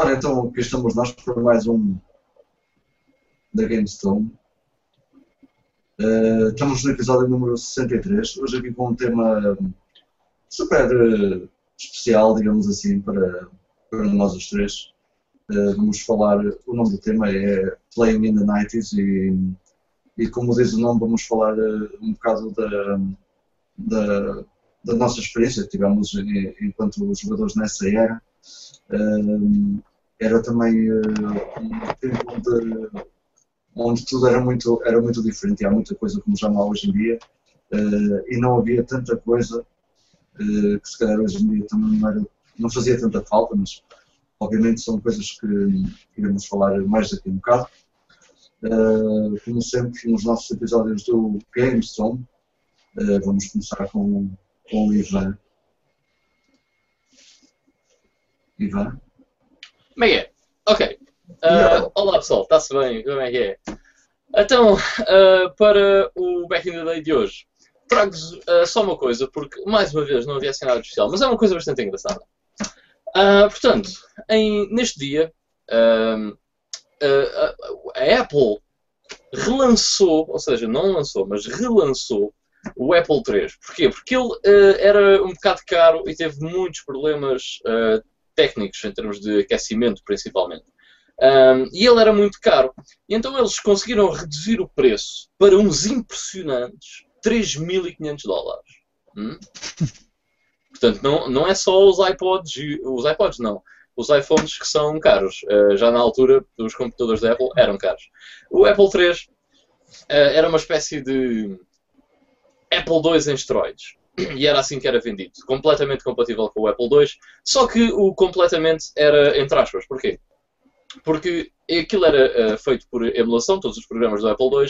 Ora, então aqui estamos nós para mais um da GameStone. Uh, estamos no episódio número 63, hoje aqui com um tema super uh, especial, digamos assim, para, para nós os três. Uh, vamos falar, o nome do tema é Playing in the 90s e, e como diz o nome, vamos falar um bocado da, da, da nossa experiência que tivemos enquanto jogadores nessa era. Era também um tempo de onde tudo era muito, era muito diferente e há muita coisa como já não há hoje em dia uh, e não havia tanta coisa uh, que se calhar hoje em dia também não, era, não fazia tanta falta, mas obviamente são coisas que iremos falar mais daqui a um bocado. Uh, como sempre, nos nossos episódios do GameStone, uh, vamos começar com, com o Ivan. Ivan? Meia, ok. Uh, olá pessoal, está-se bem? Como é que é? Então, uh, para o Back in the Day de hoje, trago-vos uh, só uma coisa, porque mais uma vez não havia assim nada especial, mas é uma coisa bastante engraçada. portanto, em, neste dia, a Apple relançou, ou seja, não lançou, mas relançou o Apple 3. Porquê? Porque ele era um bocado caro e teve muitos problemas técnicos em termos de aquecimento, principalmente. Um, e ele era muito caro. E então eles conseguiram reduzir o preço para uns impressionantes 3.500 dólares. Hum? Portanto, não, não é só os iPods, os iPods não, os iPhones que são caros. Uh, já na altura, os computadores da Apple eram caros. O Apple 3 uh, ah, era uma espécie de Apple II em esteroides. E era assim que era vendido. Completamente compatível com o Apple II. Só que o completamente era entre aspas. Porquê? porque aquilo era uh, feito por emulação, todos os programas do Apple II,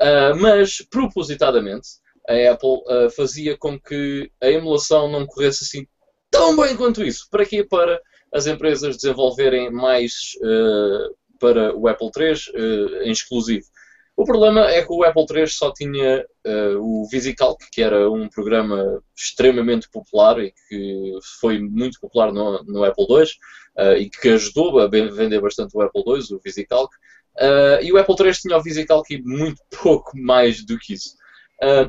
uh, mas propositadamente a Apple uh, fazia com que a emulação não corresse assim tão bem quanto isso. Para quê? Para as empresas desenvolverem mais para o Apple III em exclusivo. O problema é que o Apple III só tinha uh, o VisiCalc, que era um programa extremamente popular e que foi muito popular no, no Apple II uh, e que ajudou a vender bastante o Apple II, o VisiCalc. Uh, e o Apple III tinha o VisiCalc e muito pouco mais do que isso.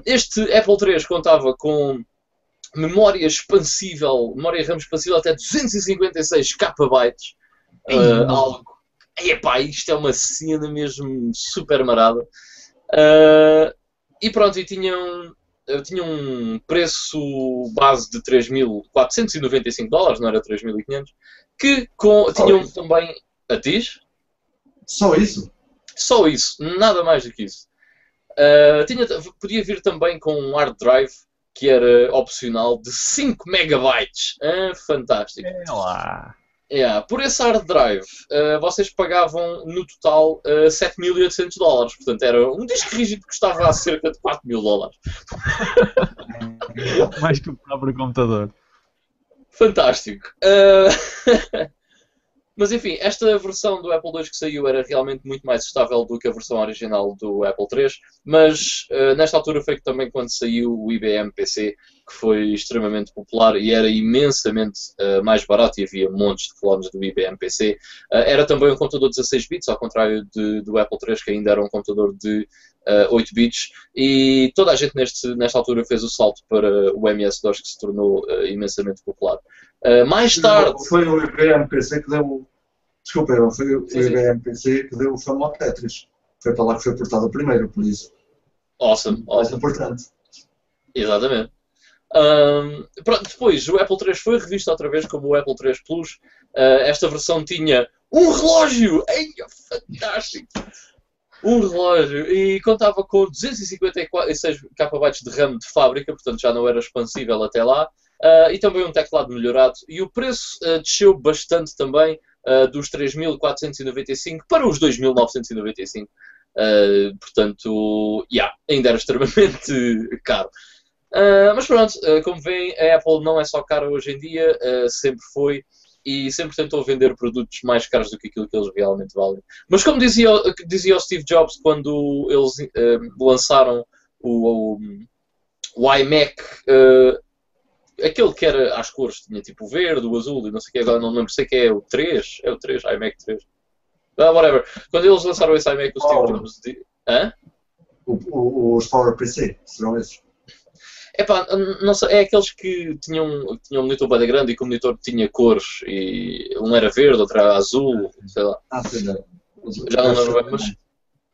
este Apple III contava com memória expansível, memória RAM expansível até 256 KB, algo epá, isto é uma cena mesmo super marada. Uh, e pronto, e tinham, tinha um preço base de 3.495 dólares, não era 3.500, que com, tinham isso. também. A TIS? Só isso? Só isso, nada mais do que isso. Uh, tinha, podia vir também com um hard drive que era opcional de 5 megabytes. Ah, fantástico. É lá. Yeah. Por esse hard drive, uh, vocês pagavam no total uh, eh, 7.800 dólares. Portanto, era um disco rígido que custava cerca de 4.000 dólares. Mais que o próprio computador. Fantástico. Uh... Mas enfim, esta versão do Apple II que saiu era realmente muito mais estável do que a versão original do Apple III, mas uh, nesta altura foi também quando saiu o IBM PC, que foi extremamente popular e era imensamente uh, mais barato e havia montes de clones do IBM PC. Uh, era também um computador de 16 bits, ao contrário de, do Apple III, que ainda era um computador de 8 bits, e toda a gente neste, nesta altura fez o salto para o MS-DOS, que se tornou imensamente popular. Uh, mais tarde. Foi o IBM PC que deu. Desculpa, foi o IBM PC que deu o famoso Tetris. Foi para lá que foi portado primeiro, por isso. Awesome, awesome. É importante. Exatamente. Um, pronto, depois o Apple III foi revisto outra vez como o Apple III Plus. Uh, esta versão tinha um relógio! Ei, fantástico! Um relógio e contava com 256 KB de RAM de fábrica, portanto já não era expansível até lá. Uh, e também um teclado melhorado. E o preço uh, desceu bastante também, uh, dos 3.495 para os 2.995. portanto, yeah, ainda era extremamente caro. Mas pronto, como veem, a Apple não é só cara hoje em dia, sempre foi e sempre tentou vender produtos mais caros do que aquilo que eles realmente valem. Mas como dizia, dizia o Steve Jobs quando eles lançaram o, o, o iMac, aquele que era às cores, tinha tipo o verde, o azul e não sei o que, agora não lembro, sei que é o 3, é o 3, iMac 3. Ah, whatever. Quando eles lançaram esse iMac, o Steve. Jobs. Hã? O- o- os PowerPC serão esses. Epá, não sei, é aqueles que tinham, tinham um monitor bem grande e que o monitor tinha cores e um era verde, outro era azul, sei lá. Ah, sei lá. Os- Já não lembro bem, mas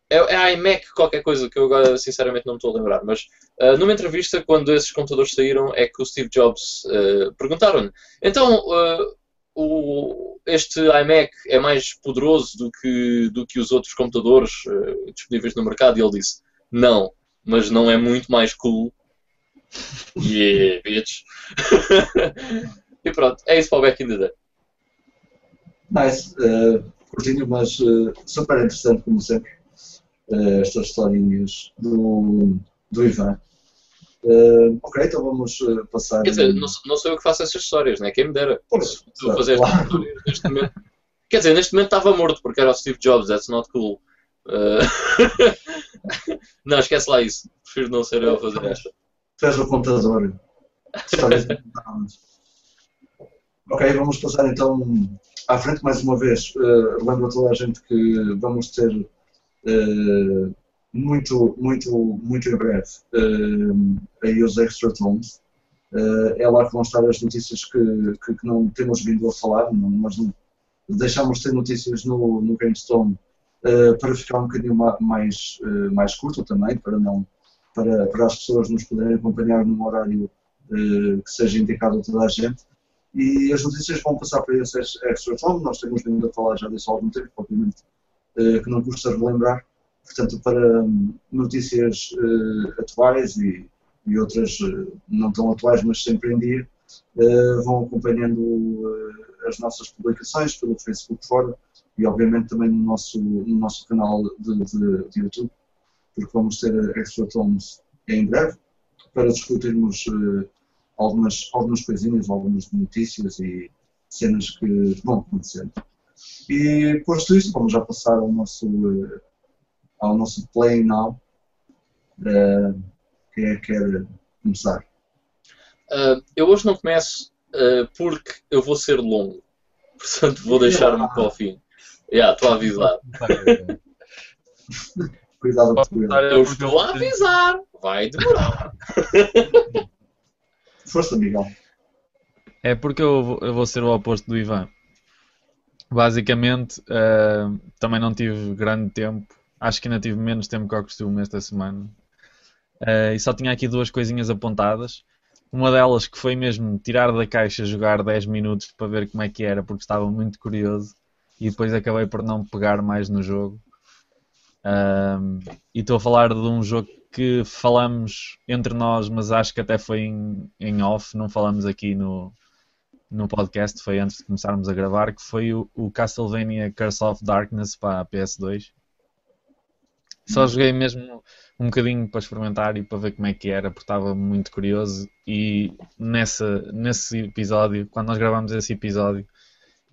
é, é a iMac qualquer coisa que eu agora sinceramente não me estou a lembrar. Mas ah, numa entrevista, quando esses computadores saíram, é que o Steve Jobs ah, perguntaram-lhe: então ah, o, este iMac é mais poderoso do que, do que os outros computadores disponíveis no mercado? E ele disse: não, mas não é muito mais cool. Yeah, bitch. e pronto, é isso para o Back in the Day. Nice. Uh, curtinho, mas uh, super interessante, como sempre, uh, estas historinhas do, do Ivan. Uh, ok, então vamos uh, passar. Quer dizer, não, sou- não sou eu que faço essas histórias, né? Quem me dera. Pois, a fazer claro. histórias neste momento. Quer dizer, neste momento estava morto porque era o Steve Jobs, that's not cool. Uh, não, esquece lá isso. Prefiro não ser eu a fazer esta. Tu és o contador. Ok, vamos passar então à frente mais uma vez. Uh, lembro a toda a gente que vamos ter uh, muito, muito, muito em breve uh, aí os Extra Tones. Uh, é lá que vão estar as notícias que, que, que não temos vindo a falar, não- mas não, deixámos de ter notícias no, no GameStone uh, para ficar um bocadinho ma- mais, mais curto também, para não para, para as pessoas nos poderem acompanhar num horário eh, que seja indicado a toda a gente. E as notícias vão passar para esse ex- extra nós temos vindo a falar já disso há algum tempo, obviamente, eh, que não custa relembrar. Portanto, para hum, notícias eh, atuais e, e outras não tão atuais, mas sempre em dia, vão acompanhando as nossas publicações pelo Facebook fora e, obviamente, também no nosso, no nosso canal de, de, de YouTube porque vamos ter extra tomes em breve para discutirmos eh, algumas, algumas coisinhas, algumas notícias e cenas que vão acontecendo. E posto isto, vamos já passar ao nosso, eh, ao nosso Play Now. Eh, quem é que quer começar? Uh, eu hoje não começo uh, porque eu vou ser longo. Portanto, vou deixar-me para o fim. Já, estou a avisar. Com ele. começar Eu estou a avisar. Vai demorar. Força, Miguel. É porque eu vou, eu vou ser o oposto do Ivan. Basicamente, eh, também não tive grande tempo. Acho que ainda tive menos tempo que ao costume esta semana. Eh, e só tinha aqui duas coisinhas apontadas. Uma delas que foi mesmo tirar da caixa, jogar 10 minutos para ver como é que era, porque estava muito curioso. E depois acabei por não pegar mais no jogo. Ahm, e estou a falar de um jogo que falamos entre nós, mas acho que até foi em, em off, não falamos aqui no, no podcast, foi antes de começarmos a gravar, que foi o, o Castlevania Curse of Darkness para a PS2. Só joguei mesmo um bocadinho para experimentar e para ver como é que era, porque estava muito curioso. E nessa, nesse episódio, quando nós gravamos esse episódio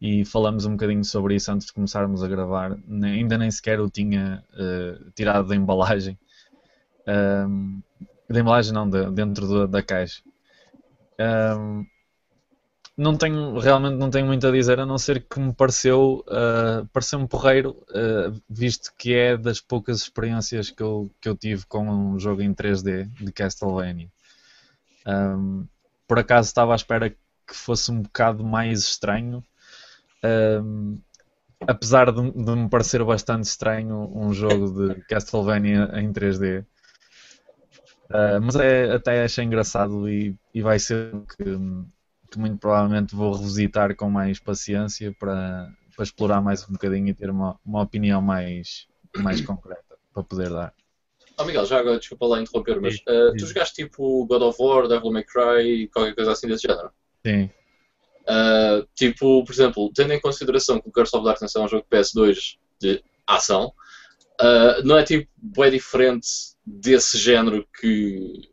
e falamos um bocadinho sobre isso antes de começarmos a gravar, ainda nem sequer o tinha eh, tirado da embalagem. Ahm, da embalagem não, de- dentro da- da caixa. Ahm, não tenho, realmente não tenho muito a dizer, a não ser que me pareceu, uh, pareceu-me porreiro, uh, visto que é das poucas experiências que eu, que eu tive com um jogo em 3D de Castlevania. Um, por acaso estava à espera que fosse um bocado mais estranho, um, apesar de, de me parecer bastante estranho um jogo de Castlevania em 3D. Uh, mas é, até achei engraçado e, e vai ser que, que muito provavelmente vou revisitar com mais paciência para, para explorar mais um bocadinho e ter uma, uma opinião mais, mais concreta para poder dar. Oh, Miguel, já agora, desculpa lá interromper, mas uh, tu jogaste tipo God of War, Devil May Cry, qualquer coisa assim desse género? Sim, Uh, tipo, por exemplo, tendo em consideração que o Curse of Darkness é um jogo PS2 de ação, uh, não é tipo bem diferente desse género que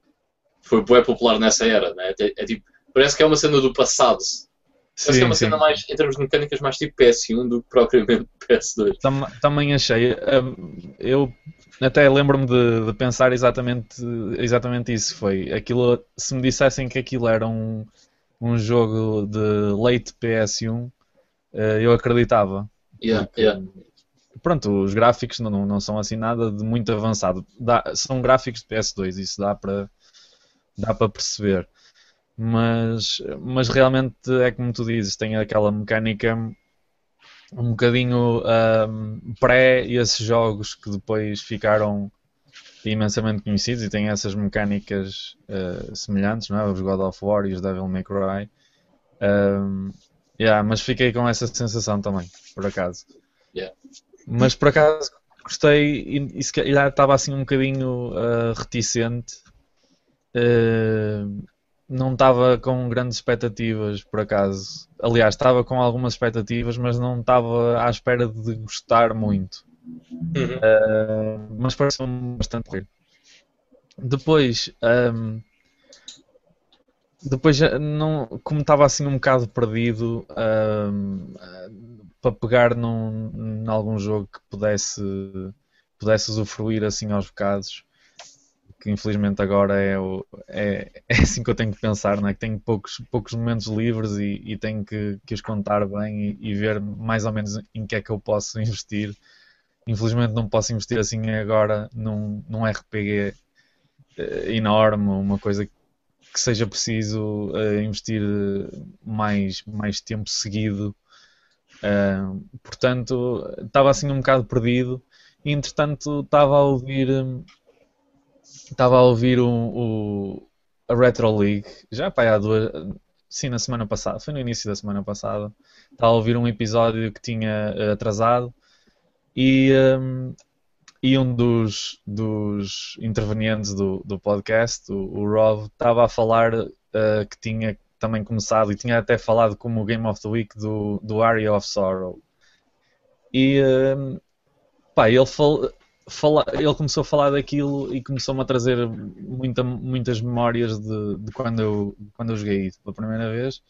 foi bem popular nessa era, né? É, é tipo, parece que é uma cena do passado. Parece que é uma cena mais, em termos de mecânicas, mais tipo PS1 do que propriamente PS2. Tam- também achei. hum, eu até lembro-me de, de pensar exatamente, exatamente isso. Foi aquilo. Se me dissessem que aquilo era um, um jogo de late PS1, eh, eu acreditava. Yeah, yeah. Pronto, os gráficos não, não são assim nada de muito avançado. Dá- são gráficos de PS2, isso dá para dá para perceber. Mas, mas realmente é como tu dizes, tem aquela mecânica um bocadinho ahm, pré esses jogos que depois ficaram imensamente conhecidos e têm essas mecânicas eh, semelhantes, não é? Os God of War e os Devil May Cry. Ahm, yeah, mas fiquei com essa sensação também, por acaso. Yeah. Mas por acaso gostei e, e se calhar estava assim um bocadinho ah, reticente. Ah, não estava com grandes expectativas, por acaso. Aliás, estava com algumas expectativas, mas não estava à espera de gostar muito. Uhum. Ah, mas pareceu-me bastante correr. Depois, ahm, depois já não, como estava assim um bocado perdido, ahm, ah, para pegar num, num algum jogo que pudesse, pudesse usufruir assim aos bocados, que infelizmente agora é, o- é, é assim que eu tenho que pensar, não é? Que tenho poucos, poucos momentos livres e, e tenho que, que os contar bem e, e ver mais ou menos em que é que eu posso investir. Infelizmente não posso investir assim agora num, num RPG eh, enorme, uma coisa que seja preciso eh, investir eh, mais, mais tempo seguido. Portanto, estava assim um bocado perdido. E entretanto estava a ouvir hum, estava a ouvir o, o- a Retro League. Já pá, há duas sim, na semana passada, foi no início da semana passada. Estava a ouvir um episódio que tinha atrasado e, hum, e um dos, dos intervenientes do, do podcast, o, o Rob, estava a falar eh, que tinha também começado e tinha até falado como o Game of the Week do, do Area of Sorrow. E hum, pá, ele, fal- fala- ele começou a falar daquilo e começou-me a trazer muita- muitas memórias de, de quando, eu, quando eu joguei pela primeira vez.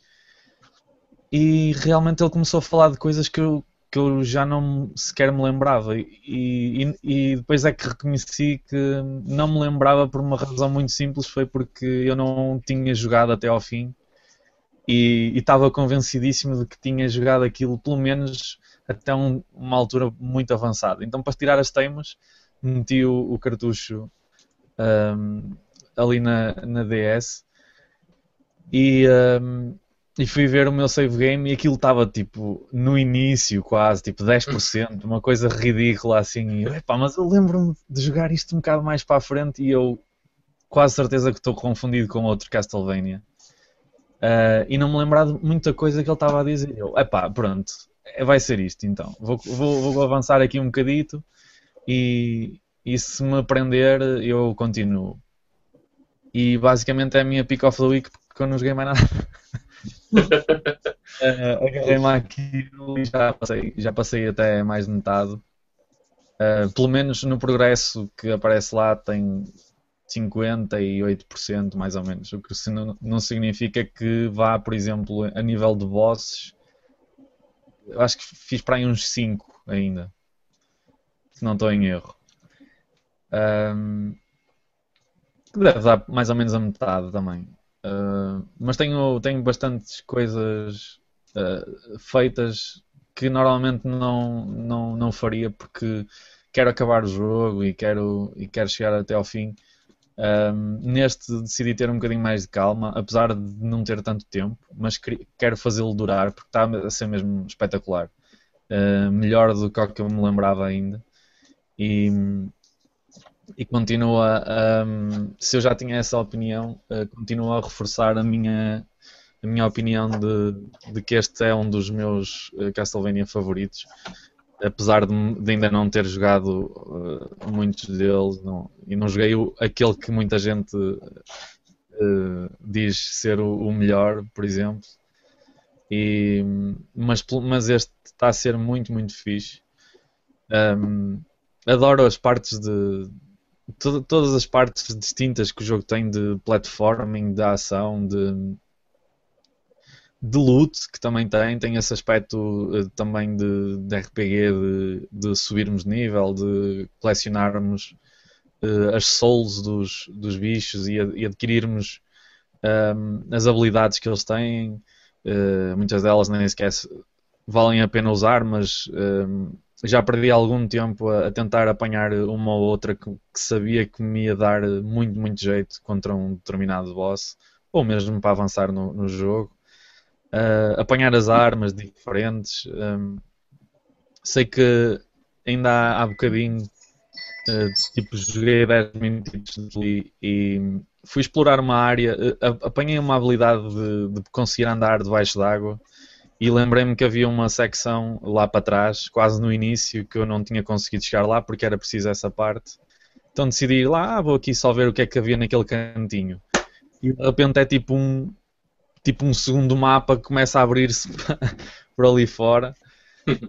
E realmente ele começou a falar de coisas que eu, que eu já não sequer me lembrava. E, e, e depois é que reconheci que não me lembrava por uma razão muito simples, foi porque eu não tinha jogado até ao fim e estava convencidíssimo de que tinha jogado aquilo pelo menos até um- uma altura muito avançada. Então, para tirar as teimas, meti o, o cartucho ahm, ali na, na DS e, ahm, e fui ver o meu save game e aquilo estava tipo no início quase, tipo 10%, uma coisa ridícula assim. E, eu, "Epá, mas eu lembro-me de jogar isto um bocado mais para a frente e eu quase certeza que estou confundido com outro Castlevania. Ah, e não me lembrar de muita coisa que ele estava a dizer. Eu, epá, pronto, é- vai ser isto então. Vou, vou, vou avançar aqui um bocadito e, e se me prender eu continuo. E basicamente é a minha pick of the week porque eu não joguei mais nada. Ah, Agarrei-me àquilo e já passei, já passei até mais de metade. Ah, pelo menos no progresso que aparece lá tem 58% mais ou menos. O que não, não significa que vá, por exemplo, a nível de bosses. Eu acho que fiz para aí uns 5 ainda. Se não estou em erro. Ahm, que deve dar mais ou menos a metade também. Ah, mas tenho, tenho bastantes coisas ah, feitas que normalmente não, não, não faria porque quero acabar o jogo e quero, e quero chegar até ao fim. Um, neste decidi ter um bocadinho mais de calma, apesar de não ter tanto tempo, mas quero fazê-lo durar porque está a ser mesmo espetacular. Uh, melhor do que o que eu me lembrava ainda. E, e continua, um, se eu já tinha essa opinião, uh, continua a reforçar a minha, a minha opinião de, de que este é um dos meus uh, Castlevania favoritos apesar de, de ainda não ter jogado uh, muitos deles não- e não joguei o- aquele que muita gente diz ser o, o melhor, por exemplo. E, mas, mas este está a ser muito, muito fixe. Um, adoro as partes de. To- todas as partes distintas que o jogo tem de platforming, de ação, de, de loot que também tem, tem esse aspecto eh, também de, de RPG, de, de subirmos nível, de colecionarmos eh, as souls dos, dos bichos e, a- e adquirirmos um, as habilidades que eles têm, uh, muitas delas nem sequer valem a pena usar, mas um, já perdi algum tempo a, a, tentar apanhar uma ou outra que, que, sabia que me ia dar muito, muito jeito contra um determinado boss, ou mesmo para avançar no, no jogo. Uh, apanhar as armas diferentes. Um, sei que ainda há, há bocadinho, uh, tipo, joguei 10 minutos e, e fui explorar uma área, uh, apanhei uma habilidade de, de conseguir andar debaixo d'água e lembrei-me que havia uma secção lá para trás, quase no início, que eu não tinha conseguido chegar lá porque era preciso essa parte. Então decidi ir lá, ah, vou aqui só ver o que é que havia naquele cantinho. E de repente é tipo um, tipo um segundo mapa que começa a abrir-se por ali fora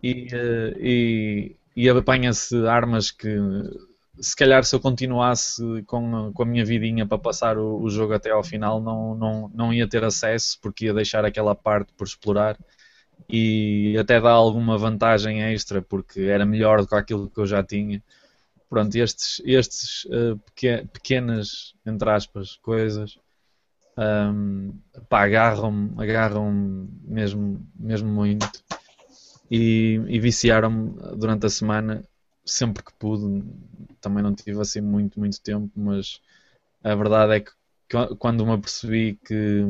e, eh, e, e apanha-se armas que se calhar se eu continuasse com, com a minha vidinha para passar o, o, jogo até ao final não, não, não ia ter acesso porque ia deixar aquela parte por explorar e até dá alguma vantagem extra porque era melhor do que aquilo que eu já tinha. Pronto, estes, estes uh, pequenas, entre aspas, coisas um, pá, agarram-me agarram mesmo, mesmo muito e, e viciaram-me durante a semana sempre que pude. Também não tive assim muito, muito tempo, mas a verdade é que quando me apercebi que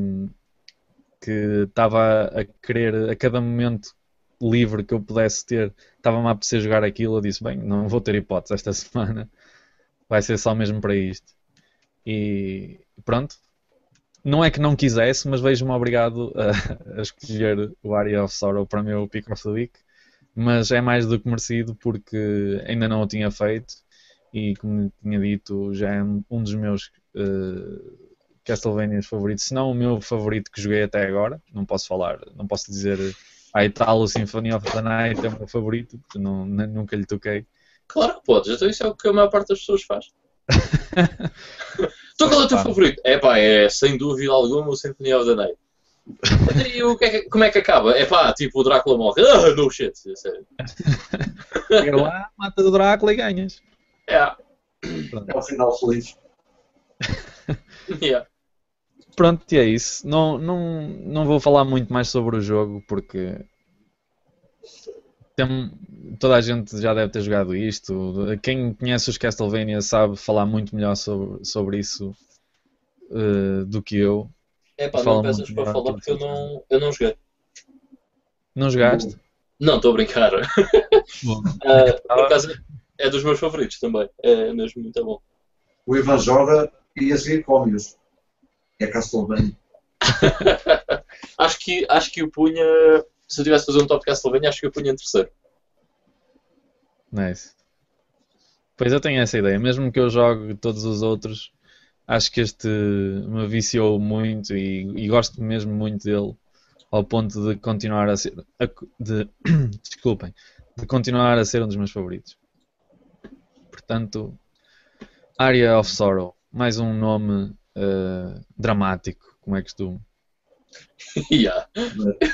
que estava a querer a cada momento livre que eu pudesse ter, estava-me a apetecer jogar aquilo, eu disse, bem, não vou ter hipótese esta semana, vai ser só mesmo para isto. E pronto, não é que não quisesse, mas vejo-me obrigado a, a, escolher o Area of Sorrow para o meu Pick of the Week, mas é mais do que merecido porque ainda não o tinha feito. E como tinha dito, já é um dos meus uh, Castlevania favoritos, se não o meu favorito que joguei até agora. Não posso falar, não posso dizer a Italo Symphony of the Night é o meu favorito, porque não, nunca lhe toquei. Claro que podes, então isso é o que a maior parte das pessoas faz. então qual é o teu favorito? É pá, é sem dúvida alguma o Symphony of the Night. E o que é que, como é que acaba? É pá, tipo o Drácula morre. Ah, no shit, é sério. Chega lá, mata o Drácula e ganhas. É. É o final feliz. yeah. Pronto, e é isso. Não, não, não vou falar muito mais sobre o jogo porque tem, toda a gente já deve ter jogado isto. Quem conhece os Castlevania sabe falar muito melhor sobre, sobre isso uh, do que eu. É pá, não peças para falar porque eu não, eu não joguei. Não jogaste? Não, estou a brincar. uh, por acaso é dos meus favoritos também. É mesmo muito bom. O Ivan joga e a seguir come-os é Castlevania. acho, que, acho que o punha. Se eu tivesse fazer um top Castlevania, acho que o punha em terceiro. Nice. Pois eu tenho essa ideia. Mesmo que eu jogue todos os outros, acho que este me viciou muito e, e gosto mesmo muito dele. Ao ponto de continuar a ser. De, desculpem. De continuar a ser um dos meus favoritos. Portanto, Area of Sorrow. Mais um nome uh, dramático, como é costume. yeah.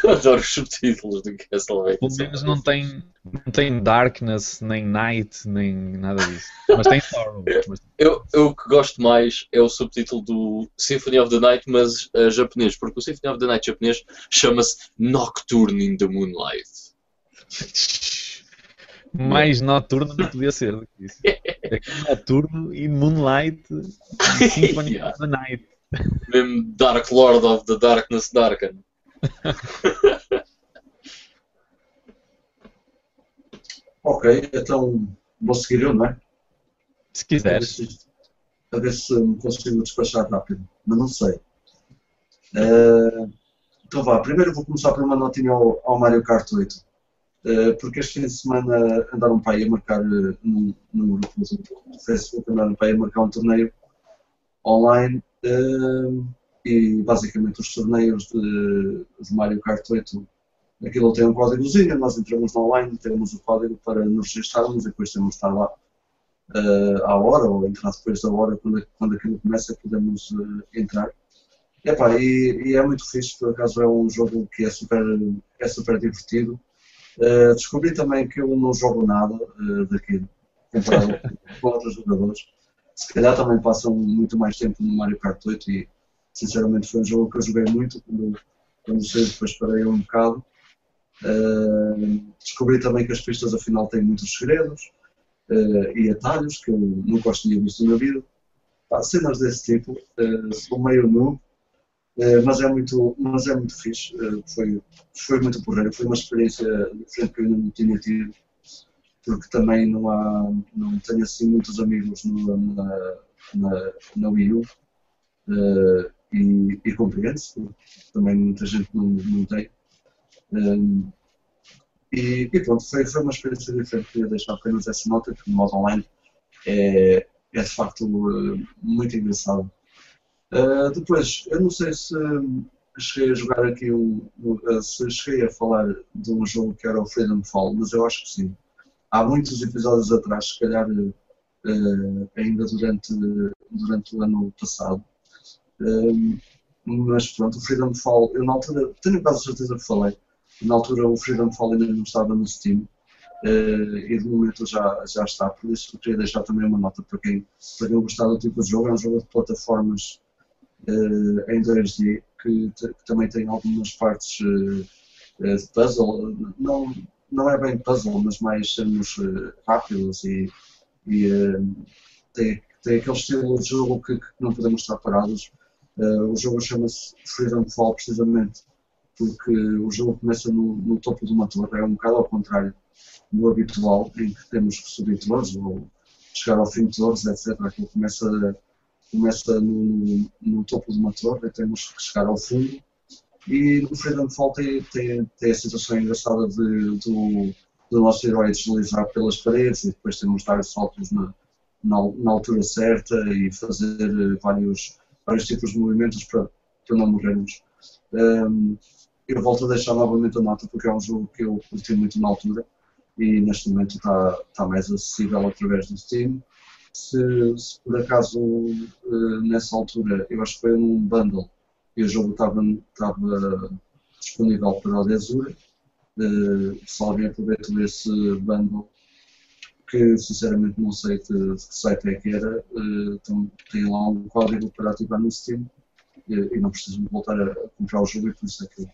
Eu adoro os subtítulos do Castlevania. Pelo menos não tem, não tem Darkness, nem Night, nem nada disso. Mas tem Sorrow. Mas... Eu, eu o que gosto mais é o subtítulo do Symphony of the Night, mas uh, japonês, porque o Symphony of the Night japonês chama-se Nocturne in the Moonlight. mais noturno não podia ser do que isso. É noturno e Moonlight Symphony yeah. of the Night. Mesmo Dark Lord of the Darkness Darken. ok, então vou seguir eu, não é? Se quiseres. A ver se me consigo despachar rápido, mas não sei. Uh, então vá, primeiro vou começar por uma notinha ao, ao Mario Kart 8. Eh, porque este fim de semana andaram para aí a marcar no, no grupo do Facebook, andaram para aí a marcar um torneio online uh, e basicamente os torneios de, de Mario Kart 8 aquilo tem um códigozinho, nós entramos no online, temos o código para nos registrarmos e depois temos de estar lá uh, à hora ou entrar depois da hora, quando, quando aquilo começa podemos uh, entrar. Epá, e, e, é muito fixe, por acaso é um jogo que é super, é super divertido. Uh, descobri também que eu não jogo nada uh, daquilo, comparado com outros jogadores. Se calhar também passam muito mais tempo no Mario Kart 8 e, sinceramente foi um jogo que eu joguei muito, quando, quando saí depois parei um bocado. Uh, descobri também que as pistas afinal têm muitos segredos e atalhos que eu gosto de visto na vida. Pá, cenas desse tipo, sou meio noob, mas, é muito, mas é muito fixe. foi, foi muito porreiro, foi uma experiência diferente que eu ainda não tinha tido, porque também não, há, não tenho assim muitos amigos no, na, na, na Wii U. e, e compreende-se, também muita gente não, não tem. Um, e, e, pronto, foi, foi uma experiência diferente. Queria deixar apenas essa nota que o modo online é, é de facto muito engraçado. Uh, depois, eu não sei se cheguei a jogar aqui um, se cheguei a falar de um jogo que era o Freedom Fall, mas eu acho que sim. Há muitos episódios atrás, se calhar uh, ainda durante, durante o ano passado. Um, mas pronto, o Freedom Fall, eu na altura, tenho quase certeza que falei, na altura o Freedom Fall ainda não estava no Steam uh, e de momento já, já está, por isso eu queria deixar também uma nota para quem, para quem gostar do tipo de jogo. É um jogo de plataformas uh, em 2D que, que, também tem algumas partes uh, de puzzle, não, não é bem puzzle, mas mais sermos rápidos e, e tem, tem aquele estilo de jogo que, que não podemos estar parados. o jogo chama-se Freedom Fall precisamente porque o jogo começa no, no, topo de uma torre, é um bocado ao contrário do habitual, em que temos que subir torres ou chegar ao fim de torres, etc. Aquilo começa, começa no, no topo de uma torre temos que chegar ao fundo. E no Freedom Fall tem, tem, tem a situação engraçada de, do, do nosso herói deslizar pelas paredes e depois temos de dar saltos na, na, na, altura certa e fazer vários, vários tipos de movimentos para, para não morrermos. Um, eu volto a deixar novamente a nota porque é um jogo que eu curti muito na altura e neste momento está, está mais acessível através do Steam. Se, se por acaso uh, nessa altura eu acho que foi num bundle e o jogo estava, disponível para o Desura, uh, se alguém aproveitou esse bundle, que sinceramente não sei de, de que site é que era, uh, então tem lá um código para ativar no Steam e, e não preciso voltar a, comprar o jogo e por isso é que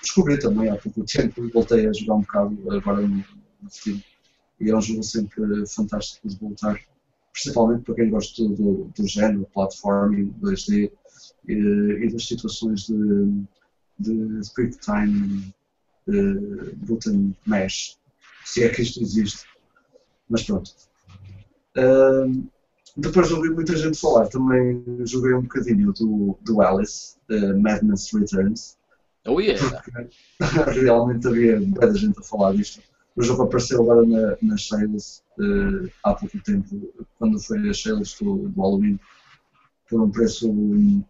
descobri também há pouco tempo voltei a jogar um bocado agora no, no Steam. E é um jogo sempre fantástico de voltar, principalmente para quem gosta do, do, género, platforming, 2D e, e das situações de, de quick time uh, button mash, se é que isto existe. Mas pronto. Uh, depois ouvi muita gente falar, também joguei um bocadinho do, do Alice, uh, Madness Returns, Oh yeah! realmente havia muita gente a falar disto. O jogo apareceu agora na, nas sales uh, há pouco tempo, quando foi as sales do, do Halloween, por um preço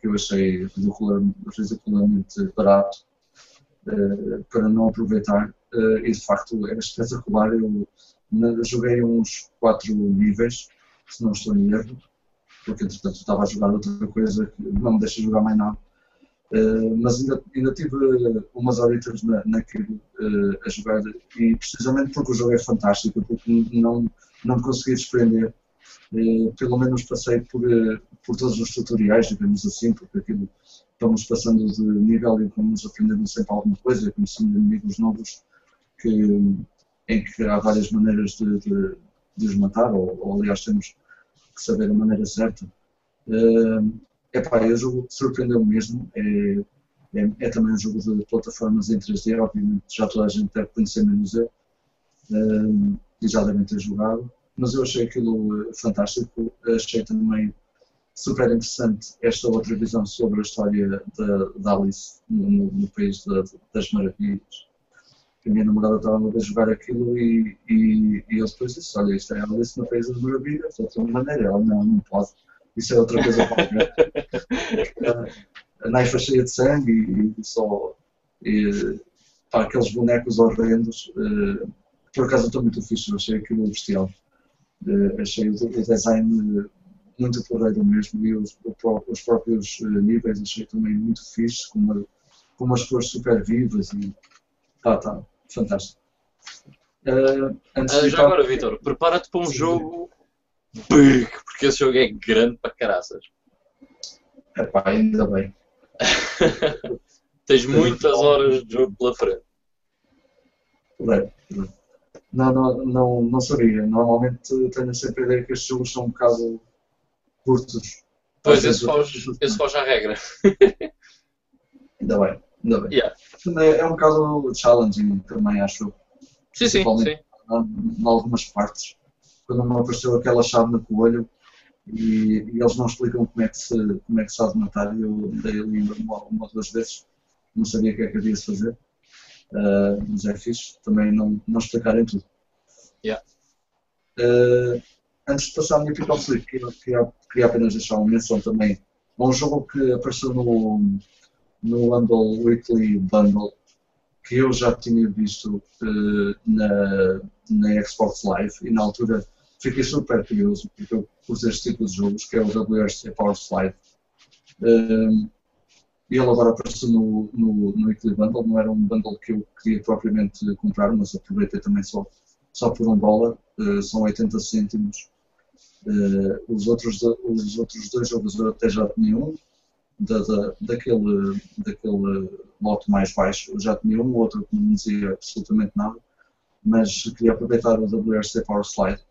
que eu achei ridiculamente barato uh, para não aproveitar. Uh, e de facto é espetacular. Eu joguei uns 4 níveis, se não estou em erro, porque entretanto estava a jogar outra coisa que não me deixa jogar mais nada. Uh, mas ainda, ainda tive umas horitas na, naquilo uh, a jogar e precisamente porque o jogo é fantástico, porque não, não consegui desprender, uh, pelo menos passei por, por todos os tutoriais, digamos assim, porque aquilo estamos passando de nível e vamos aprendendo sempre alguma coisa, conhecendo inimigos novos que, em que há várias maneiras de, de, de os matar, ou, ou aliás temos que saber a maneira certa. Uh, Epá, o jogo surpreendeu mesmo. É, é, é, também um jogo de plataformas em 3D, obviamente já toda a gente deve conhecer menos eu um, e já devem ter jogado, mas eu achei aquilo fantástico. Achei também super interessante esta outra visão sobre a história da, Alice no, no País da, das Maravilhas. A minha namorada estava uma vez a jogar aquilo e, e, e eu depois disse: Olha, isto é Alice no País das Maravilhas, de outra maneira. Ela não, não pode isso é outra coisa qualquer. a naifa cheia de sangue e, e só. E, pá, aqueles bonecos horrendos. Uh, por acaso estou muito fixe, achei aquilo bestial. Uh, achei o, o design muito porreiro mesmo e os, os próprios uh, níveis achei também muito fixe, com, uma, com umas cores super vivas e tá, tá, fantástico. Uh, uh, já agora, Vitor, prepara-te para um sim, jogo porque esse jogo é grande para caraças. Epá, ainda bem. Tens muitas horas de jogo pela frente. Não, não, não, não sabia. Normalmente tenho sempre a ideia que estes jogos são um bocado curtos. Pois, esse foge, esse foge à regra. Ainda bem, ainda bem. Yeah. É, um bocado challenging também, acho. Sim, sim, sim. Em algumas partes. Quando me apareceu aquela chave no coelho e, e, eles não explicam como é que se, como é que se há de matar, eu dei ali uma, uma ou duas vezes, não sabia o que é que havia de fazer. Uh, mas é fixe também não, não explicarem tudo. Yeah. Uh, antes de passar a minha pick of queria, queria, queria apenas deixar uma menção também a um jogo que apareceu no, no Humble Weekly Bundle que eu já tinha visto uh, na, na Xbox Live e na altura fiquei super curioso porque eu curto este tipo de jogos que é o WRC Power Slide. Uh, e ele agora apareceu no, no, no Weekly Bundle, não era um bundle que eu queria propriamente comprar, mas aproveitei também só, só por um dólar, uh, são 80 cêntimos. Uh, os, outros, os outros dois jogos eu até já tinha um, da, da, daquele, daquele lote mais baixo, eu já tinha um, outro que não dizia absolutamente nada, mas queria aproveitar o WRC Power Slide,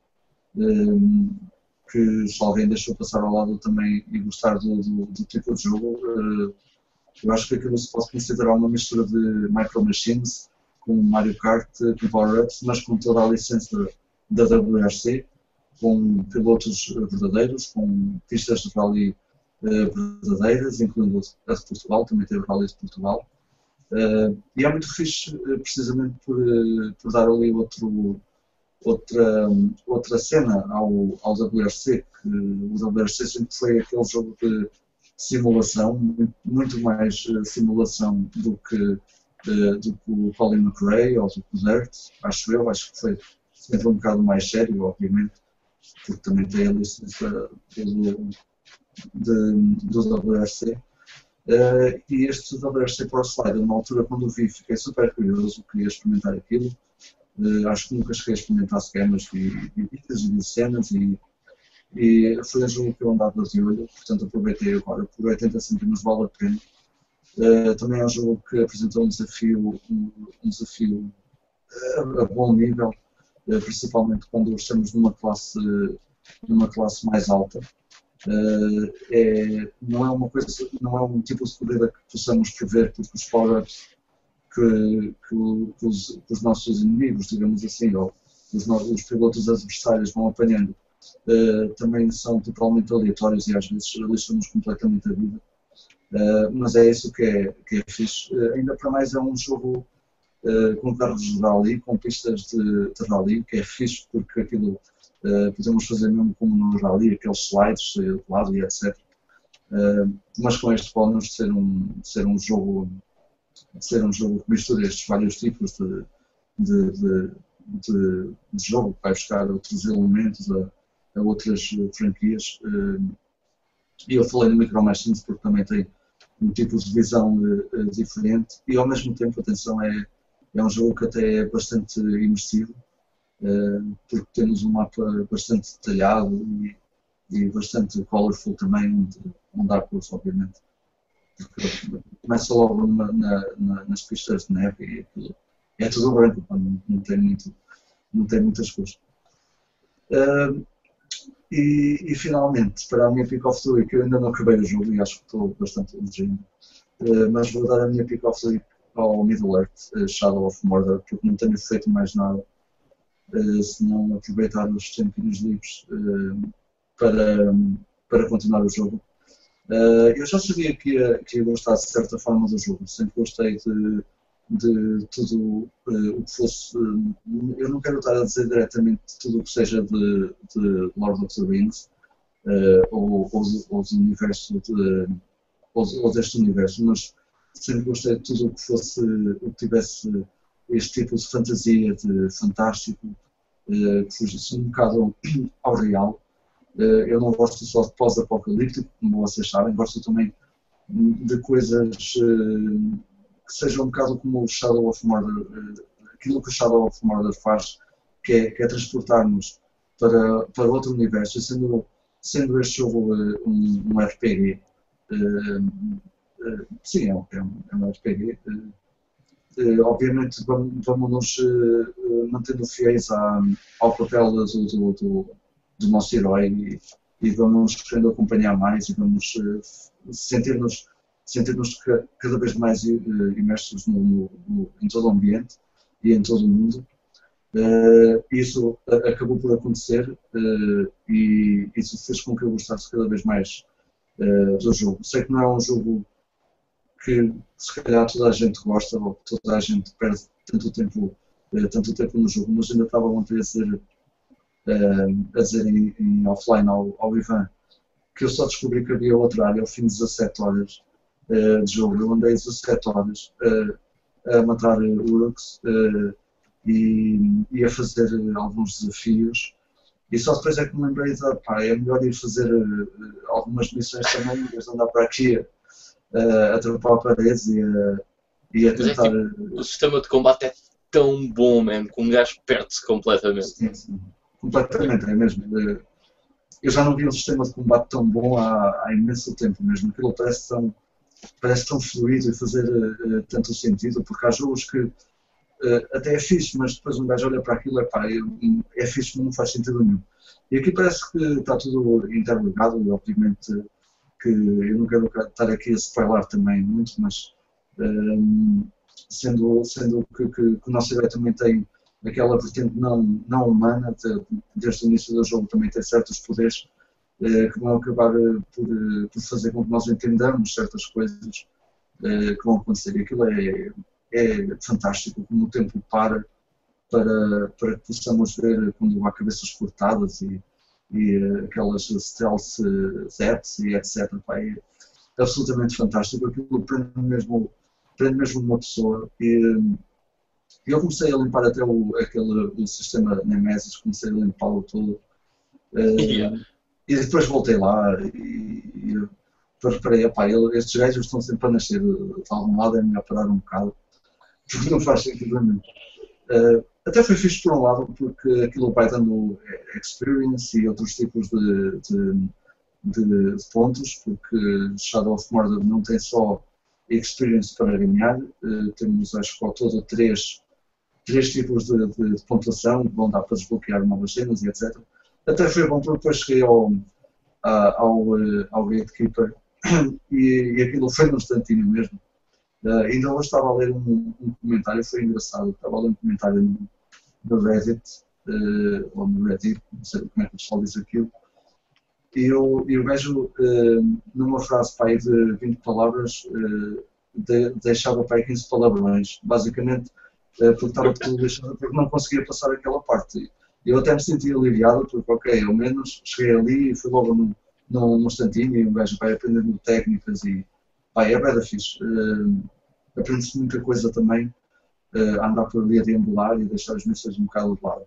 um, que se alguém deixou passar ao lado também e gostar do, do, do tipo de jogo, uh, eu acho que aquilo se pode considerar uma mistura de Micro Machines com Mario Kart, com Power-Ups, mas com toda a licença da WRC, com pilotos verdadeiros, com pistas de rally uh, verdadeiras, incluindo a de Portugal, também teve rally de Portugal. Uh, e é muito fixe, precisamente por, por, dar ali outro, outra, outra cena ao, ao WRC, que o WRC sempre foi aquele jogo de simulação, muito mais eh, simulação do que, eh, do que o Colin McRae ou do que o Dirt, acho eu, acho que foi sempre um bocado mais sério, obviamente, porque também tem a licença do, do WRC. Uh, e este WRC Pro Slide, na altura, quando o vi, fiquei super curioso, queria experimentar aquilo. Uh, acho que nunca cheguei a experimentar sequer, mas vi, vi vídeos e cenas e e foi um jogo que eu andava de olho, portanto aproveitei agora, por 80 centímetros vale a pena. Uh, também é um jogo que apresentou um desafio, um, um desafio uh, a bom nível, uh, principalmente quando estamos numa classe, numa classe mais alta. É, não é uma coisa, não é um tipo de corrida que possamos prever, porque os power-ups que, que, que, os, que, os, nossos inimigos, digamos assim, ou os, os pilotos adversários vão apanhando uh, também são totalmente aleatórios e às vezes lixam-nos completamente a vida. Uh, mas é isso que é, que é fixe. Uh, ainda para mais é um jogo com carros de rally, com pistas de, de rally, que é fixe porque aquilo podemos fazer mesmo como no rally, aqueles slides de lado e etc. mas com este de ser um, ser um jogo ser um jogo que mistura estes vários tipos de, de, de, de, de jogo, que vai buscar outros elementos a, a outras eh, franquias. Eh, e eu falei no Micro Machines porque também tem um tipo de visão eh, diferente e ao mesmo tempo, atenção, é, é um jogo que até é bastante imersivo, porque temos um mapa bastante detalhado e, e bastante colorful também, onde, onde há obviamente. Porque começa logo na, na, nas pistas de neve e é tudo branco, não, não, tem, muito, não tem muitas cores. Uh, e, e, finalmente, para a minha pick of the week, eu ainda não acabei o jogo e acho que estou bastante elogiando, uh, mas vou dar a minha pick of the week ao Middle Earth, uh, Shadow of Mordor, porque não tenho feito mais nada, uh, senão aproveitar os tempinhos livres para, para continuar o jogo. Eu já sabia que ia, que ia gostar de certa forma do jogo, sempre gostei de de tudo uh, o que fosse. Uh, eu não quero estar a dizer diretamente tudo o que seja de, de Lord of the Rings uh, ou, ou, ou, do universo de, ou, ou, deste universo, mas sempre gostei de tudo o que fosse, o que tivesse este tipo de fantasia, de fantástico, que fugisse um bocado ao real. Eu não gosto só de pós-apocalíptico, como vocês sabem, gosto também de coisas que seja um bocado como o Shadow of Mordor, eh, aquilo que o Shadow of Mordor faz, que é, que é transportar-nos para, para outro universo, sendo, sendo este jogo eh, um, um RPG, sim, é um, é um, é RPG. Obviamente vamos, vamos nos mantendo fiéis à, ao papel do, do, do, do nosso herói e, e vamos querendo acompanhar mais e vamos sentir-nos sentir-nos cada vez mais imersos no, no, em todo o ambiente e em todo o mundo. Uh, isso acabou por acontecer uh, e isso fez com que eu gostasse cada vez mais uh, do jogo. Sei que não é um jogo que se calhar toda a gente gosta ou toda a gente perde tanto tempo, tanto tempo no jogo, mas ainda estava ontem a dizer, a dizer em, em offline ao, ao, Ivan que eu só descobri que havia outra área ao fim de 17 horas de jogo. Eu andei 17 horas a matar Uruks e, e a fazer alguns desafios. E só depois é que me lembrei de, pá, é melhor ir fazer uh, algumas missões também, em vez de andar para aqui uh, a trepar paredes e a, e a é tentar. É tipo, o sistema de combate é tão bom, man, que um gajo perde-se completamente. Sim, sim. Completamente, é mesmo. Eu já não vi um sistema de combate tão bom há, há imenso tempo mesmo. Aquilo parece tão, parece tão fluido e fazer uh, tanto sentido, porque há jogos que uh, até é fixe, mas depois um gajo olha para aquilo e pá, é, é fixe, mas não faz sentido nenhum. E aqui parece que está tudo interligado, e obviamente que eu não quero estar aqui a spoiler também muito, mas um, ehm, sendo, sendo que, que, que, o nosso herói também tem aquela vertente não, não humana, de, desde o início do jogo também tem certos poderes uh, que vão acabar uh, por, por, fazer com que nós entendamos certas coisas que vão acontecer. E aquilo é, é fantástico como o tempo para para, para que possamos ver quando há cabeças cortadas e, e aquelas stealth zets e etc. Pá, é absolutamente fantástico. Aquilo prende mesmo, prende mesmo uma pessoa. E, eu comecei a limpar até o, aquele, o sistema Nemesis, comecei a limpá-lo todo. Yeah. E depois voltei lá e, e reparei, epá, estes gajos estão sempre a nascer de algum lado, é melhor parar um bocado porque não faz sentido nenhum. Uh, até foi fixe por um lado, porque aquilo vai dando experience e outros tipos de, de, de, de pontos, porque Shadow of Mordor não tem só experience para ganhar, uh, temos acho que ao todo três, três tipos de, de, de, pontuação que vão dar para desbloquear novas cenas e etc. Até foi bom porque depois cheguei ao, ao, eh, ao Gatekeeper e, e aquilo foi no instantinho mesmo Uh, ainda hoje estava a ler um, um, comentário, foi engraçado, estava a ler um comentário no, no Reddit, uh, ou no Reddit, não sei como é que o pessoal diz aquilo, e eu, eu vejo uh, numa frase pai de 20 palavras, de, deixava pai 15 palavrões, basicamente porque estava tudo deixado, porque não conseguia passar aquela parte. Eu até me senti aliviado, porque ok, ao menos cheguei ali e fui logo num, num, num instantinho e um gajo vai aprendendo técnicas e pá, é bem fixe. Uh, aprende-se muita coisa também uh, a andar por ali a deambular e deixar as missões um bocado de lado.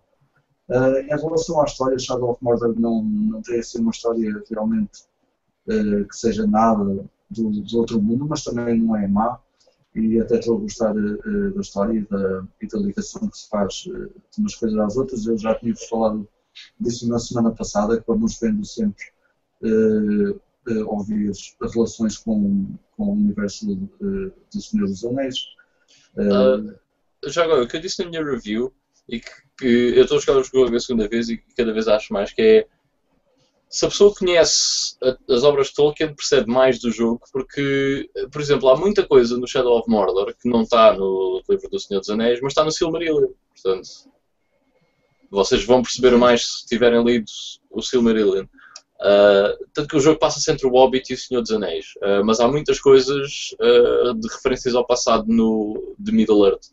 Uh, em relação à história, Shadow of Mordor não, não tem assim uma história realmente uh, que seja nada do, do, outro mundo, mas também não é má e até estou a gostar uh, da história e da, e da, ligação que se faz de umas coisas às outras. Eu já tinha falado disso na semana passada, que vamos vendo sempre ouvir as relações com, com o universo uh, do Senhor dos Anéis. Uh, já agora, o que eu disse na minha review, e que, que eu estou a jogar o jogo a segunda vez e cada vez acho mais, que é se a pessoa conhece as obras de Tolkien, percebe mais do jogo, porque, por exemplo, há muita coisa no Shadow of Mordor que não está no livro do Senhor dos Anéis, mas está no Silmarillion. Portanto, vocês vão perceber mais se tiverem lido o Silmarillion. Uh, tanto que o jogo passa-se entre o Hobbit e o Senhor dos Anéis, uh, mas há muitas coisas uh, de referências ao passado no de Middle Earth.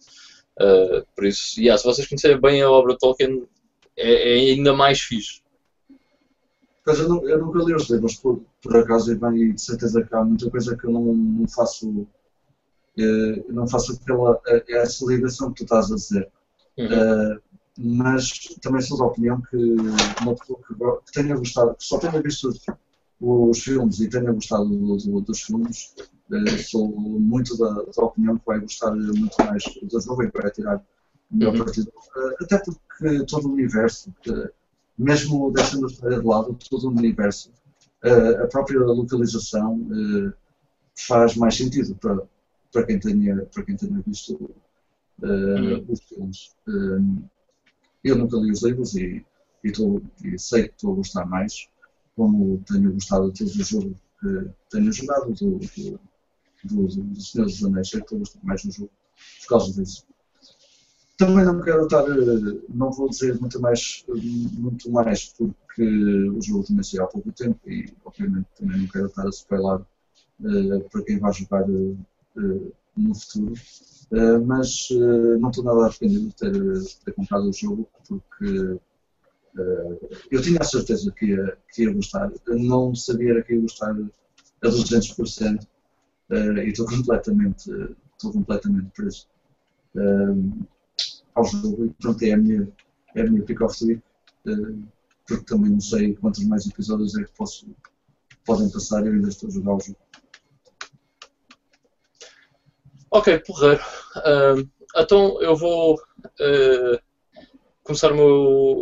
por isso, yeah, se vocês conhecerem bem a obra de Tolkien, é, é ainda mais fixe. Mas eu, não, eu nunca li os livros, por, por acaso, e bem, de certeza que há muita coisa que eu não, não faço, não faço pela essa ligação que tu estás a dizer. Uhum mas também sou da opinião que uma pessoa que, que tenha gostado, que só tenha visto os filmes e tenha gostado do, do, dos filmes, eh, sou muito da, da, opinião que vai gostar muito mais do jogo e vai tirar o melhor uhum. partido. Eh, até porque todo o universo, mesmo deixando a história de lado, todo o universo, eh, a própria localização, faz mais sentido para, para, quem, tenha, para quem tenha visto uh, uhum. os filmes. Eu nunca li os livros e, e, tô, e sei que estou a gostar mais, como tenho gostado de todos os jogos que tenho jogado, do, do, do, do Senhor dos Anéis, sei que estou a gostar mais do jogo por causa disso. Também não quero estar, não vou dizer muito mais, muito mais porque o jogo saiu há pouco tempo e obviamente também não quero estar a spoiler uh, para quem vai jogar uh, no futuro. Uh, mas não estou nada arrependido de ter, ter comprado o jogo porque eu tinha a certeza que ia, que ia gostar, não sabia que ia gostar a 200% e estou completamente, estou completamente preso ao jogo e pronto, é a minha, é a minha pick of the week, uh, porque também não sei quantos mais episódios é que posso, podem passar e eu ainda estou a jogar o jogo. Ok, porreiro. Uh, então eu vou uh, começar o meu,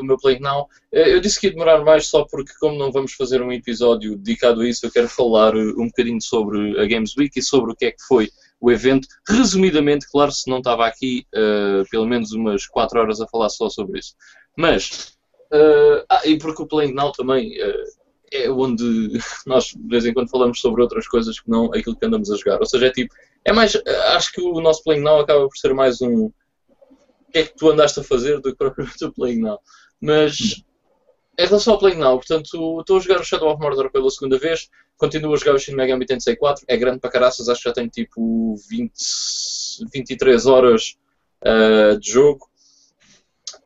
o meu Play Now. Eu disse que ia demorar mais só porque, como não vamos fazer um episódio dedicado a isso, eu quero falar um bocadinho sobre a Games Week e sobre o que é que foi o evento. Resumidamente, claro, se não estava aqui uh, pelo menos umas 4 horas a falar só sobre isso. Mas, uh, ah, e porque o Playing Now também uh, é onde nós de vez em quando falamos sobre outras coisas que não aquilo que andamos a jogar. Ou seja, é tipo, é mais, acho que o nosso Playing Now acaba por ser mais um o que é que tu andaste a fazer do que propriamente o Playing Now. Mas em relação ao Playing Now, portanto, estou a jogar o Shadow of Mordor pela segunda vez, continuo a jogar o Shin Megami Tensei 4, é grande para caraças, acho que já tenho tipo 20, 23 horas uh, de jogo.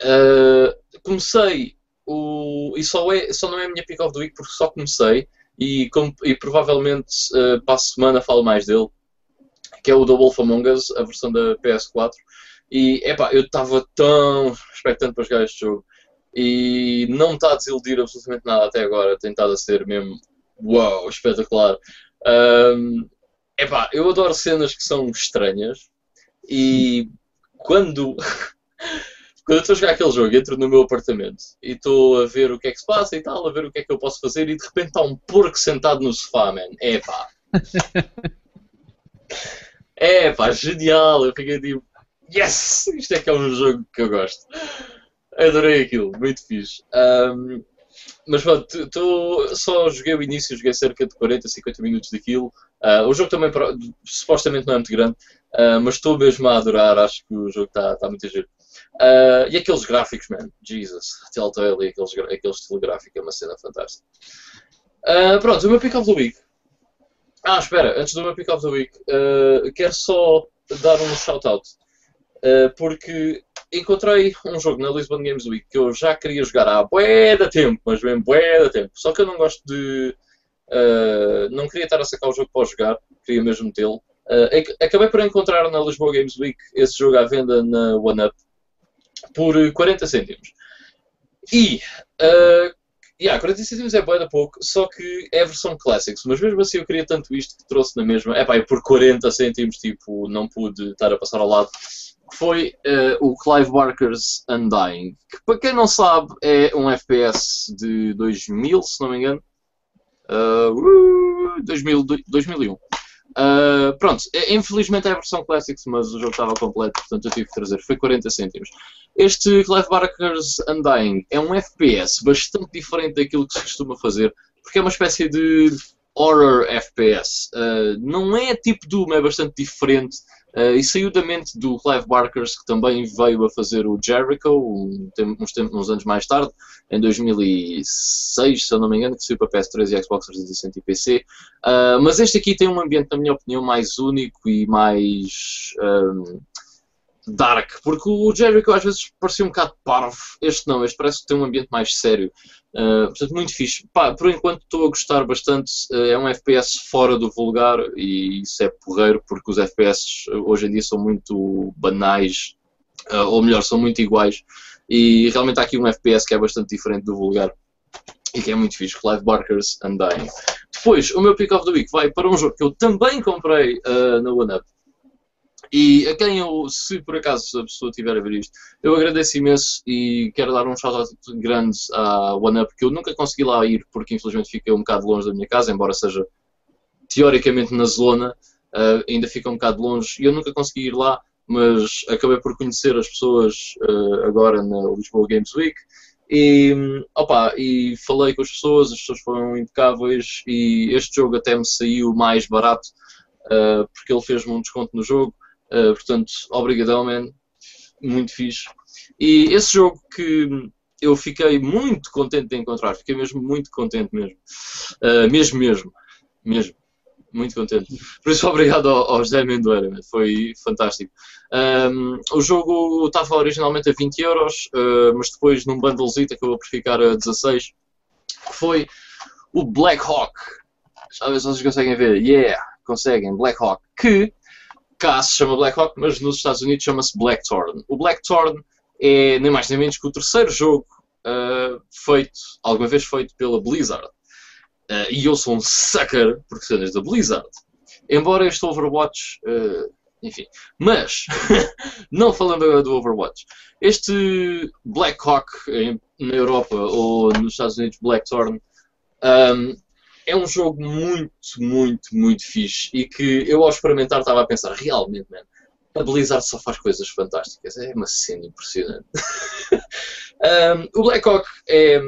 Uh, comecei o. E só, é, só não é a minha pick of the week porque só comecei e, com, e provavelmente uh, para a semana falo mais dele, que é o Wolf Among Us, a versão da PS4. E epá, eu estava tão expectante para jogar este jogo e não está a desiludir absolutamente nada até agora. Tem estado a ser mesmo uau, espetacular. Um, epá, eu adoro cenas que são estranhas e quando. quando eu estou a jogar aquele jogo, entro no meu apartamento e estou a ver o que é que se passa e tal, a ver o que é que eu posso fazer e de repente está um porco sentado no sofá, man. É pá. é pá, genial. Eu fiquei tipo, yes! Isto é que é um jogo que eu gosto. Adorei aquilo, muito fixe. Um, mas pronto, tô, só joguei o início, joguei cerca de 40, 50 minutos daquilo. Uh, o jogo também supostamente não é muito grande, uh, mas estou mesmo a adorar, acho que o jogo está tá muito giro. Uh, e aqueles gráficos, man, Jesus, Telltale e aqueles, aquele estilo gráfico é uma cena fantástica. pronto, o meu pick of the week. Ah, espera, antes do meu pick of the week, quero só dar um shout-out. Porque encontrei um jogo na Lisbon Games Week que eu já queria jogar há bué da tempo, mas bem bué da tempo. Só que eu não gosto de... Uh, não queria estar a sacar o jogo para jogar, queria mesmo tê-lo. Uh, acabei por encontrar na Lisboa Games Week esse jogo à venda na OneUp por 40 cêntimos. E, uh, yeah, 40 cêntimos é bué da pouco, só que é a versão Classics, mas mesmo assim eu queria tanto isto que trouxe na mesma. É pá, por 40 cêntimos, tipo, não pude estar a passar ao lado foi uh, o Clive Barker's Undying, que para quem não sabe é um FPS de 2000, se não me engano. Uh, 2000, 2001. Uh, pronto, é, infelizmente é a versão Classics, mas o jogo estava completo, portanto eu tive que trazer. Foi 40 cêntimos. Este Clive Barker's Undying é um FPS bastante diferente daquilo que se costuma fazer, porque é uma espécie de horror FPS. Uh, não é tipo Doom, é bastante diferente Uh, e saiu da mente do Clive Barkers, que também veio a fazer o Jericho um, uns, tempos, uns anos mais tarde, em 2006, se eu não me engano, que saiu para PS3 e Xbox 360 e PC. Uh, ah, mas este aqui tem um ambiente, na minha opinião, mais único e mais. Um, dark, porque o Jericho às vezes parecia um bocado parvo, este não, este parece que tem um ambiente mais sério. Uh, portanto, muito fixe. Pá, por enquanto estou a gostar bastante. Uh, é um FPS fora do vulgar e isso é porreiro porque os FPS hoje em dia são muito banais, uh, ou melhor, são muito iguais. E realmente há aqui um FPS que é bastante diferente do vulgar e que é muito fixe. Clive Barker's Undying. Depois, o meu pick of the week vai para um jogo que eu também comprei na OneUp e a quem eu, se por acaso a pessoa estiver a ver isto, eu agradeço imenso e quero dar um shout-out grande à OneUp, que eu nunca consegui lá ir porque infelizmente fiquei um bocado longe da minha casa, embora seja teoricamente na zona, uh, ainda fica um bocado longe e eu nunca consegui ir lá, mas acabei por conhecer as pessoas uh, agora na Lisboa Games Week e, opa, e falei com as pessoas, as pessoas foram impecáveis e este jogo até me saiu mais barato uh, porque ele fez-me um desconto no jogo. Uh, portanto, obrigadão, man. Muito fixe. E esse jogo que eu fiquei muito contente de encontrar, fiquei mesmo muito contente mesmo. Uh, mesmo, mesmo. Mesmo muito contente. Por isso, obrigado ao, ao José Mendoeira, foi fantástico. Um, o jogo estava originalmente a 20 euros, uh, mas depois num bundlezito acabou por ficar a 16, que foi o Black Hawk. Ver se vocês conseguem ver. Yeah, conseguem. Black Hawk. Que cá se chama Black Hawk, mas nos Estados Unidos chama-se Blackthorn. O Blackthorn é nem mais nem menos que o terceiro jogo uh, feito, alguma vez feito pela Blizzard. Uh, e eu sou um sucker por cenas da Blizzard. Embora este Overwatch. Uh, enfim. Mas, não falando agora do Overwatch, este Black Hawk em, na Europa ou nos Estados Unidos, Blackthorn, um, é um jogo muito, muito, muito fixe e que eu ao experimentar estava a pensar, realmente, man, a Blizzard só faz coisas fantásticas. É uma cena impressionante. um, o Black Hawk é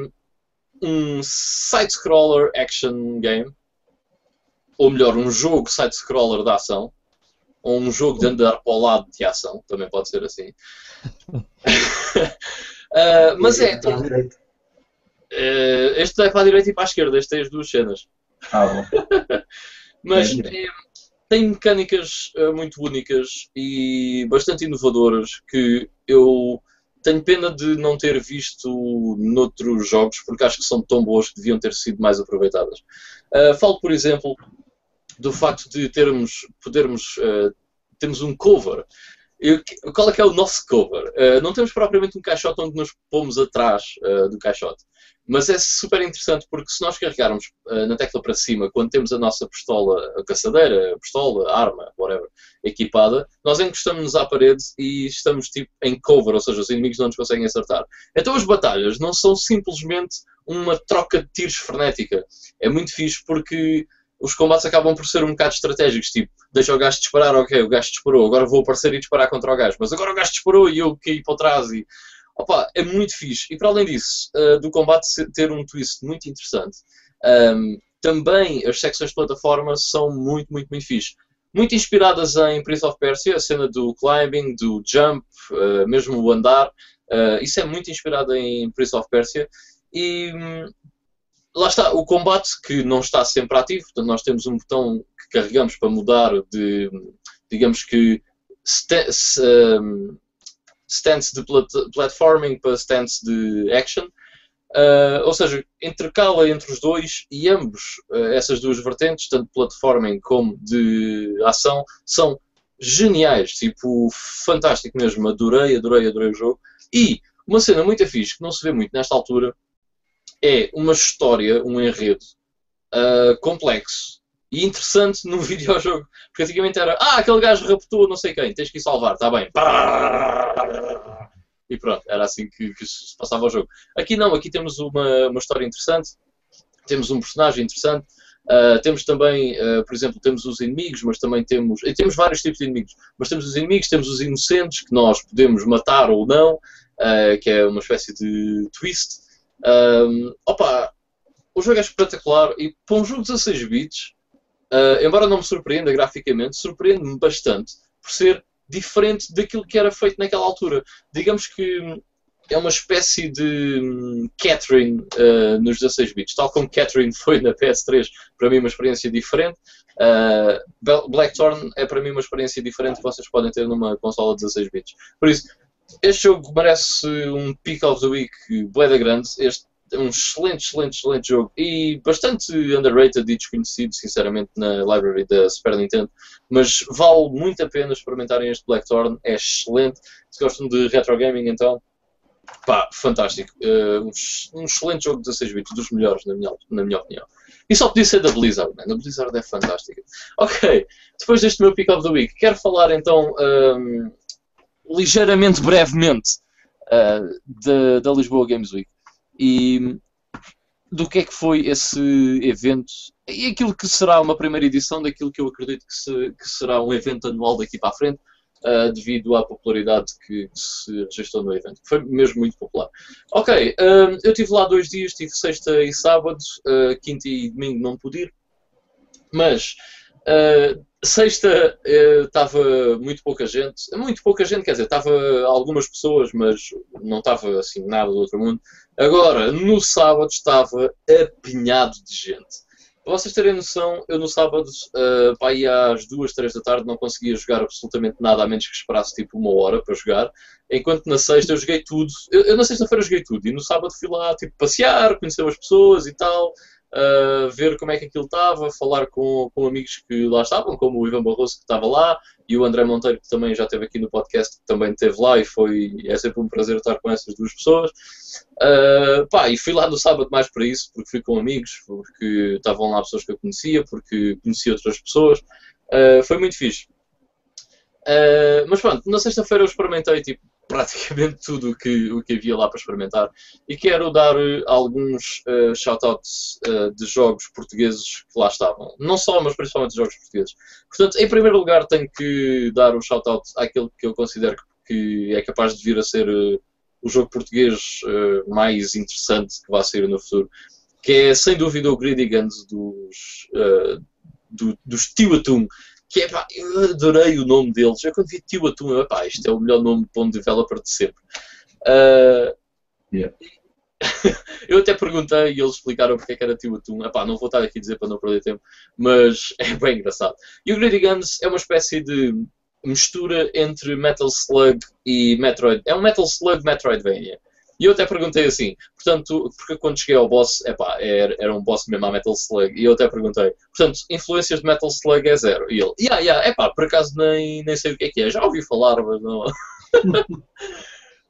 um side-scroller action game, ou melhor, um jogo side-scroller de ação, ou um jogo de andar para o lado de ação, também pode ser assim. uh, mas é. Tem, uh, este é para a direita e para a esquerda, este tem as duas cenas. Ah, bom. mas é, tem mecânicas uh, muito únicas e bastante inovadoras que eu tenho pena de não ter visto noutros jogos, porque acho que são tão boas que deviam ter sido mais aproveitadas. Uh, falo, por exemplo, do facto de termos, podermos, uh, termos um cover. E, qual é que é o nosso cover? Uh, não temos propriamente um caixote onde nos pomos atrás do caixote. Mas é super interessante porque se nós carregarmos uh, na tecla para cima, quando temos a nossa pistola, a caçadeira, a pistola, a arma, whatever, equipada, nós encostamos-nos à parede e estamos tipo em cover, ou seja, os inimigos não nos conseguem acertar. Então as batalhas não são simplesmente uma troca de tiros frenética. É muito fixe porque os combates acabam por ser um bocado estratégicos, tipo, deixa o gajo disparar, ok, o gajo disparou, agora vou aparecer e disparar contra o gajo, mas agora o gajo disparou e eu caí para trás e Opa, é muito fixe. E para além disso, uh, do combate ter um twist muito interessante, um, ehm, também as secções de plataforma são muito, muito, muito fixe. Muito inspiradas em Prince of Persia, a cena do climbing, do jump, uh, mesmo o andar. Uh, isso é muito inspirado em Prince of Persia. E um, lá está, o combate que não está sempre ativo, portanto, nós temos um botão que carregamos para mudar de, digamos que, stance de platforming para stance de action. Uh, ou seja, intercala entre os dois e ambos, uh, essas duas vertentes, tanto platforming como de ação, são geniais. Tipo, fantástico mesmo. Adorei, adorei, adorei o jogo. E uma cena muito fixe que não se vê muito nesta altura é uma história, um enredo uh, complexo e interessante no videojogo. Porque antigamente era, ah, aquele gajo raptou não sei quem, tens que ir salvar, está bem. E pronto, era assim que, que, se passava o jogo. Aqui não, aqui temos uma, uma história interessante, temos um personagem interessante, uh, temos também, uh, por exemplo, temos os inimigos, mas também temos, e temos vários tipos de inimigos, mas temos os inimigos, temos os inocentes, que nós podemos matar ou não, uh, que é uma espécie de twist. opa, o jogo é espetacular e para um jogo de 16 bits, Uh, embora não me surpreenda graficamente, surpreende-me bastante por ser diferente daquilo que era feito naquela altura. Digamos que é uma espécie de um, Catherine uh, nos 16 bits, tal como Catherine foi na PS3, para mim uma experiência diferente. Uh, Blackthorn é para mim uma experiência diferente que vocês podem ter numa consola de 16 bits. Por isso, este jogo merece um Pick of the Week bué grande. Este um excelente, excelente, excelente jogo e bastante underrated e desconhecido, sinceramente, na library da Super Nintendo. Mas vale muito a pena experimentarem este Blackthorn, é excelente. Se gostam de retro gaming, então, pá, fantástico. Uh, um, um, excelente jogo de 16 bits, dos melhores, na minha, na minha opinião. E só podia ser da Blizzard, man. a Blizzard é fantástica. Ok, depois deste meu pick of the week, quero falar então um, ligeiramente, brevemente, uh, da Lisboa Games Week. E do que é que foi esse evento e aquilo que será uma primeira edição daquilo que eu acredito que, se, que será um evento anual daqui para a frente, uh, devido à popularidade que, se registrou no evento. Foi mesmo muito popular. Ok, uh, eu estive lá dois dias, tive sexta e sábado, uh, quinta e domingo não pude ir, mas sexta estava muito pouca gente, muito pouca gente, quer dizer, estava algumas pessoas, mas não estava assim nada do outro mundo. Agora, no sábado estava apinhado de gente. Para vocês terem noção, eu no sábado, uh, para ir às duas, três da tarde, não conseguia jogar absolutamente nada, a menos que esperasse tipo uma hora para jogar. Enquanto na sexta eu joguei tudo. Eu, eu na sexta-feira joguei tudo. E no sábado fui lá, tipo, passear, conhecer as pessoas e tal uh, ver como é que aquilo estava, falar com, com amigos que lá estavam, como o Ivan Barroso que estava lá e o André Monteiro que também já esteve aqui no podcast, que também esteve lá e foi, é sempre um prazer estar com essas duas pessoas. Uh, pá, e fui lá no sábado mais para isso, porque fui com amigos, porque estavam lá pessoas que eu conhecia, porque conhecia outras pessoas. Uh, foi muito fixe. Uh, mas pronto, na sexta-feira eu experimentei tipo, praticamente tudo o que, o que havia lá para experimentar. E quero dar uh, alguns uh, shoutouts uh, de jogos portugueses que lá estavam. Não só, mas principalmente jogos portugueses. Portanto, em primeiro lugar, tenho que dar um shoutout àquele que eu considero que é capaz de vir a ser uh, o jogo português mais interessante que vai sair no futuro. Que é, sem dúvida, o Greedy Guns dos, do, dos Tio Atum que é pá, eu adorei o nome deles. Eu quando vi Tio Atum, pá, isto é o melhor nome para um developer de sempre. Uh, yeah. eu até perguntei e eles explicaram porque é que era Tio Atum. Epá, não vou estar aqui a dizer para não perder tempo, mas é bem engraçado. E o Greedy Guns é uma espécie de mistura entre Metal Slug e Metroid. É um Metal Slug Metroidvania. E eu até perguntei assim, portanto, porque quando cheguei ao boss, epá, era, era um boss mesmo a Metal Slug, e eu até perguntei, portanto, influências de Metal Slug é zero. E ele, yeah, yeah, epá, por acaso nem, nem sei o que é que é, já ouvi falar, mas não.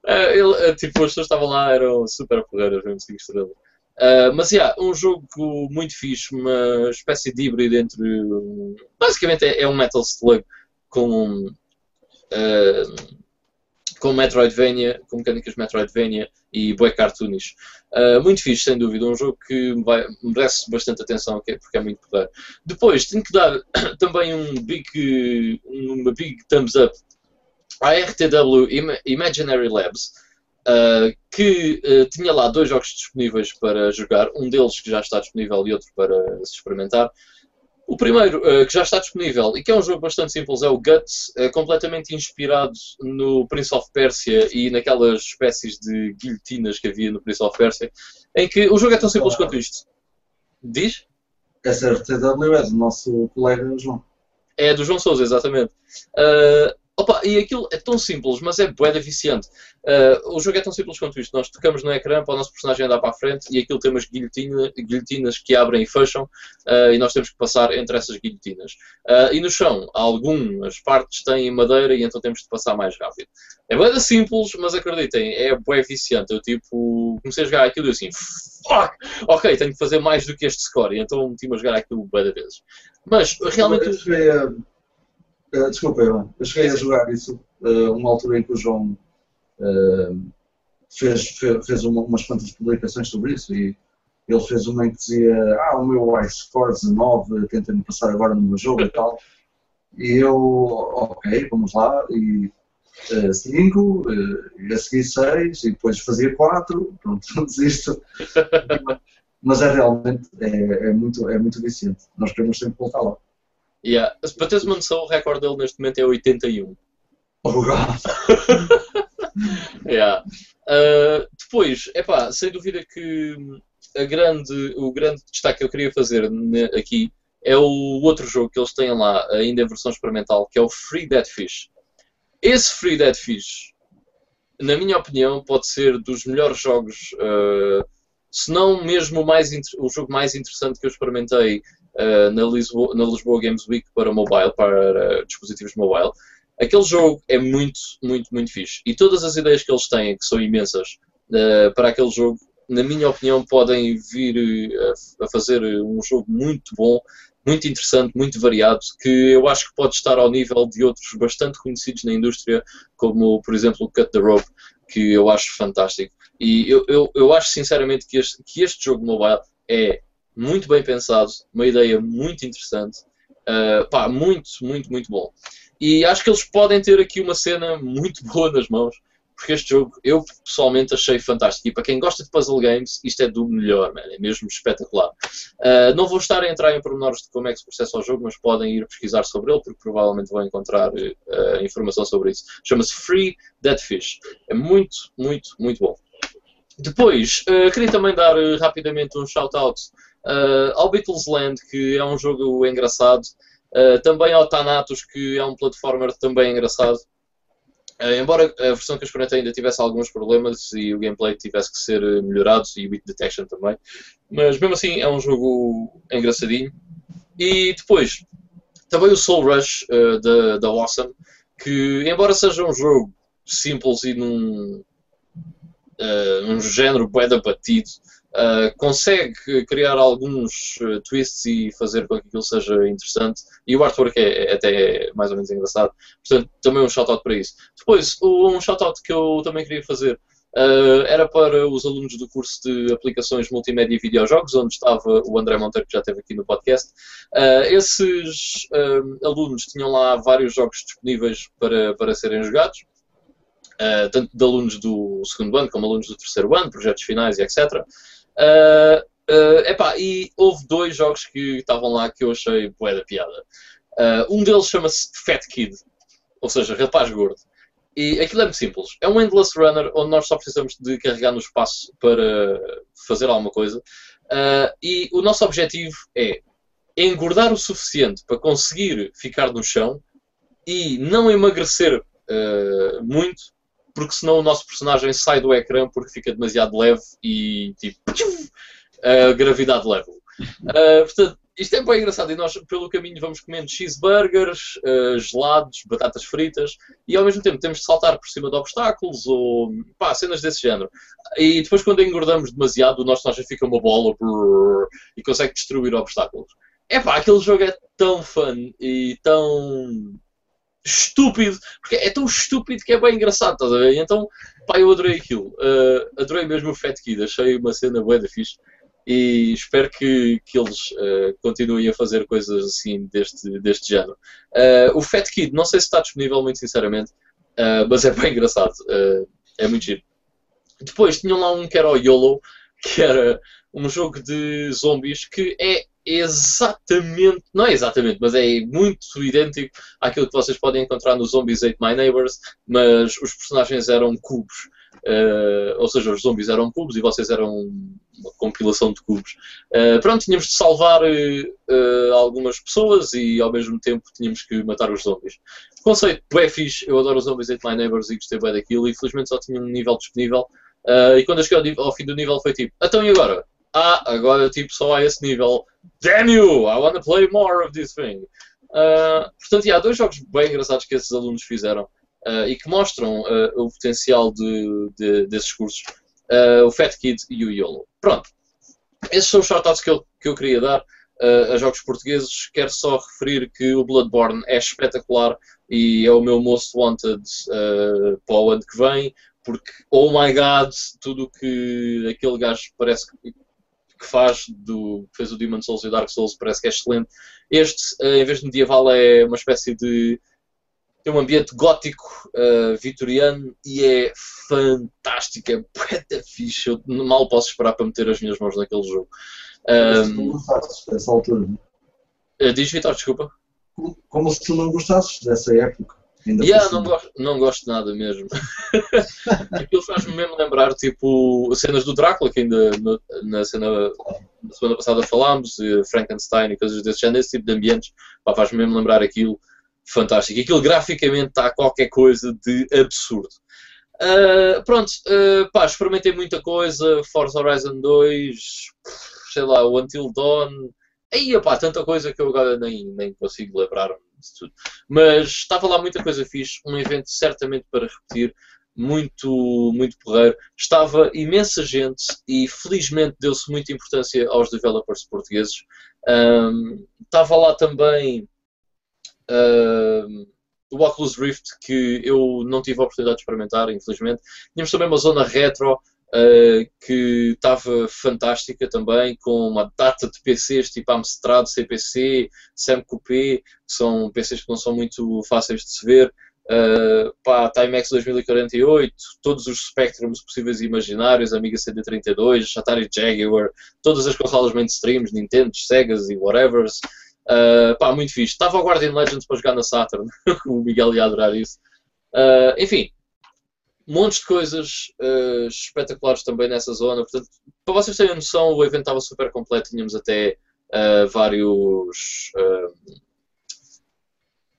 Eh, ele, eh, tipo, as pessoas estavam lá, eram super porreiras, mesmo 5 estrelas. Uh, mas, yeah, um jogo muito fixe, uma espécie de híbrido entre. Basicamente é, é um Metal Slug com. Uh, com Metroidvania, com mecânicas Metroidvania e bué cartoonish. Uh, muito fixe, sem dúvida, um jogo que vai, merece bastante atenção porque é muito poder. Depois, tenho que dar também um big, uma big thumbs up à RTW Imaginary Labs, uh, que uh, tinha lá dois jogos disponíveis para jogar, um deles que já está disponível e outro para se experimentar. O primeiro, uh, que já está disponível e que é um jogo bastante simples, é o Guts, uh, completamente inspirado no Prince of Persia e naquelas espécies de guilhotinas que havia no Prince of Persia, em que o jogo é tão simples quanto isto. Diz? Essa RTW é do nosso colega João. É do João Souza, exatamente. Uh, Opa, e aquilo é tão simples, mas é bué viciante. Uh, o jogo é tão simples quanto isto. Nós tocamos no ecrã para o nosso personagem andar para a frente e aquilo tem umas guilhotina, guilhotinas que abrem e fecham uh, e nós temos que passar entre essas guilhotinas. Uh, e no chão, algumas partes têm madeira e então temos de passar mais rápido. É bué simples, mas acreditem, é bué viciante. Eu tipo, comecei a jogar aquilo e assim, fuck, ok, tenho que fazer mais do que este score. E então meti-me a jogar aquilo bué vezes. Mas realmente... Uh, desculpa, Ivan. Eu cheguei a jogar isso uh, uma altura em que o João uh, fez, fez, fez uma, umas quantas publicações sobre isso e ele fez uma em que dizia ah, o meu iScore 19, tenta-me passar agora no meu jogo e tal. E eu, ok, vamos lá, e 5, uh, uh, a seguir 6, e depois fazia 4, pronto, desisto. Mas é realmente, é, é, muito, é muito viciante. Nós queremos sempre voltar lá. Yeah. Para teres uma noção, o recorde dele neste momento é 81. Obrigado. yeah. Uh, depois, epá, sem dúvida que a grande, o grande destaque que eu queria fazer aqui é o outro jogo que eles têm lá, ainda em versão experimental, que é o Free Dead Fish. Esse Free Dead Fish, na minha opinião, pode ser dos melhores jogos, uh, se não mesmo o, mais, o jogo mais interessante que eu experimentei uh, na, Lisboa, na Lisboa Games Week para mobile, para dispositivos mobile. Aquele jogo é muito, muito, muito fixe. E todas as ideias que eles têm, que são imensas, uh, para aquele jogo, na minha opinião, podem vir uh, a fazer um jogo muito bom, muito interessante, muito variado, que eu acho que pode estar ao nível de outros bastante conhecidos na indústria, como, por exemplo, o Cut the Rope, que eu acho fantástico. E eu, eu, eu acho sinceramente que este, que este jogo mobile é muito bem pensado, uma ideia muito interessante, uh, pá, muito, muito, muito bom. E acho que eles podem ter aqui uma cena muito boa nas mãos, porque este jogo eu pessoalmente achei fantástico. E para quem gosta de puzzle games, isto é do melhor, man. é mesmo espetacular. Uh, não vou estar a entrar em pormenores de como é que se processa o jogo, mas podem ir pesquisar sobre ele, porque provavelmente vão encontrar uh, informação sobre isso. Chama-se Free Dead Fish. É muito, muito, muito bom. Depois, uh, queria também dar rapidamente um shout-out ao Beatles Land, que é um jogo engraçado. Uh, também ao Thanatos, que é um platformer também engraçado. Uh, embora a versão que eu experimentei ainda tivesse alguns problemas e o gameplay tivesse que ser melhorado e o beat detection também, mas mesmo assim é um jogo engraçadinho. E depois, também o Soul Rush uh, da, da Awesome, que embora seja um jogo simples e num, uh, num género bué batido, uh, consegue criar alguns uh, twists e fazer com que aquilo seja interessante. E o artwork é, é até mais ou menos engraçado. Portanto, também um shout-out para isso. Depois, um shout-out que eu também queria fazer Uh, era para os alunos do curso de aplicações multimédia e videojogos, onde estava o André Monteiro, que já esteve aqui no podcast. Uh, esses alunos tinham lá vários jogos disponíveis para, para serem jogados, tanto de alunos do segundo ano como alunos do terceiro ano, projetos finais e etc. Uh, epá, e houve dois jogos que estavam lá que eu achei bué da piada. Uh, um deles chama-se Fat Kid, ou seja, rapaz gordo. E aquilo é muito simples. É um endless runner onde nós só precisamos de carregar no espaço para fazer alguma coisa. Uh, e o nosso objetivo é engordar o suficiente para conseguir ficar no chão e não emagrecer uh, muito porque senão o nosso personagem sai do ecrã porque fica demasiado leve e tipo a gravidade level. Uh, portanto, isto é bem engraçado e nós pelo caminho vamos comendo cheeseburgers, uh, gelados, batatas fritas e ao mesmo tempo temos de saltar por cima de obstáculos ou pá, cenas desse género. E depois quando engordamos demasiado o nosso personagem fica uma bola brrr, e consegue destruir obstáculos. É pá, aquele jogo é tão fun e tão estúpido, porque é tão estúpido que é bem engraçado, estás a ver? Então, pá, eu adorei aquilo. Uh, adorei mesmo o Fat Kid, achei uma cena bué da fixe e espero que, que eles uh, continuem a fazer coisas assim deste, deste género. Uh, o Fat Kid, não sei se está disponível, muito sinceramente, mas é bem engraçado, é muito giro. Depois tinham lá um que era o YOLO, que era um jogo de zombies que é exatamente, não é exatamente, mas é muito idêntico àquilo que vocês podem encontrar no Zombies Ate My Neighbors, mas os personagens eram cubos. Uh, ou seja, os zombies eram cubos e vocês eram uma compilação de cubos. Uh, pronto, tínhamos de salvar uh, algumas pessoas e ao mesmo tempo tínhamos que matar os zombies. Conceito é fixe, eu adoro os Zombies Ate My Neighbors e gostei bem daquilo e felizmente só tinha um nível disponível. e quando eu cheguei ao, ao fim do nível foi tipo, então e agora? Ah, agora tipo só há esse nível. Damn you! I want to play more of this thing. Uh, portanto, há dois jogos bem engraçados que esses alunos fizeram uh, e que mostram uh, o potencial de, de, desses cursos. o Fat Kid e o YOLO. Pronto. Esses são os shoutouts que eu, que eu queria dar a jogos portugueses. Quero só referir que o Bloodborne é espetacular e é o meu most wanted para o ano que vem porque, oh my god, tudo o que aquele gajo parece que que faz do que fez o Demon Souls e o Dark Souls parece que é excelente. Este, uh, em vez de medieval, é uma espécie de tem um ambiente gótico uh, vitoriano e é fantástico, é puta fixe. Eu mal posso esperar para meter as minhas mãos naquele jogo. Um, Como se dessa altura? Uh, diz Vitor, desculpa. Como se tu não gostasses dessa época. Ainda yeah, não gosto, não gosto nada mesmo. Aquilo faz-me mesmo lembrar, tipo, cenas do Drácula, que ainda no, na cena na semana passada falámos, Frankenstein e coisas desse género, esse tipo de ambientes, faz-me mesmo lembrar aquilo fantástico. Aquilo graficamente está qualquer coisa de absurdo. Uh, pronto, uh, pá, experimentei muita coisa, Forza Horizon 2, sei lá, o Until Dawn, aí, pá, tanta coisa que eu agora nem, nem consigo lembrar-me tudo. Mas estava lá muita coisa fixe, um evento certamente para repetir, muito, muito porreiro. Estava imensa gente e felizmente deu-se muita importância aos developers portugueses. Um, estava lá também um, o Oculus Rift, que eu não tive a oportunidade de experimentar, infelizmente. Tínhamos também uma zona retro. Uh, que estava fantástica também, com uma data de PCs tipo Amstrad, CPC, SamCoupé, que são PCs que não são muito fáceis de se ver. Uh, pá, Timex 2048, todos os Spectrums possíveis e imaginários, Amiga CD32, Atari Jaguar, todas as consolas mainstreams, Nintendo, Segas e whatevers. Uh, pá, muito fixe. Estava o Guardian Legends para jogar na Saturn, o Miguel ia adorar isso. Uh, enfim, montes de coisas uh, espetaculares também nessa zona. Portanto, para vocês terem noção, o evento estava super completo. Tínhamos até uh, vários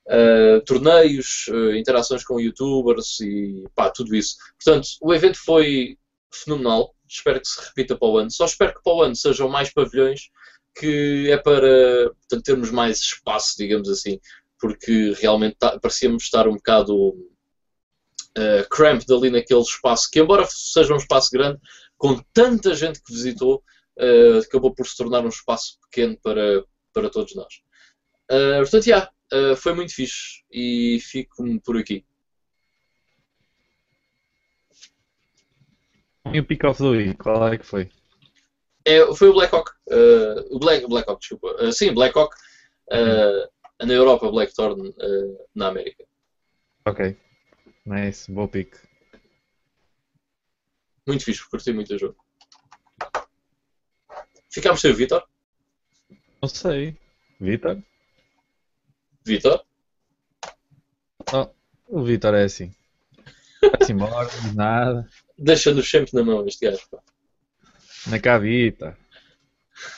uh, torneios, interações com youtubers e pá, tudo isso. Portanto, o evento foi fenomenal. Espero que se repita para o ano. Só espero que para o ano sejam mais pavilhões, que é para portanto, termos mais espaço, digamos assim, porque realmente tá, parecíamos estar um bocado uh, cramped ali naquele espaço, que embora seja um espaço grande, com tanta gente que visitou, uh, acabou por se tornar um espaço pequeno para, para todos nós. Uh, portanto, yeah, uh, foi muito fixe e fico por aqui. E o Pick of the Week, qual é que foi? É, foi o Blackhawk. Uh, o Black, Blackhawk, desculpa. Sim, Blackhawk. Uh, na Europa, Blackthorn na América. Ok. Nice, bom pick. Muito fixe, curti muito o jogo. Ficámos sem o Vitor? Não sei. Vitor? Vitor? Oh, o Vitor é assim. Vai-se embora, nada. Deixa-nos sempre na mão este gajo. Pá. Na cavita.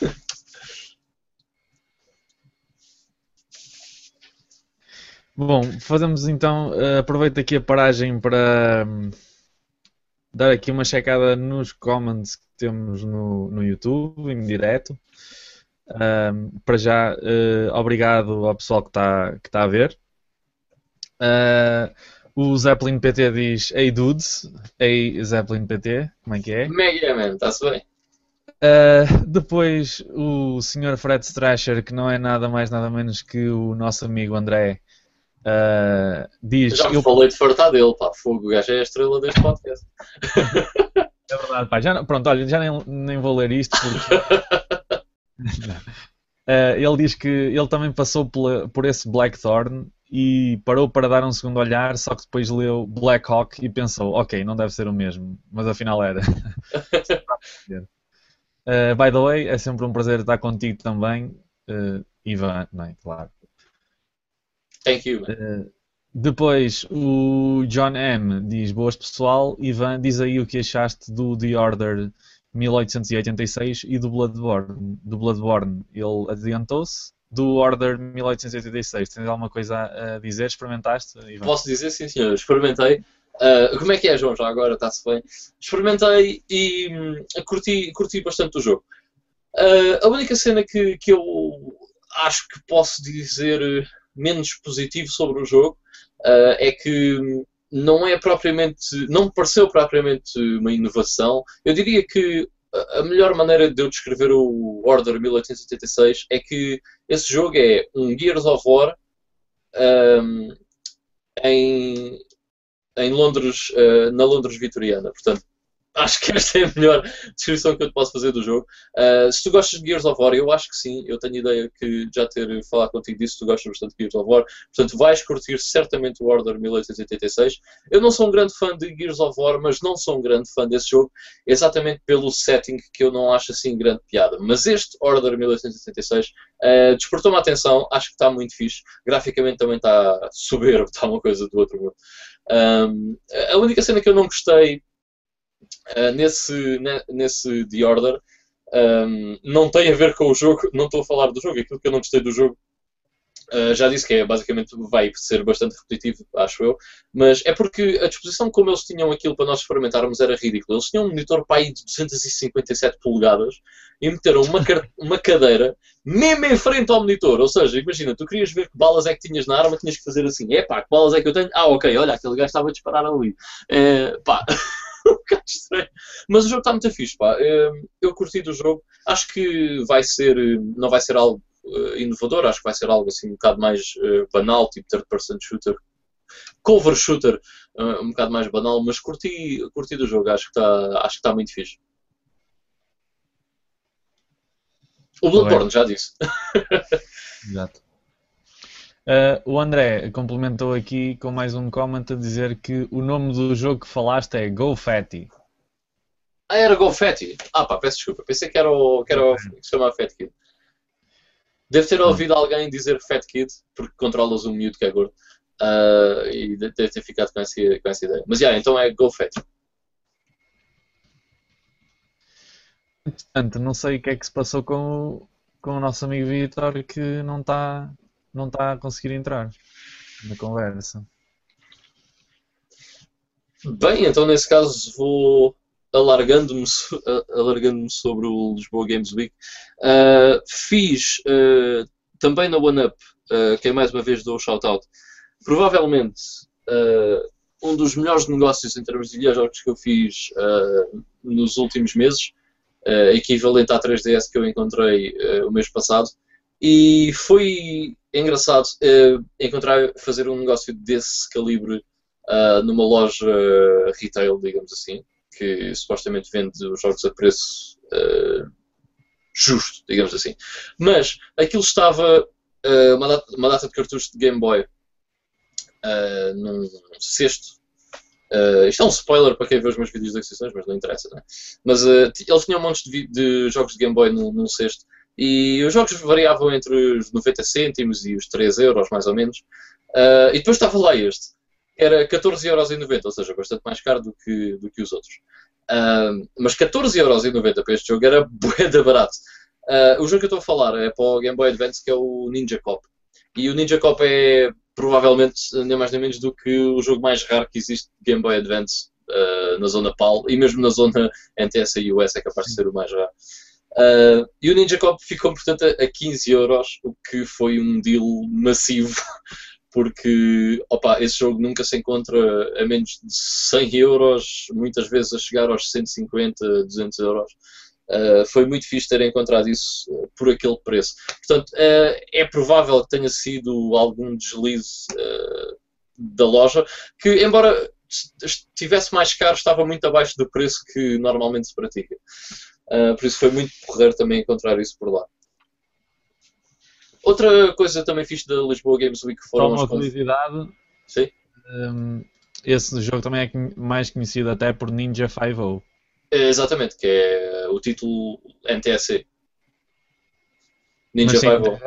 Bom, fazemos então. Uh, aproveito aqui a paragem para um, dar aqui uma checada nos comments que temos no, no YouTube, em direto. Um, para já, uh, obrigado ao pessoal que está que tá a ver. Uh, o Zeppelin PT diz Hey dudes, Hey Zeppelin PT, como é que é? Mega man, está-se bem. Uh, depois o Sr. Fred Strasher, que não é nada mais nada menos que o nosso amigo André, Uh, diz, já me eu... falei de fartar dele, pá, fogo, o gajo é a estrela deste podcast. é verdade, pá, já, pronto, olha, já nem, nem vou ler isto porque... uh, ele diz que ele também passou por, por esse Blackthorn e parou para dar um segundo olhar, só que depois leu Black Hawk e pensou, ok, não deve ser o mesmo, mas afinal era. uh, by the way, é sempre um prazer estar contigo também, uh, Ivan, não é? Claro. Thank you. Uh, depois o John M diz boas pessoal. Ivan, diz aí o que achaste do The Order 1886 e do Bloodborne. Do Bloodborne. Ele adiantou-se. Do Order 1886. Tens alguma coisa a dizer? Experimentaste? Ivan? Posso dizer, sim senhor. Experimentei. Uh, como é que é, João? Já agora está-se bem. Experimentei e hum, curti, curti bastante o jogo. Uh, a única cena que, que eu acho que posso dizer menos positivo sobre o jogo uh, é que não é propriamente, não me pareceu propriamente uma inovação. Eu diria que a melhor maneira de eu descrever o Order 1886 é que esse jogo é um Gears of War um, em, em Londres, uh, na Londres vitoriana. Portanto, acho que esta é a melhor descrição que eu te posso fazer do jogo. Uh, se tu gostas de Gears of War, eu acho que sim. Eu tenho ideia que já ter falado contigo disso, tu gostas bastante de Gears of War. Portanto, vais curtir certamente o Order 1886. Eu não sou um grande fã de Gears of War, mas não sou um grande fã desse jogo, exatamente pelo setting que eu não acho assim grande piada. Mas este Order 1886 uh, despertou-me a atenção, acho que está muito fixe. Graficamente também está soberbo, está uma coisa do outro mundo. Um, a única cena que eu não gostei uh, nesse, nesse The Order um, não tem a ver com o jogo, não estou a falar do jogo, aquilo que eu não gostei do jogo Uh, já disse que é basicamente vai ser bastante repetitivo, acho eu, mas é porque a disposição como eles tinham aquilo para nós experimentarmos era ridículo. Eles tinham um monitor para aí de 257 polegadas e meteram uma, uma cadeira mesmo em frente ao monitor. Ou seja, imagina, tu querias ver que balas é que tinhas na arma, tinhas que fazer assim: é pá, que balas é que eu tenho? Ah, ok, olha, aquele gajo estava a disparar ali. É, pá. um bocado estranho. Mas o jogo está muito fixe, pá. Hum, eu curti do jogo. Acho que vai ser, não vai ser algo uh, inovador, acho que vai ser algo assim um bocado mais uh, banal, tipo third person shooter. cover shooter uh, um bocado mais banal, mas curti, curti do jogo, acho que está tá muito fixe. O Bloodborne, já disse. Exato. Uh, o André complementou aqui com mais um comment a dizer que o nome do jogo que falaste é Go Fatty. Ah, era Go Fatty. Ah, pá, peço desculpa. Pensei que era o que, era o, que se chamava Fat Kid. Deve ter ouvido alguém dizer Fat Kid porque controlas um miúdo que é gordo. Uh, e deve ter ficado com essa, com essa ideia. Mas, yeah, então é Go Fatty. Portanto, não sei o que é que se passou com o, com o nosso amigo Vitor que não está não está a conseguir entrar na conversa. Bem, então nesse caso vou alargando-me alargando sobre o Lisboa Games Week. Uh, fiz uh, também na OneUp, uh, que é mais uma vez dou o shout-out, provavelmente um dos melhores negócios em termos de videojogos que eu fiz nos últimos meses, equivalente à 3DS que eu encontrei o mês passado. E foi engraçado uh, encontrar, fazer um negócio desse calibre uh, numa loja retail, digamos assim, que supostamente vende os jogos a preço uh, justo, digamos assim. Mas aquilo estava uma data, uma, data, de cartuchos de Game Boy num cesto. isto é um spoiler para quem vê os meus vídeos de aquisições, mas não interessa, não é? Mas eles tinham um monte de, de jogos de Game Boy num, num cesto e os jogos variavam entre os 90 cêntimos e os 3 euros, mais ou menos. Uh, e depois estava lá este. Era 14,90€, ou seja, bastante mais caro do que, do que os outros. Uh, mas 14,90€ para este jogo era bué barato. Uh, o jogo que eu estou a falar é para o Game Boy Advance, que é o Ninja Cop. E o Ninja Cop é provavelmente nem mais nem menos do que o jogo mais raro que existe de Game Boy Advance uh, na zona PAL e mesmo na zona NTS e US é capaz de ser o mais raro. Uh, e o Ninja Cop ficou, portanto, a 15 euros, o que foi um deal massivo, porque opa, esse jogo nunca se encontra a menos de 100 euros, muitas vezes a chegar aos 150, 200 euros. Uh, foi muito fixe ter encontrado isso por aquele preço. Portanto, uh, é provável que tenha sido algum deslize da loja, que embora estivesse mais caro, estava muito abaixo do preço que normalmente se pratica. Uh, por isso foi muito porreiro também encontrar isso por lá. Outra coisa também fiz da Lisboa Games Week foram Só uma curiosidade. Sim. Um, esse jogo também é mais conhecido até por Ninja 5 é, Exatamente, que é o título NTSC. Ninja 5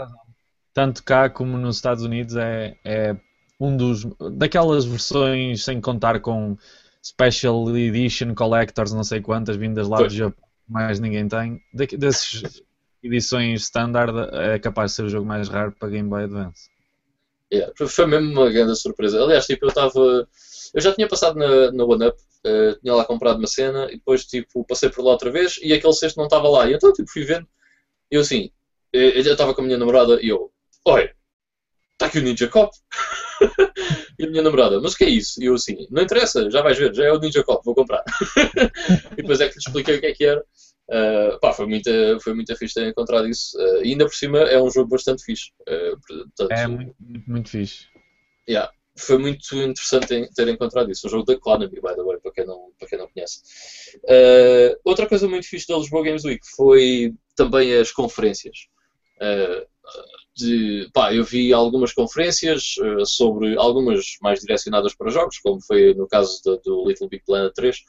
Tanto cá como nos Estados Unidos é, é um dos daquelas versões sem contar com Special Edition Collectors, não sei quantas, vindas lá do Japão mais ninguém tem. De, desses edições standard é capaz de ser o jogo mais raro para Game Boy Advance. Yeah, foi mesmo uma grande surpresa. Aliás, tipo, eu estava. Eu já tinha passado na, na One Up, uh, tinha lá comprado uma cena e depois tipo, passei por lá outra vez e aquele cesto não estava lá. E então tipo, fui vendo. E eu assim, eu estava com a minha namorada e eu, olha, está aqui o Ninja Cop. e a minha namorada, mas o que é isso? E eu assim, não interessa, já vais ver, já é o Ninja Cop, vou comprar. e depois é que lhe expliquei o que é que era. Uh, pá, foi muito, foi muito fixe ter encontrado isso. Uh, e ainda por cima é um jogo bastante fixe. Uh, portanto, é muito, muito, muito fixe. Yeah, foi muito interessante ter encontrado isso. Um jogo da Economy, by the way, para quem não, para quem não conhece. outra coisa muito fixe da Lisboa Games Week foi também as conferências de, pá, eu vi algumas conferências uh, sobre algumas mais direcionadas para jogos, como foi no caso do, do Little Big Planet 3. Uh,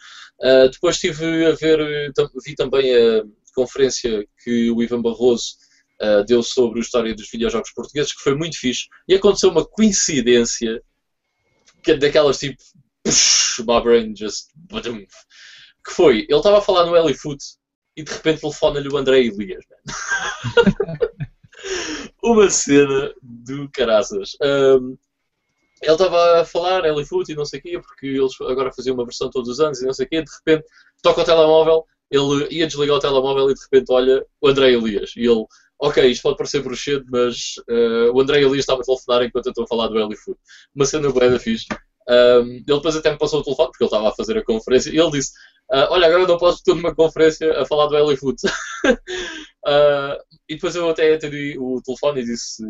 eh, depois tive a ver, vi também a conferência que o Ivan Barroso uh, deu sobre a história dos videojogos portugueses, que foi muito fixe. E aconteceu uma coincidência que, daquelas tipo, push, my brain just, que foi, ele estava a falar no Elifoot e de repente telefona-lhe o André Elias. uma cena do caraças. Um, ele estava a falar Foot e não sei o quê, porque eles agora faziam uma versão todos os anos e não sei o quê, de repente toca o telemóvel, ele ia desligar o telemóvel e de repente olha o André Elias. E ele, ok, isto pode parecer bruxedo, mas uh, o André Elias estava a telefonar enquanto eu estou a falar do Foot. Uma cena boa da fixe. Ele depois até me passou o telefone, porque ele estava a fazer a conferência, e ele disse: uh, Olha, agora não posso estar numa conferência a falar do Elifoot. uh, e depois eu até atendi o telefone e disse: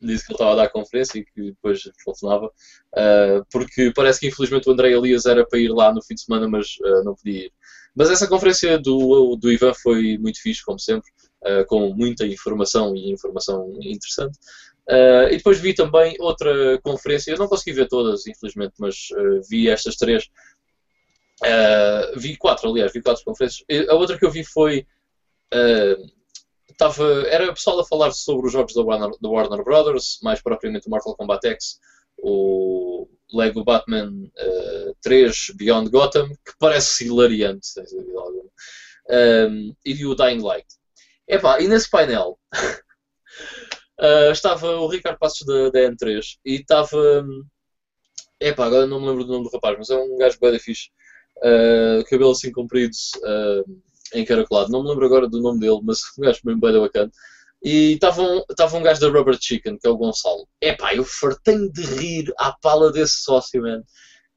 disse que ele estava a dar a conferência e que depois telefonava, uh, porque parece que infelizmente o André Elias era para ir lá no fim de semana, mas uh, não podia ir. Mas essa conferência do, do Ivan foi muito fixe, como sempre, com muita informação e informação interessante. E depois vi também outra conferência, eu não consegui ver todas, infelizmente, mas vi estas três. vi quatro, aliás, vi quatro conferências. A outra que eu vi foi Tava, era o pessoal a falar sobre os jogos da Warner, da Warner Brothers, mais propriamente o Mortal Kombat X, o Lego Batman uh, eh, 3 Beyond Gotham, que parece hilariante, sem dúvida alguma, um, e o Dying Light. Epá, e nesse painel uh, estava o Ricardo Passos da, da N3 e estava. Epá, agora não me lembro do nome do rapaz, mas é um gajo bem fixe. Uh, cabelo assim comprido. Uh, encaracolado. Não me lembro agora do nome dele, mas um gajo bem bem bacana. E estava um, um gajo da Rubber Chicken, que é o Gonçalo. Epá, eu fartei de rir à pala desse sócio, man.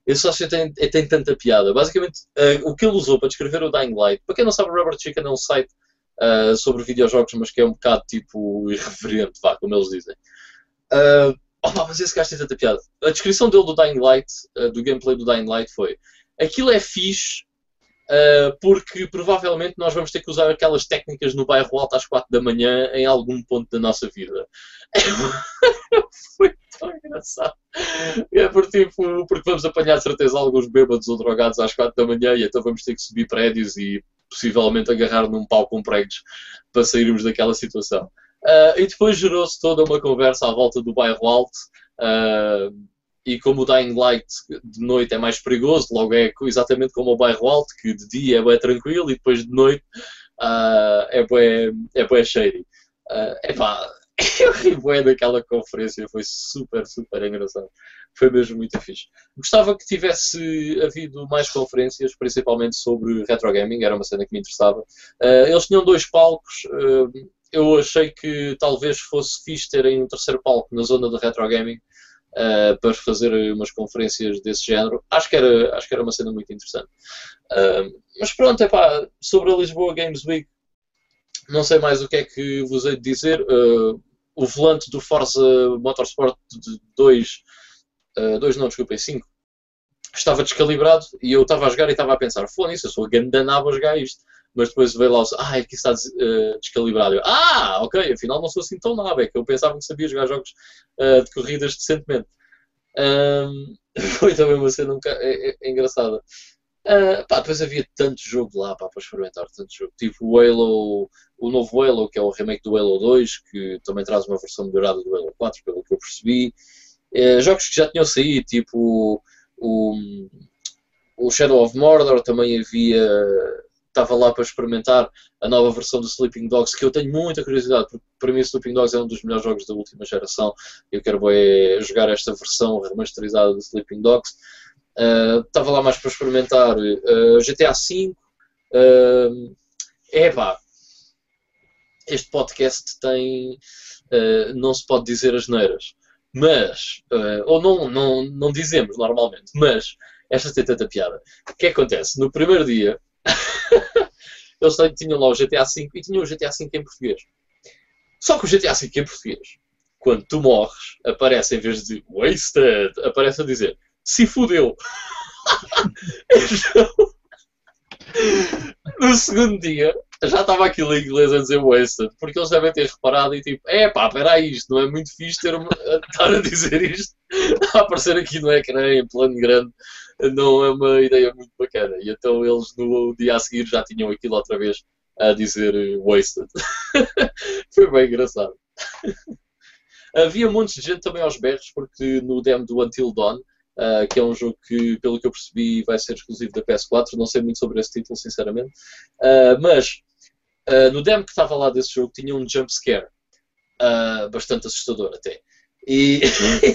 Esse sócio tem, tem tanta piada. Basicamente, uh, o que ele usou para descrever o Dying Light, para quem não sabe, o Rubber Chicken é um site uh, sobre videojogos, mas que é um bocado tipo irreverente, vá, como eles dizem. Uh, oh, mas esse gajo tem tanta piada. A descrição dele do Dying Light, uh, do gameplay do Dying Light, foi: aquilo é fixe Uh, porque provavelmente nós vamos ter que usar aquelas técnicas no bairro alto às 4 da manhã em algum ponto da nossa vida. Foi tão engraçado. É por, tipo, porque vamos apanhar de certeza alguns bêbados ou drogados às 4 da manhã e então vamos ter que subir prédios e possivelmente agarrar num pau com pregos para sairmos daquela situação. Uh, e depois gerou-se toda uma conversa à volta do bairro alto. Uh, e como o Dying Light de noite é mais perigoso, logo é exatamente como o bairro alto, que de dia é bem tranquilo e depois de noite uh, é bem, é bem shady. Uh, epá, eu ri bem daquela conferência, foi super, super engraçado. Foi mesmo muito fixe. Gostava que tivesse havido mais conferências, principalmente sobre retro gaming, era uma cena que me interessava. Uh, eles tinham dois palcos, uh, eu achei que talvez fosse fixe terem um terceiro palco na zona do retro gaming, uh, para fazer umas conferências desse género. Acho que era, acho que era uma cena muito interessante. Uh, mas pronto, é pá, sobre a Lisboa Games Week, não sei mais o que é que vos hei de dizer. Uh, o volante do Forza Motorsport 2, 2 não, desculpem, 5, estava descalibrado e eu estava a jogar e estava a pensar, foda isso, eu sou gandanaba a jogar isto mas depois veio lá, ah, aqui está uh, descalibrado. Eu, ah, ok, afinal não sou assim tão nada, é que eu pensava que sabia jogar jogos uh, de corridas decentemente. Um, foi também uma cena um bocado, é, é, é engraçada. Uh, pá, depois havia tanto jogo lá pá, para experimentar, tanto jogo. Tipo o Halo, o novo Halo, que é o remake do Halo 2, que também traz uma versão melhorada do Halo 4, pelo que eu percebi. Uh, jogos que já tinham saído, tipo o, o Shadow of Mordor, também havia estava lá para experimentar a nova versão do Sleeping Dogs, que eu tenho muita curiosidade, porque para mim Sleeping Dogs é um dos melhores jogos da última geração. Eu quero é, jogar esta versão remasterizada do Sleeping Dogs. Estava lá mais para experimentar GTA V. Uh, epá, este podcast tem. Uh, não se pode dizer as neiras. Mas, ou não, não, não dizemos normalmente, mas esta tem tanta piada. O que acontece? No primeiro dia, eles tinham lá o GTA V e tinham o GTA V em português. Só que o GTA V em português, quando tu morres, aparece em vez de wasted, aparece a dizer se fudeu. então, no segundo dia, já estava aquilo em inglês a dizer wasted, porque eles devem ter reparado e tipo, é pá, peraí, isto não é muito fixe ter estar a dizer isto, a aparecer aqui no ecrã em plano grande não é uma ideia muito bacana. E então eles no dia a seguir já tinham aquilo outra vez a dizer wasted. Foi bem engraçado. Havia montes de gente também aos berros, porque no demo do Until Dawn, uh, que é um jogo que, pelo que eu percebi, vai ser exclusivo da PS4, não sei muito sobre esse título, sinceramente, uh, mas uh, no demo que estava lá desse jogo tinha um jump scare, bastante assustador até. E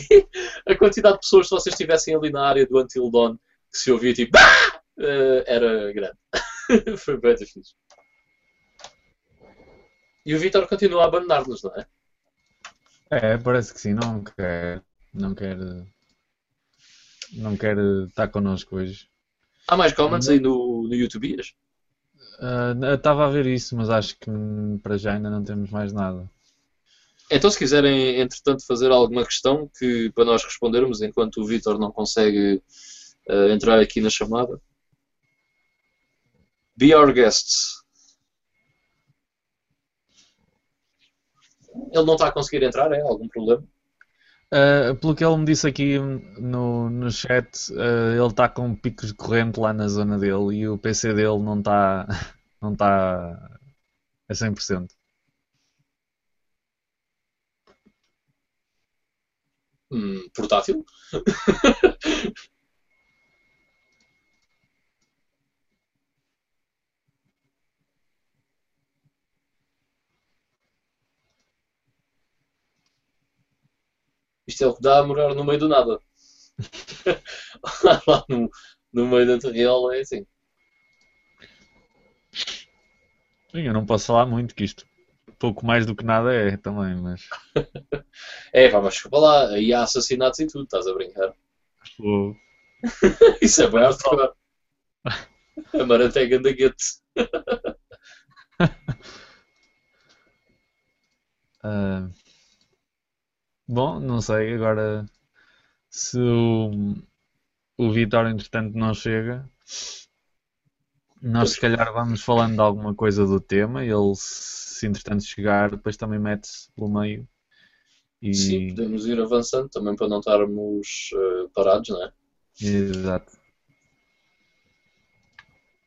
a quantidade de pessoas, se vocês estivessem ali na área do Until Dawn, que se ouvia tipo era grande. Foi bem difícil. E o Vitor continua a abandonar-nos, não é? É, parece que sim, não quer. Não quer. Não quer estar connosco hoje. Há mais comments aí no, no YouTube? Uh, estava a ver isso, mas acho que para já ainda não temos mais nada. Então, se quiserem, entretanto, fazer alguma questão que, para nós respondermos, enquanto o Vitor não consegue uh, entrar aqui na chamada, be our guests. Ele não está a conseguir entrar, é? Algum problema? Uh, pelo que ele me disse aqui no, no chat, uh, ele está com picos de corrente lá na zona dele e o PC dele não está não tá a 100%. Hum, portátil? Isto é o que dá a morar no meio do nada. Lá no, no meio da terriola é assim. Sim, eu não posso falar muito que isto pouco mais do que nada é também, mas. é, pá, mas desculpa lá, aí há assassinatos e tudo, estás a brincar. Oh. Isso é bem hardcore. a Marantega da Guete. uh, bom, não sei, agora se o, o Vitor entretanto não chega, nós se calhar vamos falando de alguma coisa do tema, ele se entretanto chegar, depois também mete-se pelo meio. E... Sim, podemos ir avançando também para não estarmos uh, parados, não é? Exato.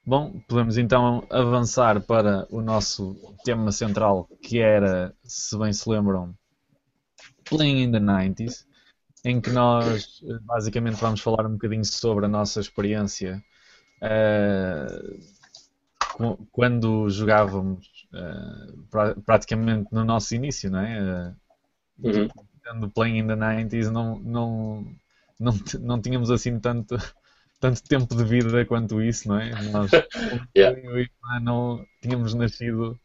Bom, podemos então avançar para o nosso tema central, que era, se bem se lembram, Playing in the 90s, em que nós eh, basicamente vamos falar um bocadinho sobre a nossa experiência uh, quando jogávamos uh, pra, praticamente no nosso início, não é? Uh, uhum. Playing in the 90s não, não, não, não tínhamos assim tanto, tanto tempo de vida quanto isso, não é? Nós yeah. não tínhamos nascido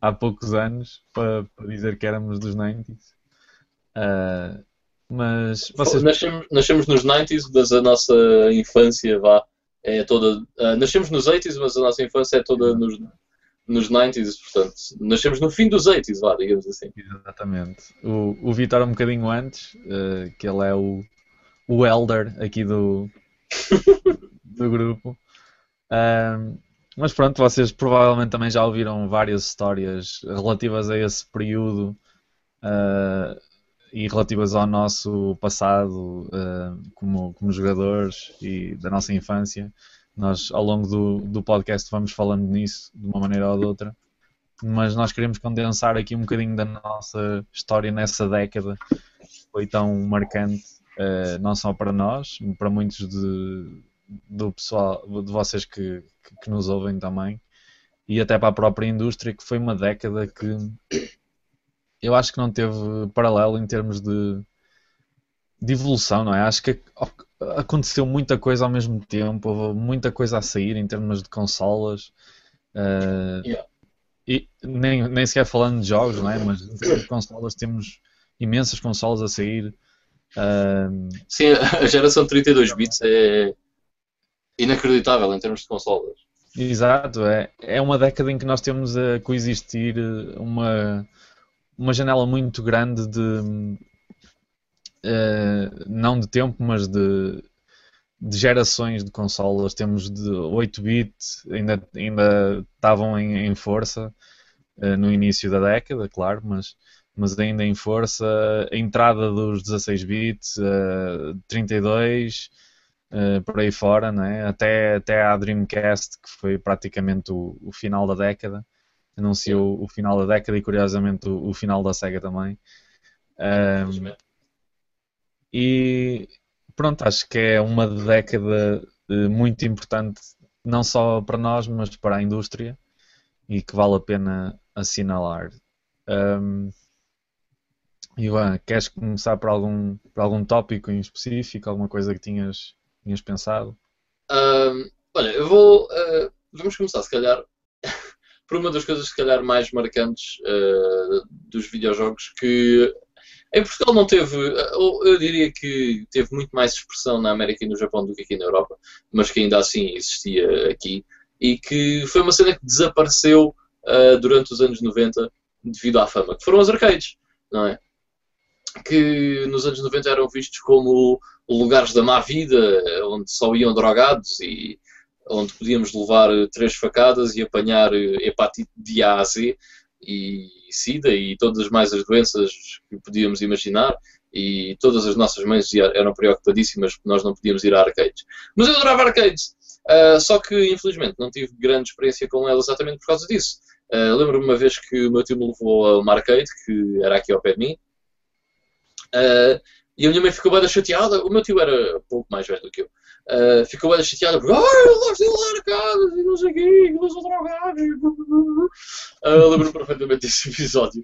há poucos anos para, para dizer que éramos dos 90s. Uh, mas vocês... nascemos, nascemos nos 90s, mas a nossa infância vá é toda. Uh, nascemos nos 80s, mas a nossa infância é toda nos, nos 90s, portanto, nascemos no fim dos 80s, vá, digamos assim. Exatamente. O, o Vitor um bocadinho antes, uh, que ele é o, o elder aqui do, do grupo. Uh, mas pronto, vocês provavelmente também já ouviram várias histórias relativas a esse período. Uh, e relativas ao nosso passado uh, como, como jogadores e da nossa infância. Nós, ao longo do, do podcast, vamos falando nisso de uma maneira ou de outra, mas nós queremos condensar aqui um bocadinho da nossa história nessa década que foi tão marcante, uh, não só para nós, para muitos de, do pessoal, de vocês que, que, que nos ouvem também, e até para a própria indústria, que foi uma década que eu acho que não teve paralelo em termos de, de evolução, não é? Acho que aconteceu muita coisa ao mesmo tempo, houve muita coisa a sair em termos de consolas. Uh, yeah. E nem, nem sequer falando de jogos, não é? Mas em termos de consolas temos imensas consolas a sair. Uh, Sim, a geração 32 bits é inacreditável em termos de consolas. Exato, é, é uma década em que nós temos a coexistir uma uma janela muito grande de uh, não de tempo, mas de, de gerações de consolas. Temos de 8-bit, ainda, ainda estavam em, em força uh, no início da década, claro, mas, mas ainda em força. A entrada dos 16 bits, uh, 32. Uh, por aí fora, né? até, até à Dreamcast, que foi praticamente o, o final da década anunciou o final da década e curiosamente o, o final da SEGA também. Um, e pronto, acho que é uma década eh, muito importante, não só para nós, mas para a indústria e que vale a pena assinalar. Um, Ivan, queres começar por algum, por algum tópico em específico, alguma coisa que tinhas, tinhas pensado? Um, olha, eu vou. Uh, vamos começar, se calhar, por uma das coisas, se calhar, mais marcantes uh, dos videojogos que em Portugal não teve, eu diria que teve muito mais expressão na América e no Japão do que aqui na Europa, mas que ainda assim existia aqui e que foi uma cena que desapareceu uh, durante os anos 90 devido à fama, que foram os arcades. não é? Que nos anos 90 eram vistos como lugares da má vida, onde só iam drogados e onde podíamos levar três facadas e apanhar hepatite de A a Z e SIDA e todas as mais as doenças que podíamos imaginar e todas as nossas mães eram preocupadíssimas porque nós não podíamos ir a arcades. Mas eu adorava arcades, uh, só que infelizmente não tive grande experiência com ela exatamente por causa disso. Uh, Lembro-me uma vez que o meu tio me levou a uma arcade, que era aqui ao pé de mim, uh, e a minha mãe ficou bem chateada. O meu tio era um pouco mais velho do que eu. Uh, ficou bem chateada porque, ai, eu gosto de lá na casa e não sei o quê, eu sou drogado. Uh, Lembro-me perfeitamente desse episódio.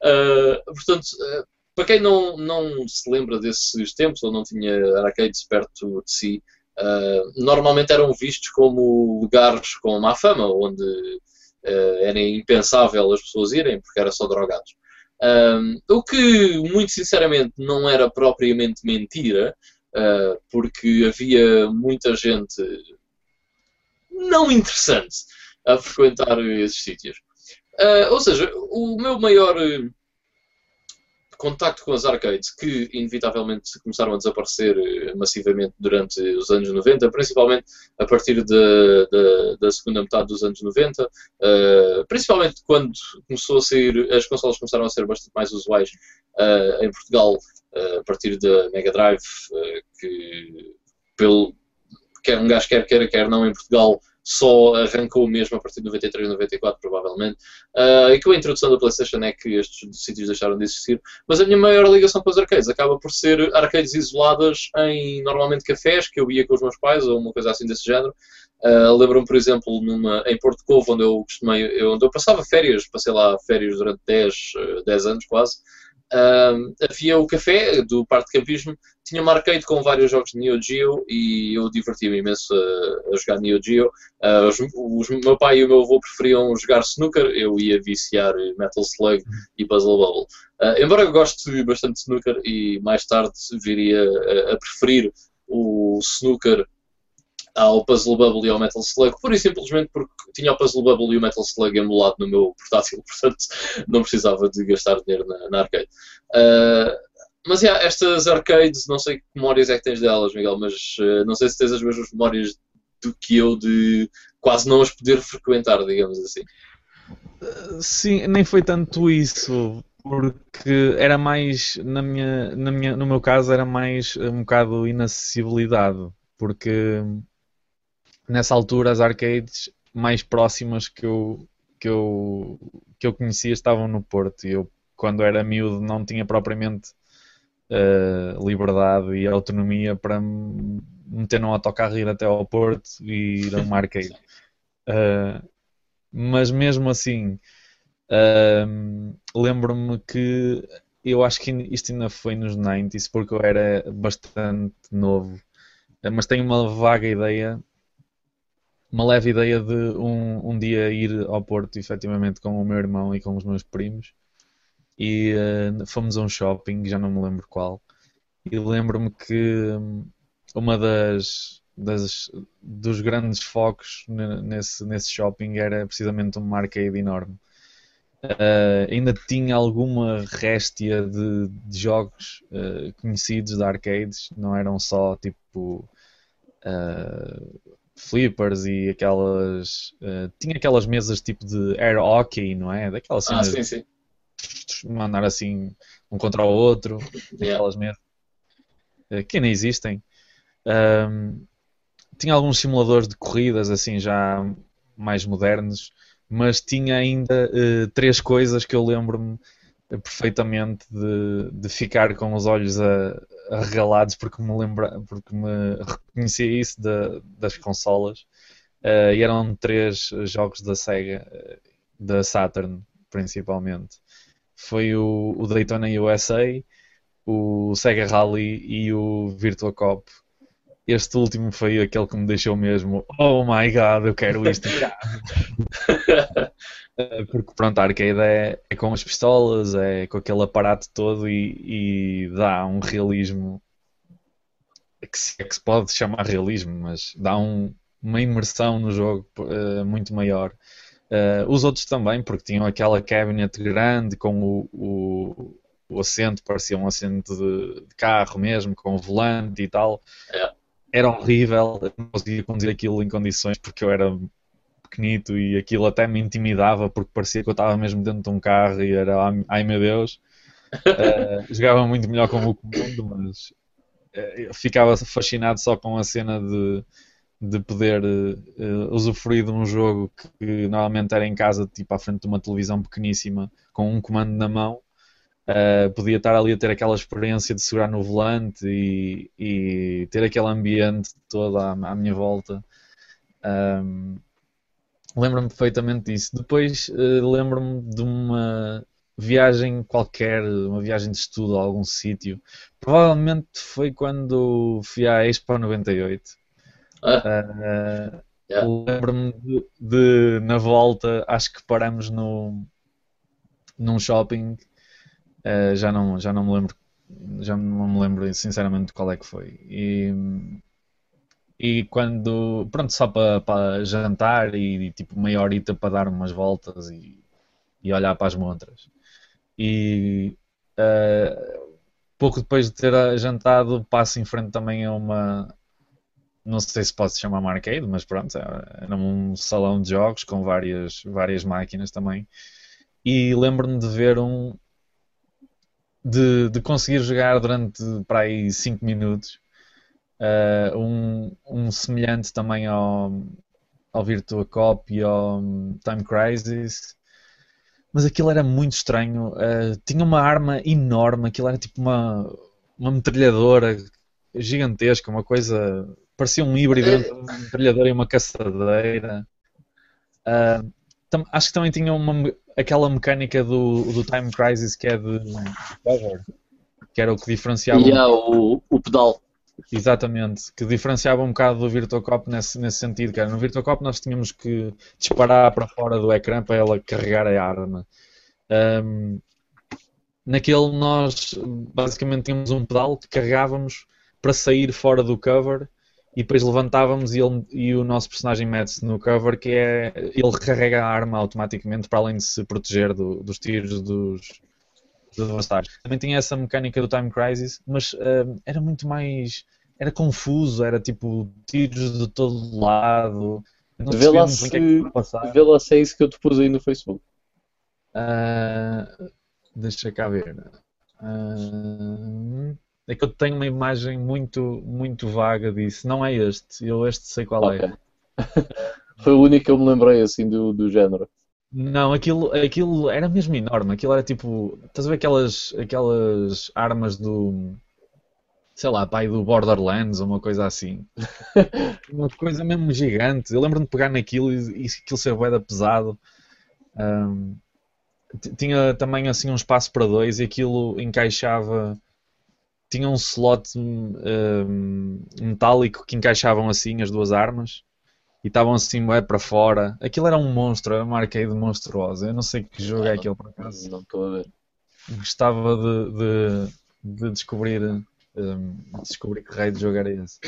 Uh, portanto, uh, para quem não, não se lembra desses tempos ou não tinha arcades perto de si, normalmente eram vistos como lugares com má fama, onde era impensável as pessoas irem porque era só drogados. O que, muito sinceramente, não era propriamente mentira, uh, porque havia muita gente não interessante a frequentar esses sítios. Uh, ou seja, o meu maior contacto com as arcades, que inevitavelmente começaram a desaparecer eh, massivamente durante os anos 90, principalmente a partir de, de, da segunda metade dos anos 90, uh, eh, principalmente quando começou a sair, as consolas começaram a ser bastante mais usuais uh, em Portugal, uh, a partir da Mega Drive, que pelo, quer um gajo quer queira, quer não em Portugal, só arrancou mesmo a partir de 93, 94, provavelmente. Uh, e com a introdução da PlayStation é que estes sítios deixaram de existir. Mas a minha maior ligação com os arcades acaba por ser arcades isoladas em, normalmente, cafés, que eu ia com os meus pais, ou uma coisa assim desse género. Uh, Lembro-me, por exemplo, numa, em Porto Covo, onde eu costumei, onde eu passava férias, passei lá férias durante 10, 10 anos quase. Uh, havia o café do Parque de Campismo, tinha uma arcade com vários jogos de Neo Geo e eu divertia-me imenso a, a, jogar Neo Geo. Uh, os, os, meu pai e o meu avô preferiam jogar snooker, eu ia viciar Metal Slug e Puzzle Bubble. Uh, embora eu goste bastante de snooker e mais tarde viria a, a preferir o snooker ao Puzzle Bubble e ao Metal Slug, pura e simplesmente porque tinha o Puzzle Bubble e o Metal Slug emulado no meu portátil, portanto não precisava de gastar dinheiro na, na arcade. Uh, mas yeah, estas arcades, não sei que memórias é que tens delas, Miguel, mas uh, não sei se tens as mesmas memórias do que eu de quase não as poder frequentar, digamos assim. Sim, nem foi tanto isso, porque era mais, na minha, na minha, no meu caso, era mais um bocado inacessibilidade, porque nessa altura as arcades mais próximas que eu, que eu, que eu conhecia estavam no Porto e eu quando era miúdo não tinha propriamente uh, liberdade e autonomia para me meter num autocarro e ir até ao Porto e ir a uma arcade. Uh, mas mesmo assim uh, lembro-me que eu acho que isto ainda foi nos 90s porque eu era bastante novo mas tenho uma vaga ideia uma leve ideia de um, um dia ir ao Porto, efetivamente, com o meu irmão e com os meus primos. E uh, fomos a um shopping, já não me lembro qual. E lembro-me que hum, uma das, das, dos grandes focos nesse, nesse shopping era precisamente uma arcade enorme. Uh, ainda tinha alguma réstia de, de jogos uh, conhecidos de arcades, não eram só tipo uh, flippers e aquelas. Uh, tinha aquelas mesas tipo de air hockey, não é? Daquelas ah, sim, sim. Mandar assim um contra o outro, aquelas mesas uh, que nem existem. Um, tinha alguns simuladores de corridas assim já mais modernos, mas tinha ainda uh, três coisas que eu lembro-me perfeitamente de, de ficar com os olhos a, arregalados porque me lembra, porque me reconhecia isso das consolas uh, e eram três jogos da Sega, uh, da Saturn principalmente. Foi o, o Daytona USA, o Sega Rally e o Virtua Cop. Este último foi aquele que me deixou mesmo, oh my god, eu quero isto. Eh, porque pronto, a arcade é, é, com as pistolas, é com aquele aparato todo e, e dá um realismo que se, é que se pode chamar realismo, mas dá um, uma imersão no jogo uh, muito maior. Uh, os outros também, porque tinham aquela cabinet grande com o, o, o assento parecia um assento de, de carro mesmo, com volante e tal. É. Era horrível, eu não conseguia conduzir aquilo em condições porque eu era pequenito e aquilo até me intimidava porque parecia que eu estava mesmo dentro de um carro e era, ai meu Deus. Uh, jogava muito melhor com o comando, mas uh, ficava fascinado só com a cena de, de poder uh, usufruir de um jogo que normalmente era em casa, tipo à frente de uma televisão pequeníssima, com um comando na mão. Uh, podia estar ali a ter aquela experiência de segurar no volante e, e ter aquele ambiente todo à, à minha volta. Um, lembro-me perfeitamente disso. Depois uh, lembro-me de uma viagem qualquer, uma viagem de estudo a algum sítio. Provavelmente foi quando fui à Expo 98. Ah. Uh, yeah. Lembro-me de, de, na volta, acho que paramos no, num shopping. Uh, já, não, já não me lembro já não me lembro sinceramente qual é que foi. E, e quando, pronto, só para, para jantar e tipo meia horita para dar umas voltas e, e olhar para as montras. E uh, pouco depois de ter jantado, passo em frente também a uma. Não sei se pode chamar arcade, mas pronto, era um salão de jogos com várias, várias máquinas também. E lembro-me de ver um. De, de conseguir jogar durante para aí 5 minutos uh, um, um semelhante também ao, ao Virtua Cop e ao Time Crisis mas aquilo era muito estranho. Uh, tinha uma arma enorme, aquilo era tipo uma, uma metralhadora gigantesca, uma coisa. parecia um híbrido entre uma metralhadora e uma caçadeira. Uh, tam, acho que também tinha uma, aquela mecânica do, do Time Crisis que é de cover, que era o que diferenciava. E yeah, o, o pedal. Exatamente, que diferenciava um bocado do VirtuaCop nesse, nesse sentido, era no VirtuaCop nós tínhamos que disparar para fora do ecrã para ela carregar a arma. Um, naquele nós basicamente tínhamos um pedal que carregávamos para sair fora do cover e depois levantávamos e, ele, e o nosso personagem mete-se no cover que é ele carrega a arma automaticamente para além de se proteger do, dos tiros dos, adversários. Também tinha essa mecânica do Time Crisis, mas uh, era muito mais. Era confuso, era tipo tiros de todo lado. Vê lá, se, é vê lá se é isso que eu te pus aí no Facebook. Uh, deixa cá ver. Uh, é que eu tenho uma imagem muito, muito vaga disso. Não é este, eu este sei qual é. okay. é. Foi o único que eu me lembrei assim do, do género. Não, aquilo, aquilo era mesmo enorme. Aquilo era tipo. Estás a ver aquelas, aquelas armas do. Sei lá, pai do Borderlands ou uma coisa assim. uma coisa mesmo gigante. Eu lembro-me de pegar naquilo e, e aquilo ser boeda pesado. Um, tinha também assim um espaço para dois e aquilo encaixava. Tinha um slot um, metálico que encaixavam assim as duas armas e estavam assim é para fora. Aquilo era um monstro, era uma arcade monstruosa. Eu não sei que jogo é aquele por acaso. Não estou a ver. Gostava de, de, de descobrir um, descobrir que raio de jogo era esse.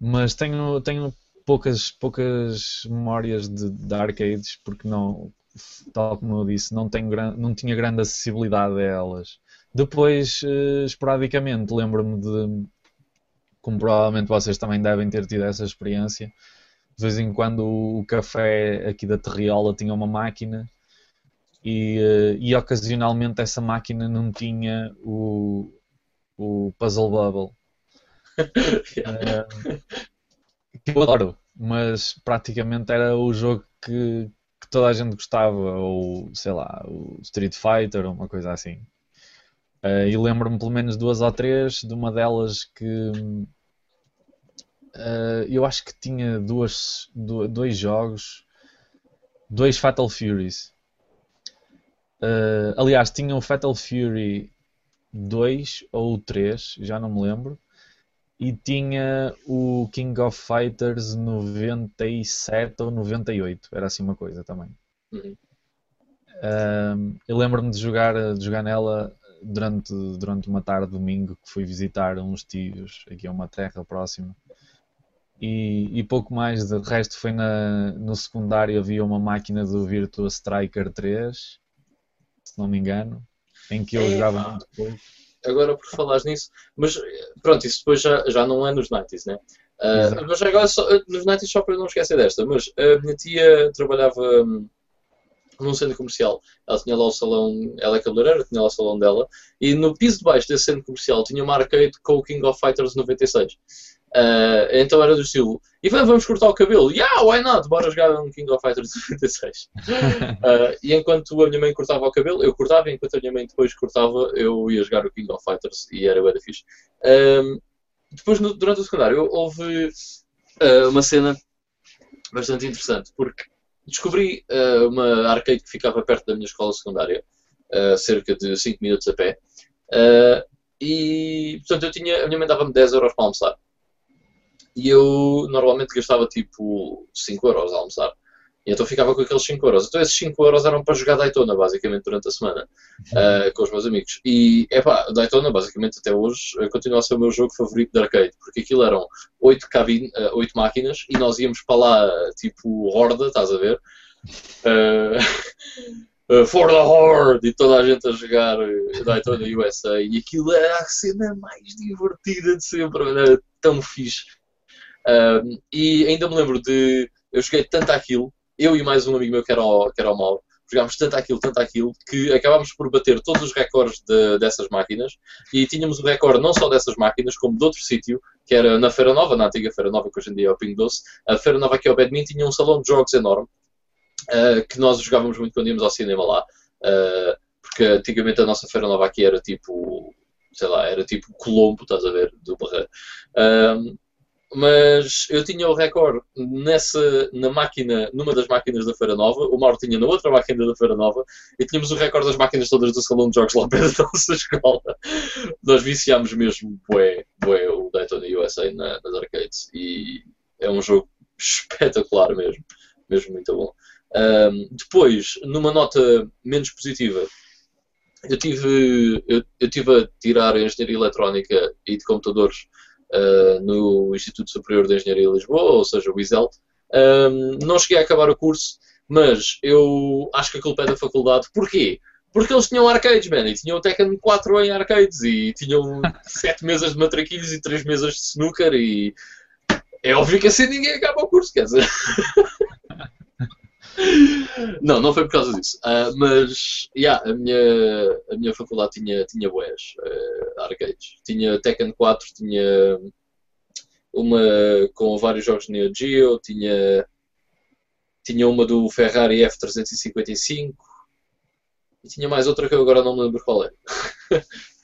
Mas tenho, tenho poucas, poucas memórias de, de arcades porque não, tal como eu disse, não, tenho não tinha grande acessibilidade a elas. Depois, uh, esporadicamente, lembro-me de, como provavelmente vocês também devem ter tido essa experiência, de vez em quando o café aqui da Terriola tinha uma máquina e, eh, e ocasionalmente essa máquina não tinha o, o Puzzle Bubble. uh, que eu adoro, mas praticamente era o jogo que, que, toda a gente gostava, ou sei lá, o Street Fighter, ou uma coisa assim. Uh, e lembro-me pelo menos duas ou três, de uma delas que Uh, eu acho que tinha duas, dois jogos, dois Fatal Furies. Uh, aliás, tinha o Fatal Fury 2 ou 3, já não me lembro. E tinha o King of Fighters 97 ou 98, era assim uma coisa também. Uhum. Uh, eu lembro-me de jogar, de jogar nela durante, durante uma tarde domingo que fui visitar uns tios aqui a uma terra próxima e, e, pouco mais. De resto, foi na, no secundário havia uma máquina do Virtua Striker 3, se não me engano. em que eu É, jogava muito pouco. agora por falares nisso, mas pronto, isso depois já, já não é nos 90s, né? Exato. mas agora só, nos 90s só para não esquecer desta, mas a minha tia trabalhava hum, num centro comercial, ela tinha lá o salão, ela é cabeleireira, tinha lá o salão dela, e no piso de baixo desse centro comercial tinha uma arcade com o King of Fighters 96. Ah, então era do estilo, e vamos, cortar o cabelo, yeah, why not? Bora jogar um King of Fighters 96. Ah, e enquanto a minha mãe cortava o cabelo, eu cortava, e enquanto a minha mãe depois cortava, eu ia jogar o King of Fighters e era da fixe. Ahm, depois, no- durante o secundário, houve ah, uma cena bastante interessante, porque descobri ah, uma arcade que ficava perto da minha escola secundária, a cerca de 5 minutos a pé, Ah, e portanto eu tinha, a minha mãe dava-me 10 euros para almoçar. E eu normalmente gastava tipo 5 euros a almoçar. E então ficava com aqueles 5 euros. Então esses 5 euros eram para jogar Daytona, basicamente, durante a semana, ah, com os meus amigos. E, epá, Daytona, basicamente, até hoje, ah, continua a ser o meu jogo favorito de arcade, porque aquilo eram 8, cabine, ah, 8 máquinas e nós íamos para lá, tipo, horda, estás a ver? Ah, ah, for the Horde! E toda a gente a jogar Daytona USA. E aquilo era a cena mais divertida de sempre, era tão fixe. E ainda me lembro de. Eu joguei tanto aquilo, eu e mais um amigo meu que era o, que era o Mauro, jogámos tanto aquilo, tanto aquilo, que acabámos por bater todos os recordes de- dessas máquinas e tínhamos o recorde não só dessas máquinas, como de outro sítio, que era na Feira Nova, na antiga Feira Nova, que hoje em dia é o Pingo Doce. A Feira Nova, aqui ao Badminton, tinha um salão de jogos enorme, ah, que nós jogávamos muito quando íamos ao cinema lá, Ah, porque antigamente a nossa Feira Nova aqui era tipo, sei lá, era tipo Colombo, estás a ver, do Barreiro. Ah, mas eu tinha o recorde nessa, na máquina, numa das máquinas da Feira Nova, o Mauro tinha na outra máquina da Feira Nova, e tínhamos o recorde das máquinas todas do salão de jogos lá perto da nossa escola. Nós viciámos mesmo bué, bué o Daytona USA na- nas arcades, e é um jogo espetacular mesmo, mesmo muito bom. Ahm, depois, numa nota menos positiva, eu tive, eu, eu tive a tirar Engenharia Eletrónica e de Computadores uh, no Instituto Superior de Engenharia de Lisboa, ou seja, o ISEL. Um, não cheguei a acabar o curso, mas eu acho que a culpa é da faculdade. Porquê? Porque eles tinham arcades, man, e tinham o Tekken 4 em arcades, e tinham 7 mesas de matraquilhos e 3 mesas de snooker, e é óbvio que assim ninguém acaba o curso, quer dizer. Não, não foi por causa disso. Ah, mas, yeah, a, minha, a minha faculdade tinha, tinha boas arcades. Tinha Tekken 4, tinha uma com vários jogos de Neo Geo, tinha, tinha uma do Ferrari F355 e tinha mais outra que eu agora não me lembro qual é.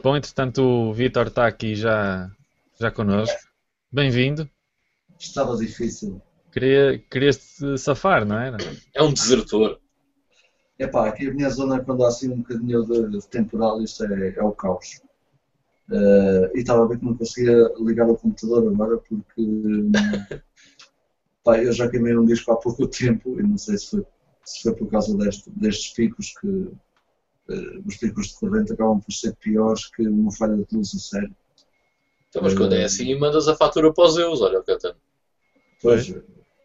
Bom, entretanto, o Vitor está aqui já, já connosco. Bem-vindo. Estava difícil. Queria, querias-te safar, não era? É um desertor. Epá, aqui a minha zona, quando há assim um bocadinho de, de temporal, isto é, é o caos. Eh, e estava a ver que não conseguia ligar o computador agora porque hum, pá, eu já queimei um disco há pouco tempo e não sei se foi, se foi por causa deste- destes picos que eh, os picos de corrente acabam por ser piores que uma falha de luz a sério. Então, mas quando é assim, mandas a fatura para os Zeus, olha o que eu tenho. Pois,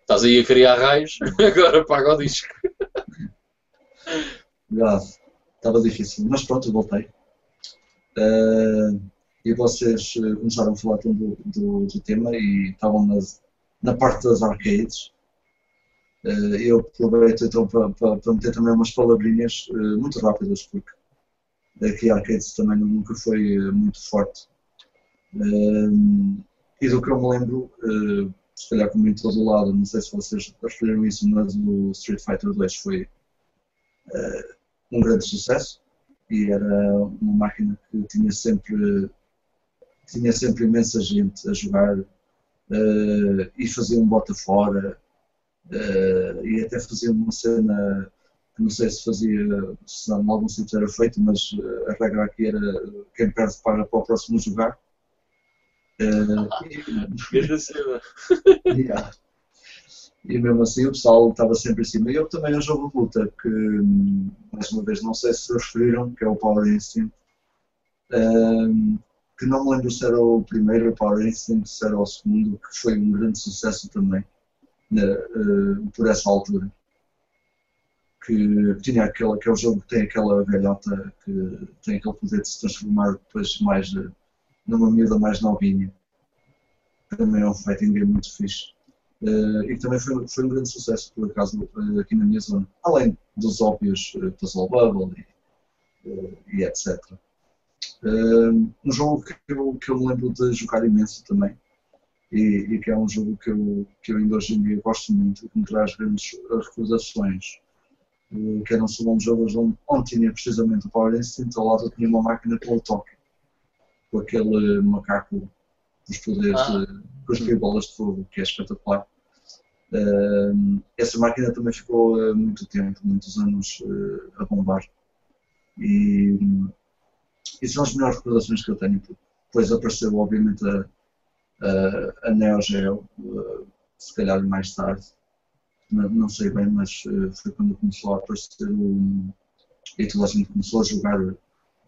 Estás aí a criar raios, agora paga o disco. já, estava difícil, mas pronto, voltei. Eh, e vocês eh, começaram a falar então do, do, do tema e estavam nas, na parte das arcades. Eh, eu aproveito então para, para, para meter também umas palavrinhas eh, muito rápidas, porque aqui a arcades também nunca foi muito forte. E do que eu me lembro, se calhar como em todo lado, não sei se vocês referiram isso, mas o Street Fighter 2 foi eh, um grande sucesso. E era uma máquina que tinha sempre tinha sempre imensa gente a jogar eh, e fazia um bota fora eh, e até fazia uma cena que não sei se fazia se em algum sítio era feito mas a regra aqui era quem perde paga para o próximo jogar Cena. Yeah. E mesmo assim o pessoal estava sempre em cima. E eu também é um jogo luta que, mais uma vez, não sei se referiram, que é o Power Instinct. Hum, que não me lembro se era o primeiro o Power Instinct, se era o segundo, que foi um grande sucesso também, né, eh, por essa altura. que tinha aquele, aquele jogo que tem aquela velhota que tem aquele poder de se transformar depois mais eh, numa miúda mais novinha. Também é um fighting game muito fixe. Uh, e também foi, foi um grande sucesso, por acaso, uh, aqui na minha zona. Além dos óbvios uh, Puzzle Bubble e, uh, e etc. um jogo que eu, que eu me lembro de jogar imenso também, e, e, que é um jogo que eu, que eu ainda hoje em dia gosto muito, que me traz grandes recordações. que era um segundo jogo onde, onde tinha precisamente o Power Instinct, ao lado tinha uma máquina pelo toque, com aquele macaco dos poderes ah. com as bolas de fogo, que é espetacular. Uh, essa máquina também ficou uh, muito tempo, muitos anos uh, a bombar. E, e são as melhores recordações que eu tenho. Depois apareceu, obviamente, a, a, a Neo Geo, se calhar mais tarde, não, não sei bem, mas foi quando começou a aparecer o. E toda a gente começou a jogar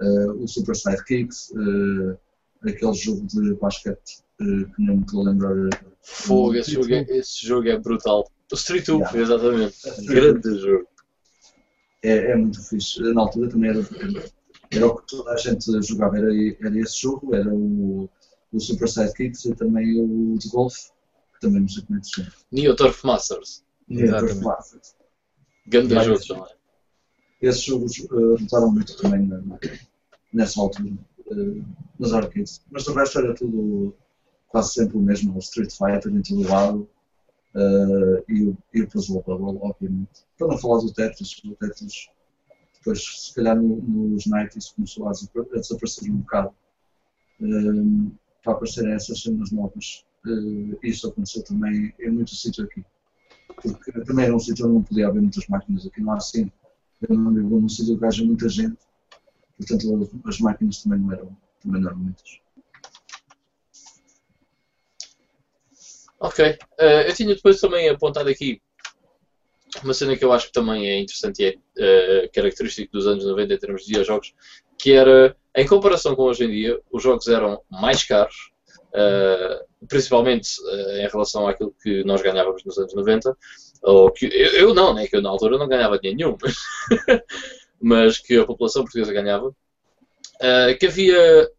o Super Sidekicks, aquele jogo de basquete que não me estou a lembrar Fogo, esse jogo, é, esse jogo é brutal. O Street 2, yeah. exatamente. Grande jogo. É, é muito fixe. Na altura também era, era o que toda a gente jogava, era, era esse jogo, era o, o Super Sidekicks e também o de golfe, que também não sei como é. Neo Turf Masters. Neo Turf Masters. Grande jogo também. Esses jogos uh, muito também na, nessa altura, uh, nas arcades. Mas o resto era tudo quase sempre o mesmo, o Street Fighter em todo lado uh, e, o, e o Puzzle Bubble, obviamente. Para não falar do Tetris, o Tetris depois, se calhar no, nos 90s começou a, desaparecer um bocado uh, para aparecerem essas cenas novas. Uh, isso aconteceu também em muitos sítios aqui. Porque também era um sítio onde não podia haver muitas máquinas, aqui não há assim. Eu não vivo num sítio que haja muita gente, portanto as máquinas também não eram, também não eram muitas. Ok. Uh, eu tinha depois também apontado aqui uma cena que eu acho que também é interessante e é uh, característico dos anos 90 em termos de videojogos, que era, em comparação com hoje em dia, os jogos eram mais caros, uh, principalmente em relação àquilo que nós ganhávamos nos anos 90, ou que eu, eu não, né, que eu na altura não ganhava dinheiro nenhum, mas, que a população portuguesa ganhava, que havia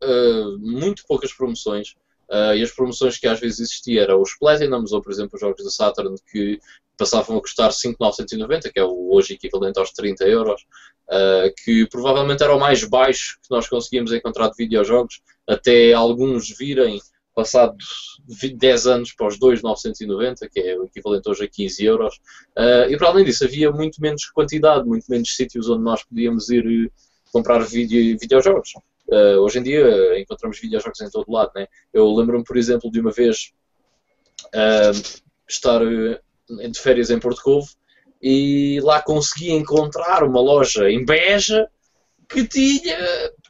muito poucas promoções, Uh, e as promoções que às vezes existiam eram os Platinums, ou por exemplo os jogos da Saturn que passavam a custar 5,990, que é o hoje equivalente aos 30 euros, uh, que provavelmente era o mais baixo que nós conseguíamos encontrar de videojogos, até alguns virem passados 10 anos para os 2,990, que é o equivalente hoje a 15 euros. Uh, e para além disso, havia muito menos quantidade, muito menos sítios onde nós podíamos ir comprar video, videojogos. Uh, hoje em dia uh, encontramos videojogos em todo lado. Né? Eu lembro-me, por exemplo, de uma vez uh, estar de férias em Porto Covo e lá consegui encontrar uma loja em Beja que tinha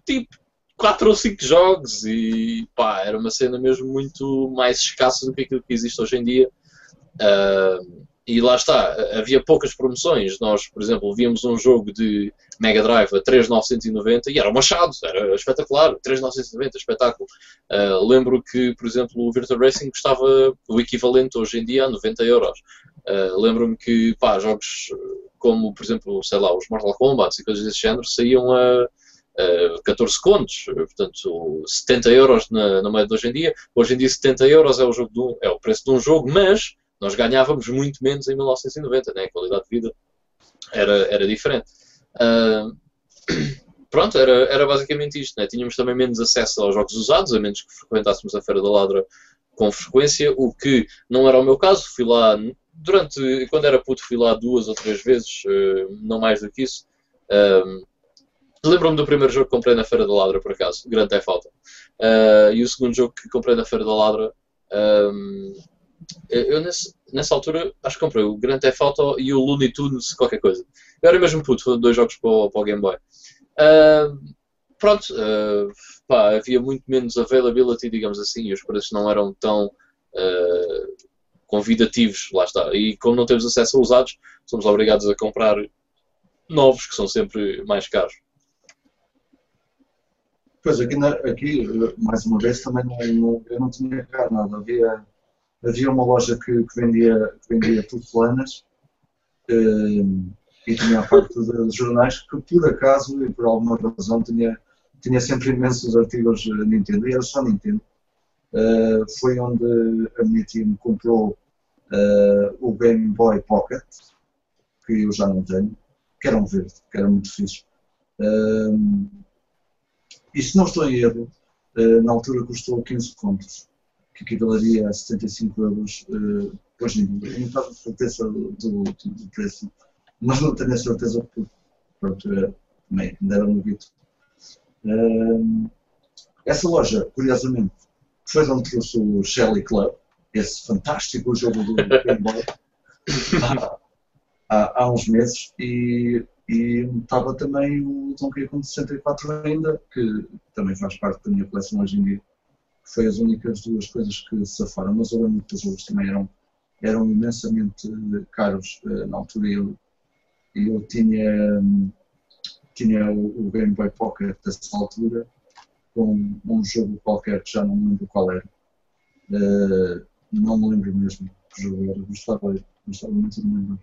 tipo 4 ou 5 jogos e pá, era uma cena mesmo muito mais escassa do que aquilo que existe hoje em dia. Uh, e lá está, havia poucas promoções. Nós, por exemplo, víamos um jogo de Mega Drive a 3,990 e era um machado, era espetacular, 3,990, espetáculo. Uh, lembro que, por exemplo, o Virtua Racing custava o equivalente hoje em dia a 90 euros. Uh, Lembro-me que, pá, jogos como, por exemplo, sei lá, os Mortal Kombat e coisas desse género saíam a. Uh, 14 contos, portanto 70 euros na, na moeda de hoje em dia. Hoje em dia 70 euros é o, jogo um, é o preço de um jogo, mas nós ganhávamos muito menos em 1990, né? a qualidade de vida era, era diferente. Uh, pronto, era, era basicamente isto. Né? Tínhamos também menos acesso aos jogos usados, a menos que frequentássemos a Feira da Ladra com frequência, o que não era o meu caso. Fui lá, durante, quando era puto, fui lá duas ou três vezes, uh, não mais do que isso. Uh, Lembro-me do primeiro jogo que comprei na Feira da Ladra, por acaso, Grande Theft Auto. Uh, e o segundo jogo que comprei na Feira da Ladra um, eu nesse, nessa altura acho que comprei o Grand Theft Auto e o Looney Tunes qualquer coisa. Eu era mesmo puto, dois jogos para o, para o Game Boy. Uh, pronto, uh, pá, havia muito menos availability, digamos assim, e os preços não eram tão uh, convidativos, lá está. E como não temos acesso a usados, somos obrigados a comprar novos, que são sempre mais caros. Pois, aqui, aqui mais uma vez, também não, eu não tinha cá nada. Havia havia uma loja que, que vendia, que vendia porcelanas, uh, e tinha a parte dos jornais que por acaso e por alguma razão tinha, tinha sempre imensos artigos Nintendo e era só Nintendo. Uh, foi onde a minha team comprou uh, o Game Boy Pocket, que eu já não tenho, que era um verde, que era muito fixe. E se não estou em erro, na altura custou 15 contos, que equivaleria a 75 euros hoje em dia. Eu não estava certeza do, do, do preço mas não tenho a certeza porque pronto, também ainda era novinho. Um, essa loja, curiosamente, foi onde trouxe o Shelly Club, esse fantástico jogo do Game Boy, há, há, há, uns meses, e, e estava também o Donkey Kong 64 ainda, que também faz parte da minha coleção hoje em dia. Foi as únicas duas coisas que safaram, mas eu lembro que os jogos também eram, eram imensamente caros uh, na altura. Eu, eu tinha, tinha o, Game Boy Pocket dessa altura com um jogo qualquer que já não me lembro qual era. Uh, não me lembro mesmo que jogo era, gostava, gostava muito de lembrar.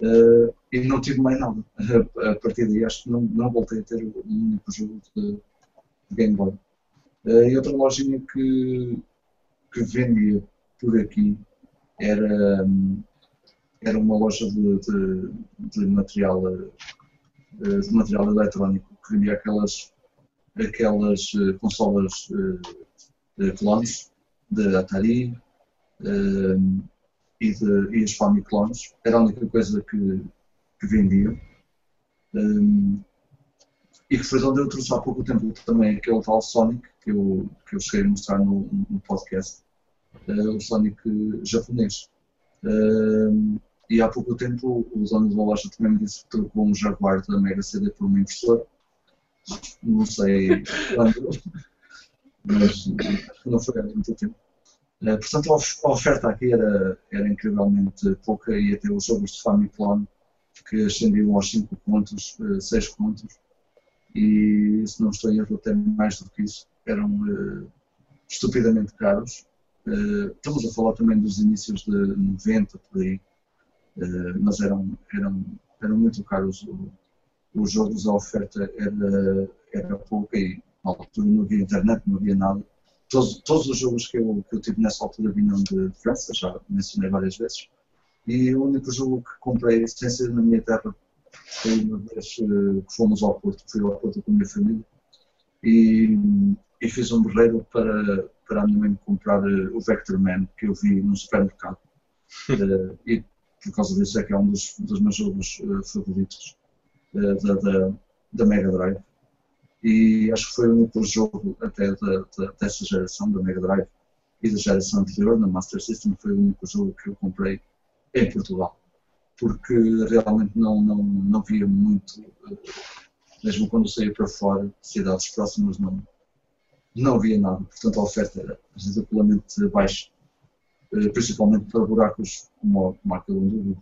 Uh, e não tive mais nada. A, partir daí acho que não, não voltei a ter o único jogo de, Game Boy. Uh, e outra lojinha que, que vendia por aqui era. Um, era uma loja de, de, de material, eh, de material eletrónico que vendia aquelas, aquelas consolas uh, clones de Atari uh, e, de, e as Famiclones. Era a única coisa que, que vendia. Um, e que foi onde eu trouxe há pouco tempo também aquele tal Sonic que eu, que eu cheguei a mostrar no, no podcast, uh, o Sonic japonês. Uh, e há pouco tempo o dono da loja também me disse que trocou um Jaguar da Mega CD por uma impressora. Não sei quando, mas não foi há muito tempo. Uh, portanto, a oferta aqui era, era incrivelmente pouca e até os jogos de Famiclone que ascendiam aos 5 contos, 6 uh, contos, e se não estou em erro, até mais do que isso, eram uh, estupidamente caros. estamos a falar também dos inícios de 90 por aí. Eh, mas eram, eram, eram muito caros os jogos, a oferta era, era pouca e na altura não havia internet, não havia nada. Todos, todos os jogos que eu, que eu tive nessa altura vinham de França, já mencionei várias vezes, e o único jogo que comprei sem ser na minha terra foi uma vez eh, que fomos ao Porto, fui ao Porto com a minha família, e, e fiz um berreiro para, para a minha mãe comprar eh, o Vector Man que eu vi no supermercado. uh, e por causa disso é que é um dos, dos meus jogos uh, favoritos uh, da, da, da, Mega Drive. E acho que foi o único jogo até da, da, dessa geração, da Mega Drive, e da geração anterior, na Master System, foi o único jogo que eu comprei em Portugal. Porque realmente não, não, não via muito, uh, mesmo quando saía para fora, cidades próximas, não, não havia nada. Portanto, a oferta era ridiculamente baixa eh, principalmente para buracos como, como aquele onde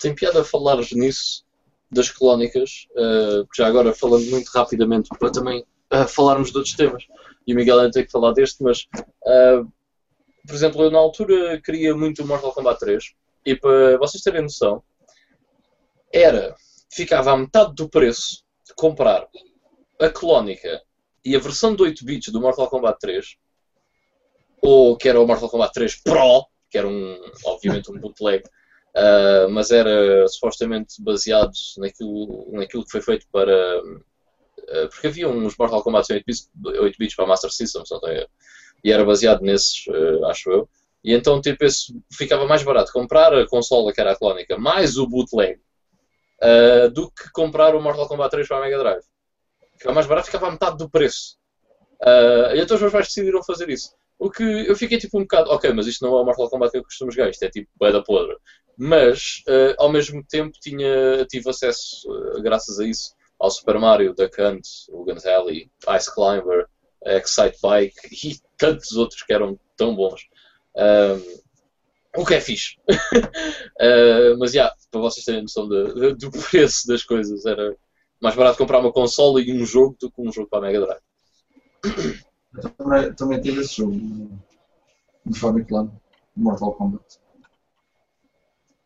Tem piada falares nisso, das colónicas, uh, já agora falando muito rapidamente, para também uh, falarmos de outros temas. E o Miguel ainda tem que falar deste, mas, uh, por exemplo, eu na altura queria muito o Mortal Kombat 3, e para vocês terem noção, era, ficava a metade do preço de comprar a colónica e a versão de 8 bits do Mortal Kombat 3 ou que era o Mortal Kombat 3 Pro, que era um, obviamente um bootleg, uh, mas era supostamente baseado naquilo, naquilo que foi feito para. Uh, porque havia uns Mortal Kombat 8 bits, 8 bits para Master System, e era baseado nesses, uh, acho eu. E então, tipo, esse ficava mais barato comprar a consola que era a clónica mais o bootleg do que comprar o Mortal Kombat 3 para a Mega Drive. Ficava mais barato, ficava a metade do preço. e então os meus pais decidiram fazer isso. O que eu fiquei tipo um bocado, ok, mas isto não é o Mortal Kombat que eu costumo jogar, isto é tipo bué da podre. Mas, uh, ao mesmo tempo, tinha, tive acesso, uh, graças a isso, ao Super Mario, Duck Hunt, Guns Alley, Ice Climber, Excite Bike e tantos outros que eram tão bons. Um, o que é fixe. uh, mas, já, yeah, para vocês terem noção de, de, do preço das coisas, era mais barato comprar uma consola e um jogo do que um jogo para a Mega Drive. Também, também tive esse jogo no, Famicom, Mortal Kombat.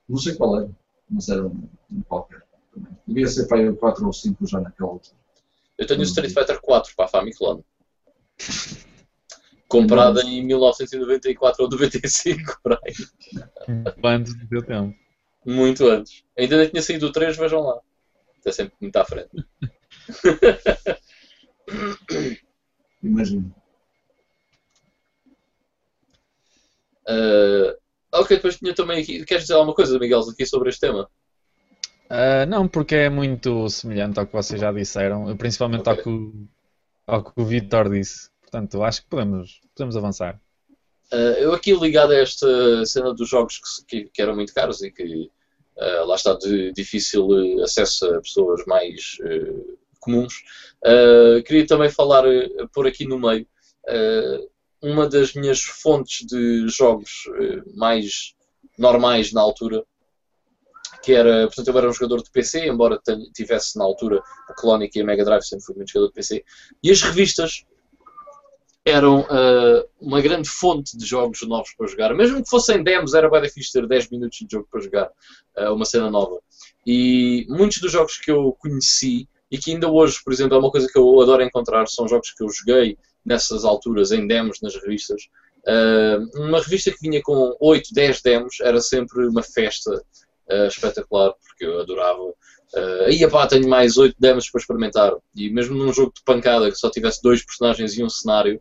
Não sei qual é, mas era um, um qualquer. também. Devia ser para aí 4 ou 5 já naquela altura. Eu tenho o Street Fighter 4 para a Famicom. Comprada em 1994 ou 95, por aí. Antes do teu tempo. Muito antes. Ainda nem tinha saído o 3, vejam lá. Está sempre muito à frente. Imagino. Ah, ok, depois tinha também aqui. Queres dizer alguma coisa, Miguel, aqui sobre este tema? Ah, não, porque é muito semelhante ao que vocês já disseram, principalmente ao Ok. que, o- ao que o Vitor disse. Portanto, acho que podemos, podemos avançar. Ah, eu aqui ligado a esta cena dos jogos que, que- que eram muito caros e que ah, lá está de difícil eh, acesso a pessoas mais eh, comuns, ah, queria também falar, eh, por aqui no meio, ah, uma das minhas fontes de jogos eh, mais normais na altura, que era, portanto, eu era um jogador de PC, embora tivesse na altura o Clonic e a Mega Drive, sempre fui muito jogador de PC, e as revistas eram ah, uma grande fonte de jogos novos para jogar. Mesmo que fossem demos, era bem fixe ter 10 minutos de jogo para jogar ah, uma cena nova. E muitos dos jogos que eu conheci, e que ainda hoje, por exemplo, é uma coisa que eu adoro encontrar, são jogos que eu joguei nessas alturas, em demos, nas revistas. Ah, uma revista que vinha com 8, 10 demos era sempre uma festa ah, espetacular, porque eu adorava. Uh, aí pá, tenho mais 8 demos para experimentar. E mesmo num jogo de pancada que só tivesse dois personagens e um cenário,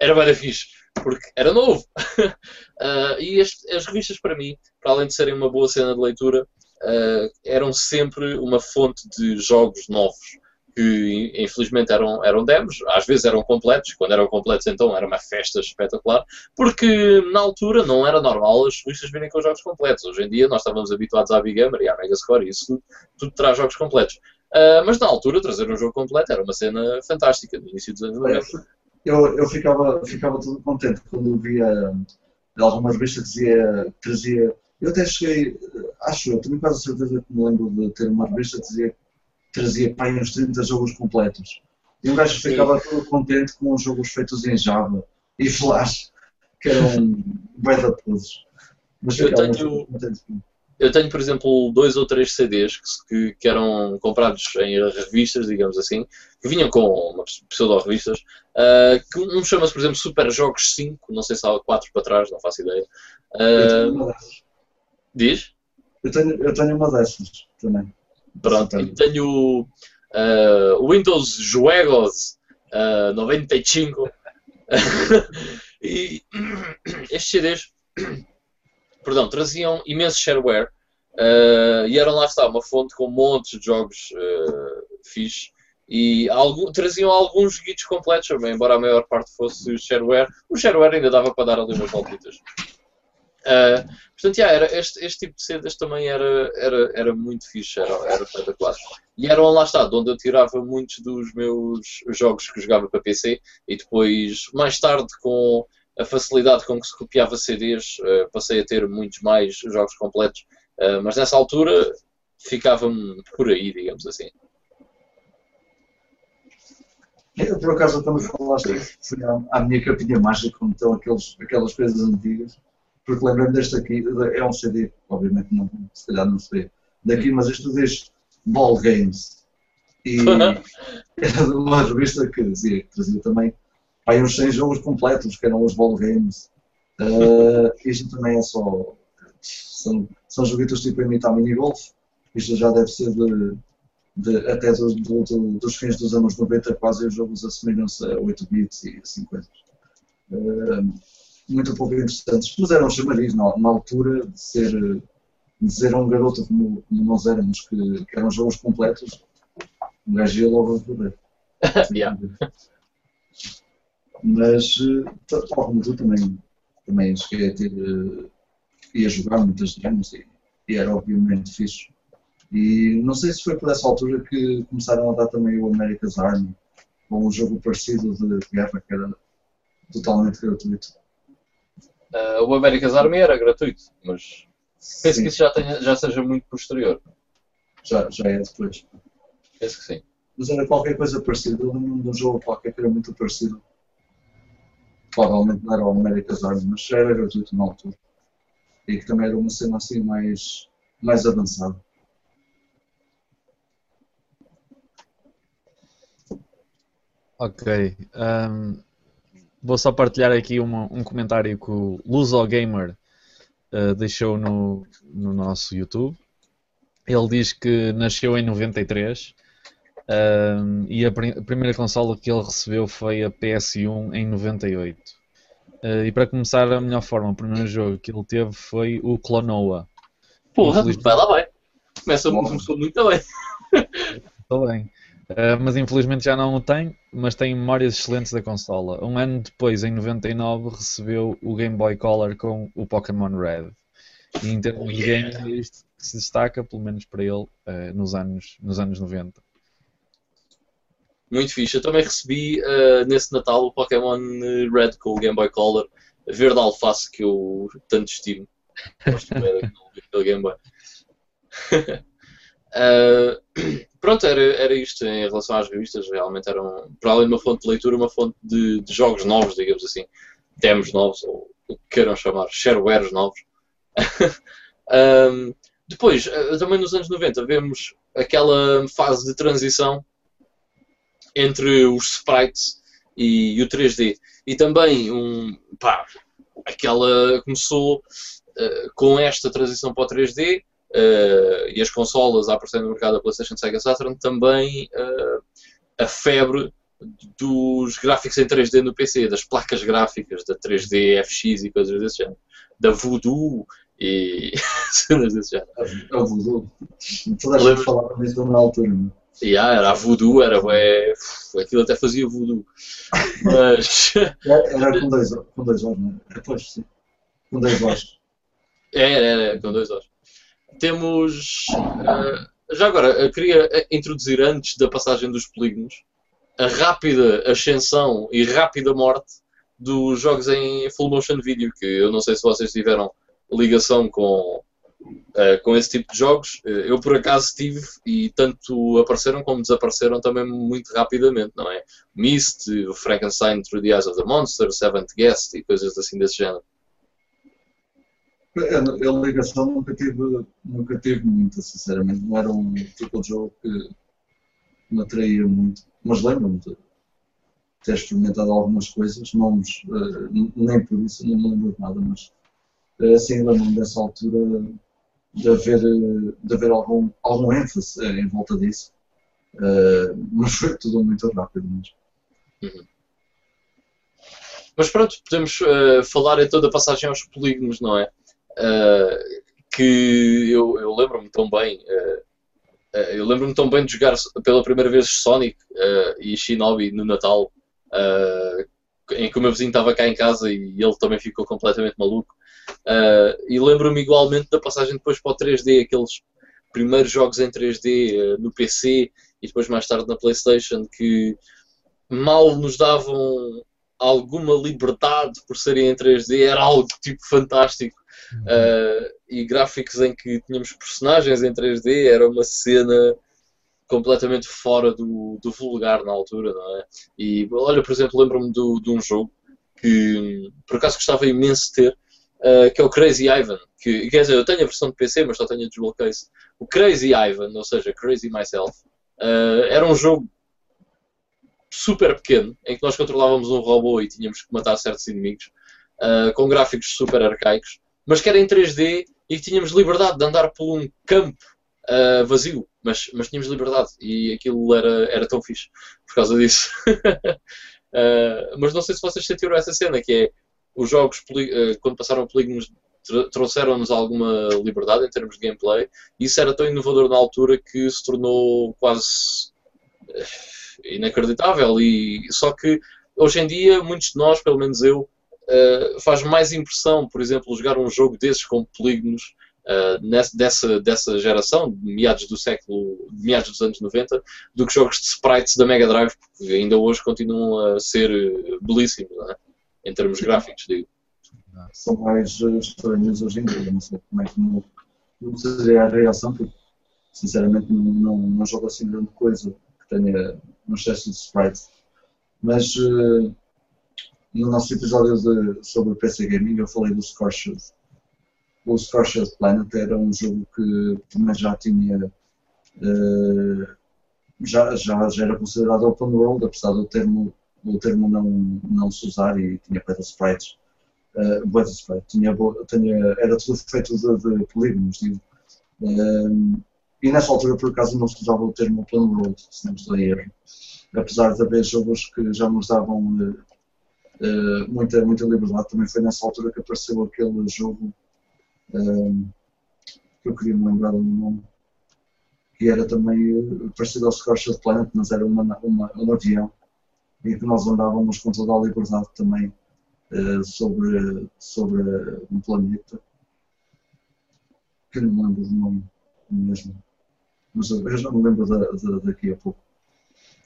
era bem fixe, porque era novo. Uh, e as, as revistas, para mim, para além de serem uma boa cena de leitura, uh, eram sempre uma fonte de jogos novos. Que infelizmente eram, eram demos, às vezes eram completos, quando eram completos então era uma festa espetacular, porque na altura não era normal as revistas virem com jogos completos. Hoje em dia nós estávamos habituados à Big Gamer e à Megascore e isso tudo, traz jogos completos. Uh, mas na altura trazer um jogo completo era uma cena fantástica, no início dos anos 90. Eu, eu ficava, ficava todo contente quando via alguma revista que dizia, trazia. Eu até cheguei, acho eu, tenho quase certeza que me lembro de ter uma revista que dizia trazia para uns 30 jogos completos. E um gajo Sim. ficava todo contente com os jogos feitos em Java e Flash, que eram bem todos. Mas Eu tenho- Eu tenho, por exemplo, dois ou três CDs que, que, eram comprados em revistas, digamos assim, que vinham com uma pseudo-revistas. ah, que um chama-se, por exemplo, Super Jogos 5, não sei se há 4 para trás, não faço ideia. Eu Ah, tenho uma dessas. diz? Eu tenho, eu tenho uma dessas também. Pronto, tenho ah, Windows Juegos ah, 95 e estes CDs perdão, traziam imenso shareware ah, e eram lá está uma fonte com montes de jogos ah, fixe. E algum, traziam alguns guides completos, embora a maior parte fosse shareware, o shareware ainda dava para dar ali umas voltitas. Ah, portanto, yeah, era, este, este tipo de CDs também era, era, era muito fixe, era, era espetacular. E eram lá está, de onde eu tirava muitos dos meus jogos que jogava para PC e depois, mais tarde, com a facilidade com que se copiava CDs, eh, passei a ter muitos mais jogos completos. Eh, mas nessa altura ficava-me por aí, digamos assim. Eu, por acaso, quando falaste, à minha capinha mágica, onde estão aqueles, aquelas coisas antigas, porque lembrei-me deste aqui, é um CD, obviamente não, se calhar não se vê daqui, mas isto diz Ball Games. E era de uma revista que dizia trazia também aí uns 100 jogos completos, que eram os Ball Games. Uh, isto também é só. São, são joguitos tipo imitar minigolf. Isto já deve ser de, de, até do, do, do, dos fins dos anos 90, quase os jogos assemelham-se a 8 bits e assim coisas. Uh, muito pouco interessantes, mas eram chamariz na, na altura de ser, de ser um garoto como, como nós éramos, que, que eram jogos completos. Um gajo ia logo a. Yeah. Mas, eh, tal como tu também, também cheguei a ter, eh, ia jogar muitas demos e, e era obviamente fixe. E não sei se foi por essa altura que começaram a dar também o America's Army, com um jogo parecido de guerra que era totalmente gratuito. Uh, o Américas Army era gratuito, mas penso sim. que isso já, tenha, já seja muito posterior. Já, já é depois. Penso que sim. Mas era qualquer coisa parecida, eu um jogo qualquer que era muito parecido. Provavelmente não era o Américas Army, mas já era gratuito na altura. E que também era uma cena assim mais, mais avançada. Ok. Um, vou só partilhar aqui uma, um comentário que o Luso Gamer uh, deixou no, no nosso YouTube. Ele diz que nasceu em 93 um, e a, a, primeira consola que ele recebeu foi a PS1 em 98. Uh, e para começar, a melhor forma, o primeiro jogo que ele teve foi o Clonoa. Porra, vai lá, vai. Começa, começou muito bem. Estou bem. Uh, mas infelizmente já não o tem, mas tem memórias excelentes da consola. Um ano depois, em 99, recebeu o Game Boy Color com o Pokémon Red. E em termos oh, de games, é isto que se destaca, pelo menos para ele, uh, nos, anos, nos anos 90. Muito fixe. Eu também recebi uh, nesse Natal o Pokémon Red com o Game Boy Color, verde alface que eu tanto estimo. Gosto daquele Game Boy. Uh, pronto, era, era isto em relação às revistas. Realmente eram, para além de uma fonte de leitura, uma fonte de, de jogos novos, digamos assim, demos novos, ou o que queiram chamar, sharewares novos. um, depois, ah, também nos anos 90, vemos aquela fase de transição entre os sprites e, e o 3D. E também, um, pá, aquela começou uh, com esta transição para o 3D uh, e as consolas a aparecer no mercado da PlayStation Sega Saturn, também uh, a febre dos gráficos em 3D no PC, das placas gráficas da 3D FX e coisas desse género, da Voodoo e cenas desse género. A, Voodoo. Toda a gente falava disso na altura. Yeah, era a voodoo, era é, aquilo até fazia voodoo. Mas. Era com dois, com dois olhos, não é? Depois, sim. Com dois olhos. Era, era, com dois olhos temos. Uh, já agora, queria introduzir antes da passagem dos polígonos a rápida ascensão e rápida morte dos jogos em full motion video, que eu não sei se vocês tiveram ligação com, uh, com esse tipo de jogos. Eu por acaso tive e tanto apareceram como desapareceram também muito rapidamente, não é? Myst, Frankenstein Through the Eyes of the Monster, Seventh Guest e coisas assim desse género. A, ligação nunca tive, nunca tive muita, sinceramente. Não era um tipo de jogo que me atraía muito. Mas lembro-me de ter experimentado algumas coisas, nomes, uh, nem por isso, não me lembro de nada, mas assim lembro-me dessa altura de haver, de haver algum, algum ênfase em volta disso. Mas foi tudo muito rápido mesmo. Uhum. Mas pronto, podemos uh, falar então da passagem aos polígonos, não é? Uh, que eu, eu lembro-me tão bem. Uh, eu lembro-me tão bem de jogar pela primeira vez Sonic e Shinobi no Natal, em que o meu vizinho estava cá em casa e ele também ficou completamente maluco. e lembro-me igualmente da passagem depois para o 3D, aqueles primeiros jogos em 3D no PC e depois mais tarde na PlayStation que mal nos davam alguma liberdade por serem em 3D, era algo tipo fantástico. Uh, e gráficos em que tínhamos personagens em 3D, era uma cena completamente fora do, do vulgar na altura, não é? E olha, por exemplo, lembro-me de um jogo que por acaso gostava imenso de ter, uh, que é o Crazy Ivan. Que, quer dizer, eu tenho a versão de PC, mas só tenho a desbloqueio. O Crazy Ivan, ou seja, Crazy Myself, uh, era um jogo super pequeno em que nós controlávamos um robô e tínhamos que matar certos inimigos, uh, com gráficos super arcaicos mas que era em 3D e que tínhamos liberdade de andar por um campo uh, vazio, mas, mas tínhamos liberdade e aquilo era, era tão fixe por causa disso. uh, mas não sei se vocês sentiram essa cena, que é os jogos, quando passaram polígonos, trouxeram-nos alguma liberdade em termos de gameplay e isso era tão inovador na altura que se tornou quase inacreditável. E, só que hoje em dia, muitos de nós, pelo menos eu, uh, faz mais impressão, por exemplo, jogar um jogo desses com polígonos uh, nessa, dessa, dessa geração, de meados do século, meados dos anos 90, do que jogos de sprites da Mega Drive, porque ainda hoje continuam a ser eh, belíssimos, é? em termos gráficos, digo. São mais estranhos hoje em dia, não sei como é que não, não seria a reação, porque sinceramente não, não, não jogo assim grande coisa tenha um excesso de sprites. Mas uh, no nosso episódio de, sobre o PC Gaming eu falei do Scorched. O Scorched Planet era um jogo que também já tinha uh, já, já, já era considerado open world, apesar do termo, do termo não, não se usar e tinha pedras sprites. Uh, boa sprite, tinha, tinha, era tudo feito de, de polígonos, digo. Uh, e nessa altura, por acaso, não se usava o termo open world, se não estou a erro. Apesar de haver jogos que já nos davam uh, uh, muita, muita liberdade, também foi nessa altura que apareceu aquele jogo que eu queria me lembrar do nome que era também eh, parecido ao Scorched Planet, mas era uma, uma, um avião em que nós andávamos com toda a liberdade também uh, sobre, sobre um planeta que não me lembro do nome mesmo, mas eu já me lembro da, da, daqui a pouco.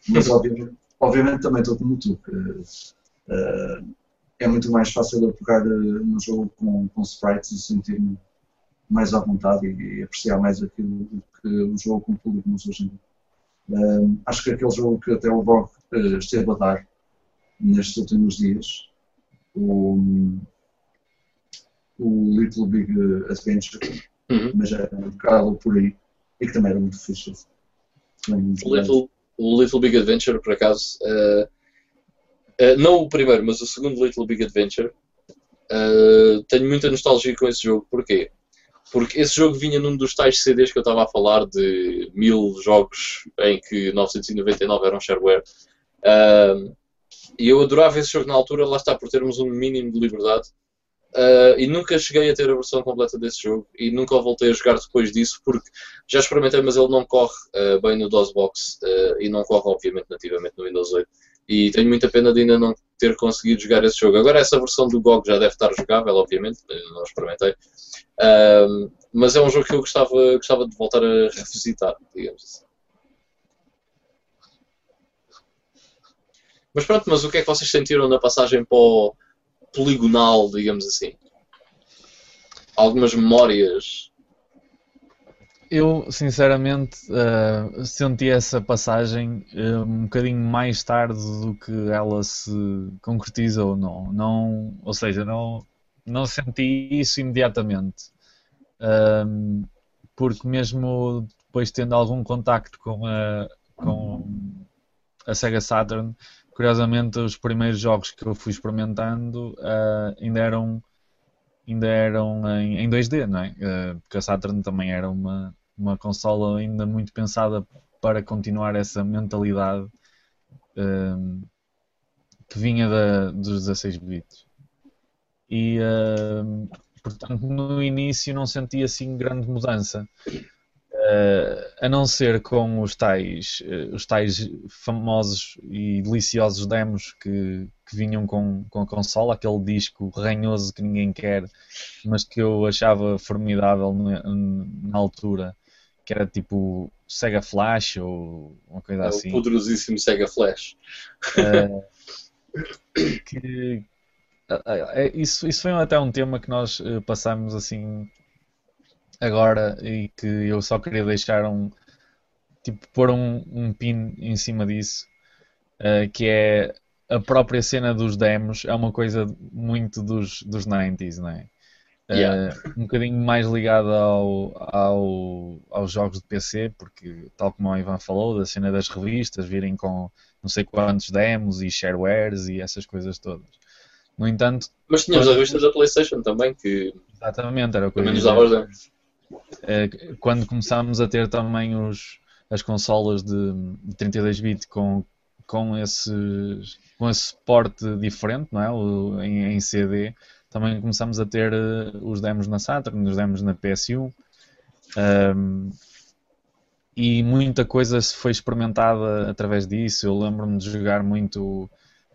Mas obviamente, obviamente também estou como tu, que uh, é muito mais fácil eu pegar no jogo com, com sprites e sentir-me mais à vontade e, e apreciar mais aquilo do que o jogo com polígonos hoje em dia. Um, acho que aquele jogo que até o Borg uh, esteve a dar nestes últimos dias, o, o Little Big Adventure, uhum. mas era um bocado por aí, e que também era muito fixe. Muito Little, o Little Big Adventure, por acaso, uh, uh, não o primeiro, mas o segundo Little Big Adventure, tenho muita nostalgia com esse jogo. Porquê? Porque esse jogo vinha num dos tais CDs que eu estava a falar de mil jogos em que 999 eram shareware. Uh, e eu adorava esse jogo na altura, lá está por termos um mínimo de liberdade. Uh, e nunca cheguei a ter a versão completa desse jogo e nunca o voltei a jogar depois disso porque já experimentei, mas ele não corre uh, bem no DOSBox uh, e não corre, obviamente, nativamente no Windows 8. E tenho muita pena de ainda não ter conseguido jogar esse jogo. Agora, essa versão do GOG já deve estar jogável, obviamente, não experimentei. mas é um jogo que eu gostava, gostava de voltar a revisitar, digamos assim. Mas pronto, mas o que é que vocês sentiram na passagem para o poligonal, digamos assim? Algumas memórias? Eu, sinceramente, uh, senti essa passagem uh, um bocadinho mais tarde do que ela se concretizou, não, não, ou seja, não, não senti isso imediatamente, uh, porque mesmo depois tendo algum contacto com a, com a Sega Saturn, curiosamente os primeiros jogos que eu fui experimentando uh, ainda eram ainda eram em, em 2D, não é? Uh, porque a Saturn também era uma, uma consola ainda muito pensada para continuar essa mentalidade uh, que vinha da, dos 16 bits. E portanto no início não senti assim grande mudança. Uh, a não ser com os tais, uh, os tais famosos e deliciosos demos que, que vinham com, com a consola, aquele disco ranhoso que ninguém quer, mas que eu achava formidável na, na altura, que era tipo Sega Flash ou uma coisa é assim. O poderosíssimo Sega Flash. Uh, que, isso, isso foi até um tema que nós passamos assim agora e que eu só queria deixar um tipo pôr um, um pin em cima disso uh, que é a própria cena dos demos é uma coisa muito dos, dos 90s, não é? Yeah. Uh, um bocadinho mais ligado ao, ao, aos jogos de PC, porque, tal como o Ivan falou, da cena das revistas virem com não sei quantos demos e sharewares e essas coisas todas. No entanto. Mas tínhamos a revista da PlayStation também, que. Exatamente, era o que eu os demos. Eh, quando começámos a ter também os, as consolas de, de 32 bit com, com, esse, com esse suporte diferente, não é? O, em, em, CD, também começámos a ter eh, os demos na Saturn, os demos na PS1. Um, e muita coisa foi experimentada através disso. Eu lembro-me de jogar muito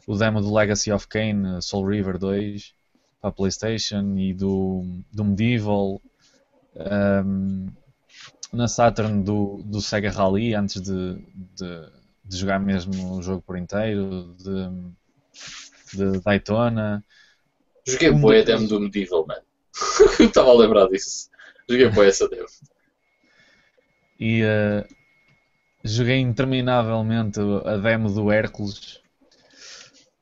o demo do Legacy of Kane, Soul River 2, para a PlayStation, e do, do Medieval, um, na Saturn do, do Sega Rally antes de, de, de, jogar mesmo o jogo por inteiro, de, de Daytona. Joguei um boa a demo do Medieval, man. Estava a lembrar disso. Joguei boa essa demo. E uh, joguei interminavelmente a demo do Hércules.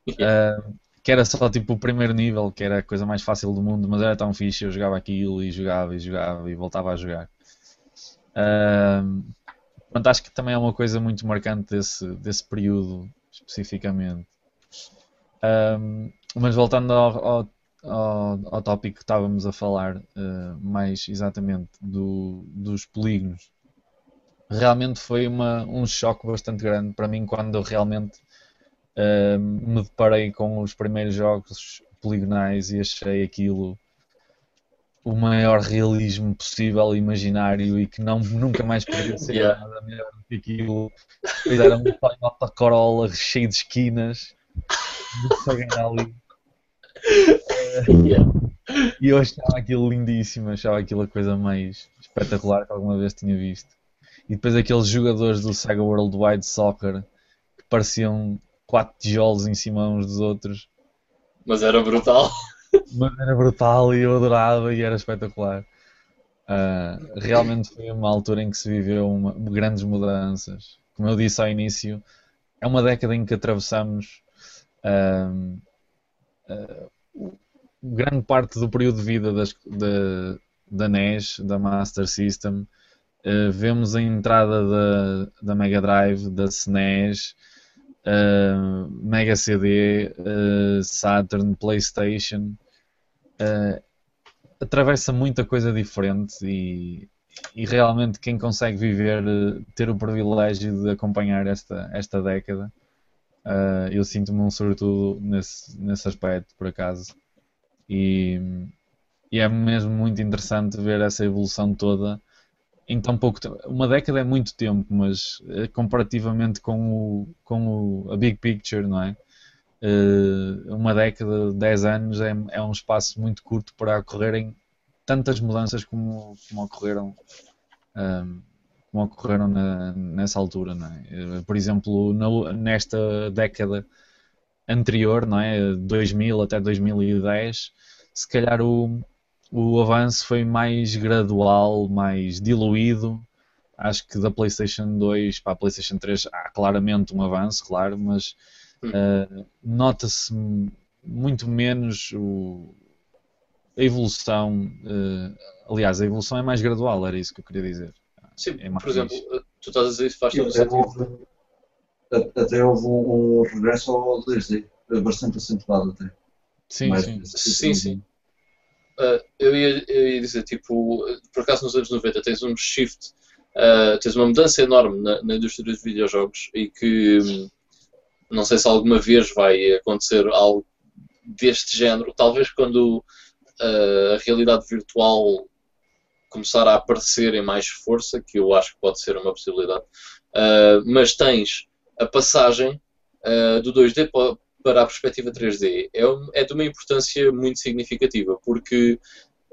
Uh, que era só tipo o primeiro nível, que era a coisa mais fácil do mundo, mas era tão fixe, eu jogava aquilo e jogava e jogava e voltava a jogar. Uh, Portanto, acho que também é uma coisa muito marcante desse, desse período especificamente. Um, mas voltando ao, ao, ao, ao, tópico que estávamos a falar, uh, mais exatamente do, dos polígonos, realmente foi uma, um choque bastante grande para mim quando eu realmente uh, me deparei com os primeiros jogos poligonais e achei aquilo o maior realismo possível, imaginário e que não, nunca mais poderia ser yeah. nada melhor do que aquilo. Fizeram um Toyota Corolla cheio de esquinas de ali. Yeah. E eu achava aquilo lindíssimo, achava aquilo a coisa mais espetacular que alguma vez tinha visto. E depois aqueles jogadores do Sega Worldwide Soccer que pareciam quatro tijolos em cima uns dos outros. Mas era brutal. Mas era brutal e eu adorava e era espetacular. Uh, realmente foi uma altura em que se viveu uma, grandes mudanças. Como eu disse ao início, é uma década em que atravessamos uh, uh, grande parte do período de vida das, da, da NES, da Master System. vemos a entrada da, da Mega Drive, da SNES, uh, Mega CD, uh, Saturn, PlayStation. Uh, atravessa muita coisa diferente e, e, realmente quem consegue viver, ter o privilégio de acompanhar esta, esta década, eu sinto-me um sobretudo nesse, nesse aspecto, por acaso. E, e é mesmo muito interessante ver essa evolução toda em tão pouco tempo. Uma década é muito tempo, mas eh, comparativamente com, o, com o, a big picture, não é? Uh, uma década, 10 anos é, é, um espaço muito curto para ocorrerem tantas mudanças como, como ocorreram um, ehm, como ocorreram na, nessa altura, não é? Uh, por exemplo, na, nesta década anterior, não é? 2000 até 2010, se calhar o, o avanço foi mais gradual, mais diluído. Acho que da PlayStation 2 para a PlayStation 3 há claramente um avanço, claro, mas uh, nota-se muito menos o, a evolução. Uh, aliás, a evolução é mais gradual, era isso que eu queria dizer. Sim, é por exemplo, tu estás a dizer isso faz todo sentido. Até houve um, um regresso ao 2D, bastante acentuado até. Sim, sim. sim, sim. Uh, eu, ia, eu, ia, dizer, tipo, por acaso nos anos 90 tens um shift, uh, tens uma mudança enorme na, na, indústria dos videojogos e que hum, não sei se alguma vez vai acontecer algo deste género, talvez quando uh, a realidade virtual começar a aparecer em mais força, que eu acho que pode ser uma possibilidade, mas tens a passagem do 2D para para a perspectiva 3D é, é de uma importância muito significativa, porque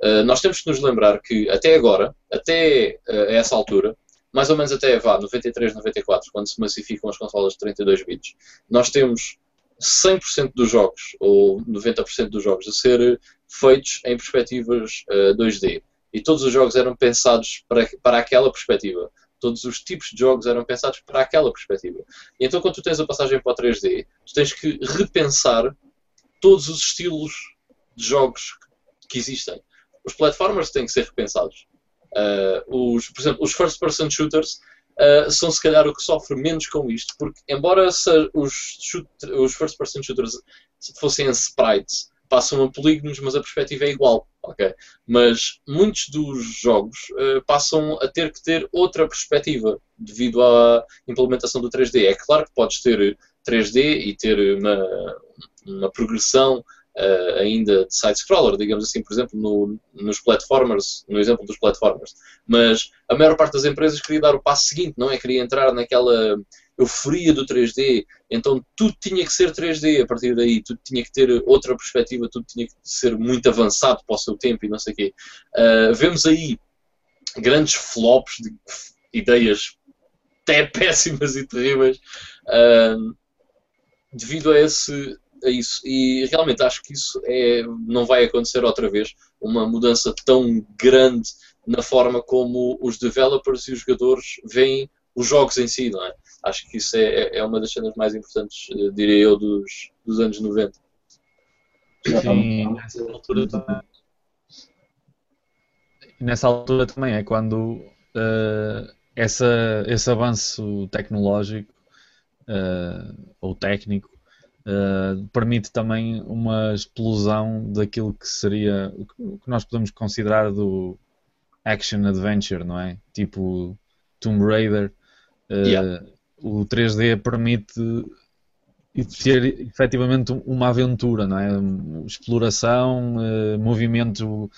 uh, nós temos que nos lembrar que até agora, até uh, essa altura, mais ou menos até vá, 93, 94, quando se massificam as consolas de 32 bits, nós temos 100% dos jogos, ou 90% dos jogos, a ser feitos em perspectivas uh, 2D. E todos os jogos eram pensados para, para aquela perspectiva todos os tipos de jogos eram pensados para aquela perspectiva. E então, quando tu tens a passagem para o 3D, tu tens que repensar todos os estilos de jogos que existem. Os platformers têm que ser repensados. Uh, os, por exemplo, os first-person shooters uh, são se calhar o que sofre menos com isto, porque embora os, os first-person shooters fossem em sprites, passam a polígonos, mas a perspectiva é igual. Okay? Mas muitos dos jogos uh, passam a ter que ter outra perspectiva devido à implementação do 3D. É claro que podes ter 3D e ter uma, uma progressão uh, ainda de side-scroller, digamos assim, por exemplo, no, nos platformers, no exemplo dos platformers. Mas a maior parte das empresas queria dar o passo seguinte, não é? Queria entrar naquela euforia do 3D, então tudo tinha que ser 3D a partir daí, tudo tinha que ter outra perspectiva, tudo tinha que ser muito avançado para o seu tempo e não sei o quê. Uh, vemos aí grandes flops de ideias até péssimas e terríveis uh, devido a esse a isso. E realmente acho que isso é, não vai acontecer outra vez. Uma mudança tão grande na forma como os developers e os jogadores veem os jogos em si, não é? Acho que isso é, é, é uma das cenas mais importantes, eh, diria eu, dos, dos anos 90. Sim, nessa altura também. nessa altura também é quando uh, essa, esse avanço tecnológico uh, ou técnico uh, permite também uma explosão daquilo que seria o que nós podemos considerar do action adventure, não é? Tipo Tomb Raider. Uh, yeah. O 3D permite ter efetivamente uma aventura, não é? Exploração, movimento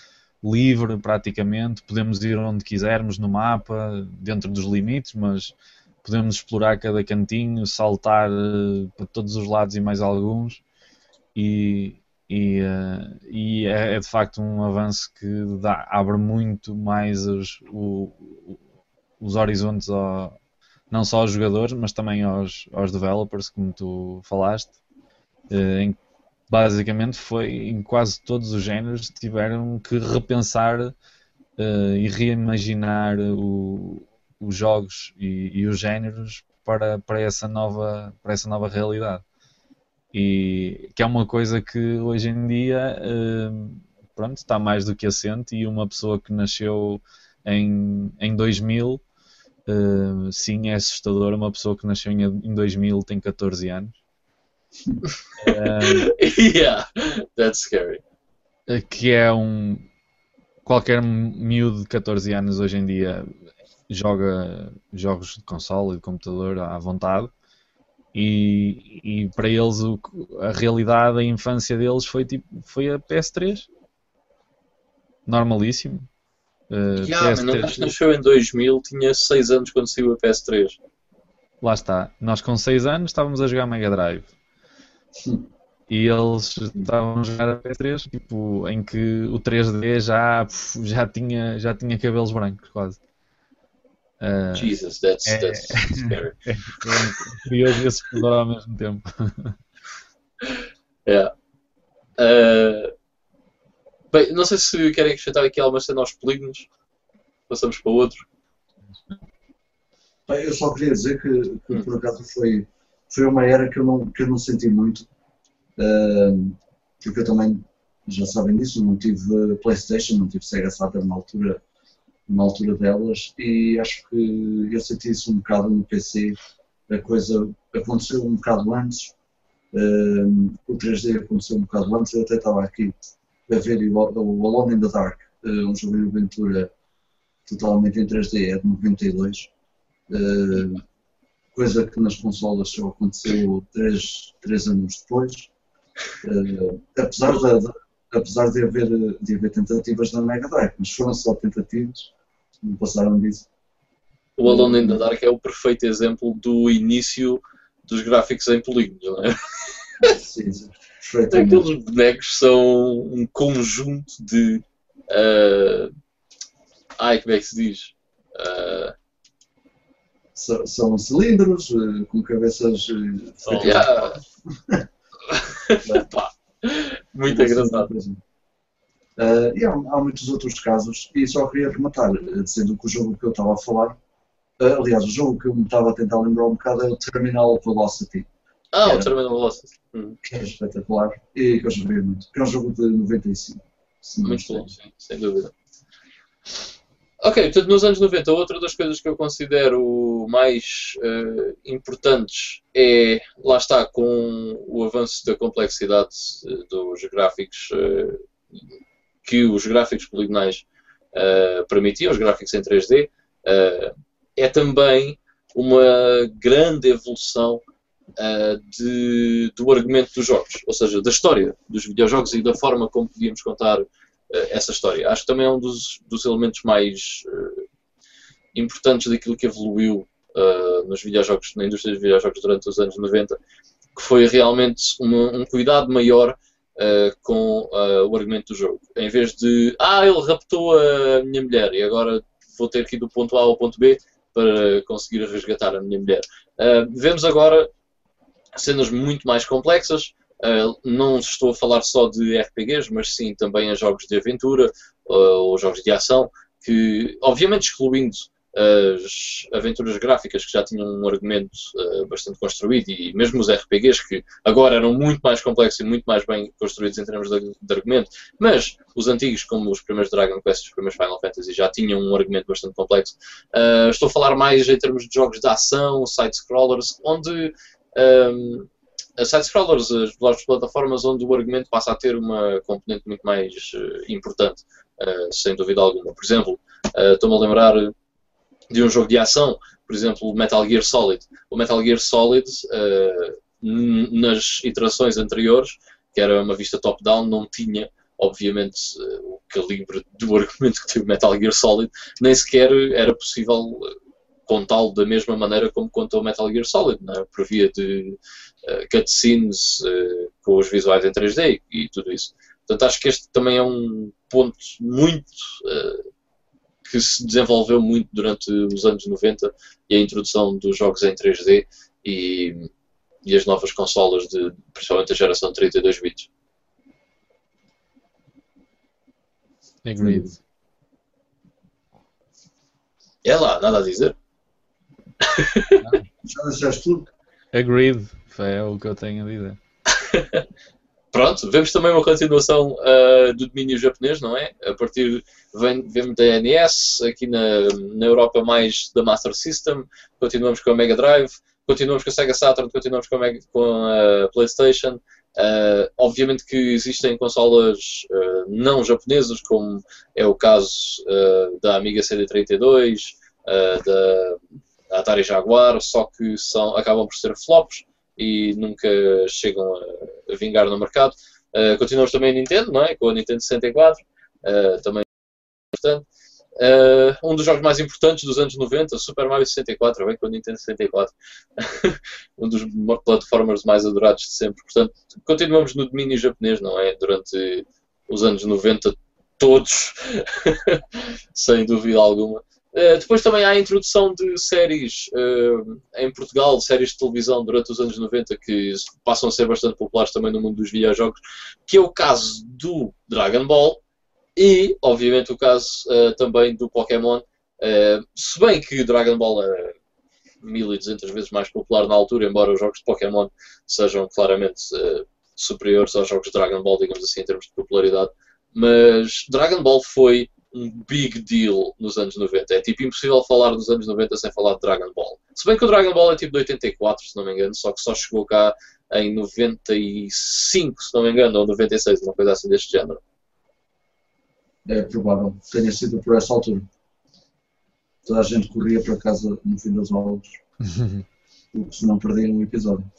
livre praticamente, podemos ir onde quisermos no mapa, dentro dos limites, mas podemos explorar cada cantinho, saltar uh, para todos os lados e mais alguns, e, e, uh, e é, é, de facto um avanço que dá, abre muito mais os, o, os horizontes ao, não só aos jogadores, mas também aos, aos developers, como tu falaste, uh, em basicamente foi em quase todos os géneros tiveram que repensar uh, e reimaginar o, os jogos e, e, os géneros para, para, essa nova, para essa nova realidade. E que é uma coisa que hoje em dia uh, pronto, está mais do que assente e uma pessoa que nasceu em, em 2000 uh, sim é assustador, uma pessoa que nasceu em, em 2000 tem 14 anos yeah, that's scary. Que é um. Qualquer miúdo de 14 anos hoje em dia joga jogos de console e de computador à vontade. E, e para eles o, a realidade, a infância deles foi tipo foi a PS3 normalíssimo uh, yeah, PS3. Mas nasceu em 2000 tinha 6 anos quando saiu a PS3 lá está, nós com 6 anos estávamos a jogar Mega Drive e eles estavam a jogar a PS3, tipo, em que o 3D já, já, tinha, já tinha cabelos brancos, quase. Uh, Jesus, that's, é, that's scary. É, é curioso e assustador ao mesmo tempo. É. Uh, bem, não sei se querem acrescentar aqui alguma cena aos polígonos. Passamos para outro. Bem, eu só queria dizer que, que por acaso foi foi uma era que eu não, que eu não senti muito, uh, eu também, já sabem disso, não tive Playstation, não tive Sega Saturn na altura, na altura delas, e acho que eu senti isso um bocado no PC, a coisa aconteceu um bocado antes, uh, o 3D aconteceu um bocado antes, eu até estava aqui a ver o, Alone in the Dark, um jogo de aventura totalmente em 3D, é de 92, uh, coisa que nas consolas só aconteceu três, três anos depois. Uh, apesar, de, apesar de, haver, de haver tentativas na Mega Drive, mas foram só tentativas, não passaram disso. O Alone in the Dark é o perfeito exemplo do início dos gráficos em polígonos, não é? Sim, sim. Aqueles bonecos são um conjunto de. Uh... Ai, como é que se diz? Uh são, cilindros uh, com cabeças. Uh, yeah. Muito engraçado. Uh, e há, há, muitos outros casos, e só queria rematar, dizendo que o jogo que eu estava a falar, aliás, o jogo que eu me estava a tentar lembrar um bocado é o Terminal Velocity. Ah, o Terminal Velocity. Hum. Que é espetacular e que eu joguei muito. Que é um jogo de 95. Muito bom, sim, sem dúvida. Ok, portanto, nos anos 90, outra das coisas que eu considero mais uh, importantes é, lá está, com o avanço da complexidade uh, dos gráficos, uh, que os gráficos poligonais permitiam, os gráficos em 3D, é também uma grande evolução de, do argumento dos jogos, ou seja, da história dos videojogos e da forma como podíamos contar eh, essa história. Acho que também é um dos, dos elementos mais uh, importantes daquilo que evoluiu uh, nos videojogos, na indústria dos videojogos durante os anos 90, que foi realmente uma, um cuidado maior uh, com o argumento do jogo. Em vez de, ah, ele raptou a minha mulher e agora vou ter que ir do ponto A ao ponto B para conseguir resgatar a minha mulher. vemos agora cenas muito mais complexas, Uh, não estou a falar só de RPGs, mas sim também a jogos de aventura uh, ou jogos de ação, que, obviamente, excluindo as aventuras gráficas que já tinham um argumento uh, bastante construído e mesmo os RPGs que agora eram muito mais complexos e muito mais bem construídos em termos de, de argumento, mas os antigos, como os primeiros Dragon Quest os primeiros Final Fantasy, já tinham um argumento bastante complexo. Uh, estou a falar mais em termos de jogos de ação, side-scrollers, onde um, side-scrollers, as plataformas onde o argumento passa a ter uma componente muito mais uh, importante, sem dúvida alguma. Por exemplo, estou-me a lembrar de um jogo de ação, por exemplo, Metal Gear Solid. O Metal Gear Solid, uh, nas iterações anteriores, que era uma vista top-down, não tinha, obviamente, uh, o calibre do argumento que tem o Metal Gear Solid, nem sequer era possível eh, contá-lo da mesma maneira como contou o Metal Gear Solid, né? por via de uh, cutscenes uh, com os visuais em 3D e, e, tudo isso. Portanto, acho que este também é um ponto muito uh, que se desenvolveu muito durante os anos 90 e a introdução dos jogos em 3D e, e as novas consolas, de, principalmente a geração 32 bits. Agreed. É lá, nada a dizer. Já tudo? Agreed, é o que eu tenho a dizer. Pronto, vemos também uma continuação uh, do domínio japonês, não é? A partir, vem, vemos da NES, aqui na, na Europa mais da Master System, continuamos com a Mega Drive, continuamos com a Sega Saturn, continuamos com a, Mega, com a PlayStation. Uh, obviamente que existem consolas uh, não japonesas, como é o caso da Amiga CD32, da Atari Jaguar, só que são, acabam por ser flops e nunca chegam a, a vingar no mercado. Uh, continuamos também a Nintendo, não é? Com a Nintendo 64, uh, eh, também importante. Uh, um dos jogos mais importantes dos anos 90, Super Mario 64, vem com a Nintendo 64. um dos plataformas mais adorados de sempre. Portanto, continuamos no domínio japonês, não é? Durante os anos 90, todos, sem dúvida alguma. Eh, depois também há a introdução de séries uh, em Portugal, séries de televisão durante os anos 90 que passam a ser bastante populares também no mundo dos videojogos, que é o caso do Dragon Ball e, obviamente, o caso uh, também do Pokémon. se bem que Dragon Ball é 1200 vezes mais popular na altura, embora os jogos de Pokémon sejam claramente superiores aos jogos de Dragon Ball, digamos assim, em termos de popularidade. Mas Dragon Ball foi um big deal nos anos 90. É tipo impossível falar dos anos 90 sem falar de Dragon Ball. Se bem que o Dragon Ball é tipo de 84, se não me engano, só que só chegou cá em 95, se não me engano, ou 96, uma coisa assim deste género. É provável que tenha sido por essa altura. Toda a gente corria para casa no fim das aulas, porque senão perdiam um episódio.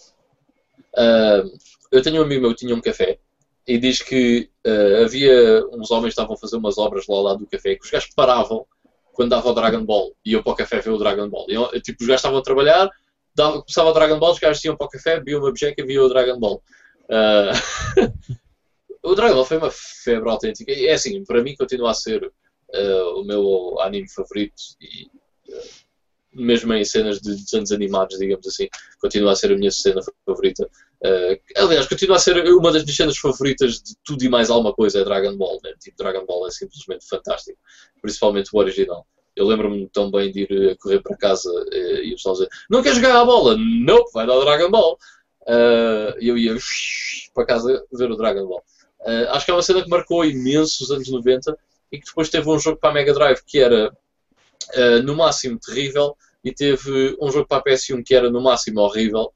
Uh, eu tenho um amigo meu que tinha um café e diz que uh, havia uns homens que estavam a fazer umas obras lá ao lado do café que os gajos paravam quando dava o Dragon Ball e iam para o café ver o Dragon Ball. E, tipo, os gajos estavam a trabalhar, dava, começava o Dragon Ball, os gajos iam para o café, viam uma bejeca e viam o Dragon Ball. Uh, o Dragon Ball foi uma febre autêntica. E é assim, para mim continua a ser uh, o meu anime favorito e mesmo em cenas de desenhos animados, digamos assim, continua a ser a minha cena favorita. Uh, aliás, continua a ser uma das minhas cenas favoritas de tudo e mais alguma coisa é Dragon Ball. Né? Tipo, Dragon Ball é simplesmente fantástico, principalmente o original. Eu lembro-me tão bem de ir a correr para casa uh, e o pessoal dizer: Não quer jogar a bola? Não, nope, vai dar o Dragon Ball. Uh, eu ia para casa ver o Dragon Ball. Uh, acho que é uma cena que marcou imenso os anos 90 e que depois teve um jogo para a Mega Drive que era no máximo terrível e teve um jogo para a PS1 que era no máximo horrível,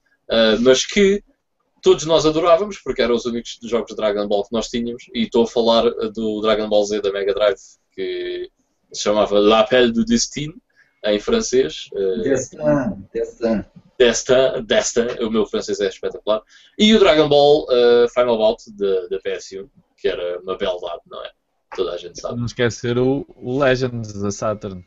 mas que todos nós adorávamos, porque eram os únicos jogos de Dragon Ball que nós tínhamos, e estou a falar do Dragon Ball Z da Mega Drive, que se chamava L'Appel du Destin, em francês. Eh, Destin, Destin. Destin, Destin, o meu francês é espetacular. E o Dragon Ball uh, Final Bout da PS1, que era uma beldade, não é? Toda a gente sabe. Não esquecer o Legends da Saturn.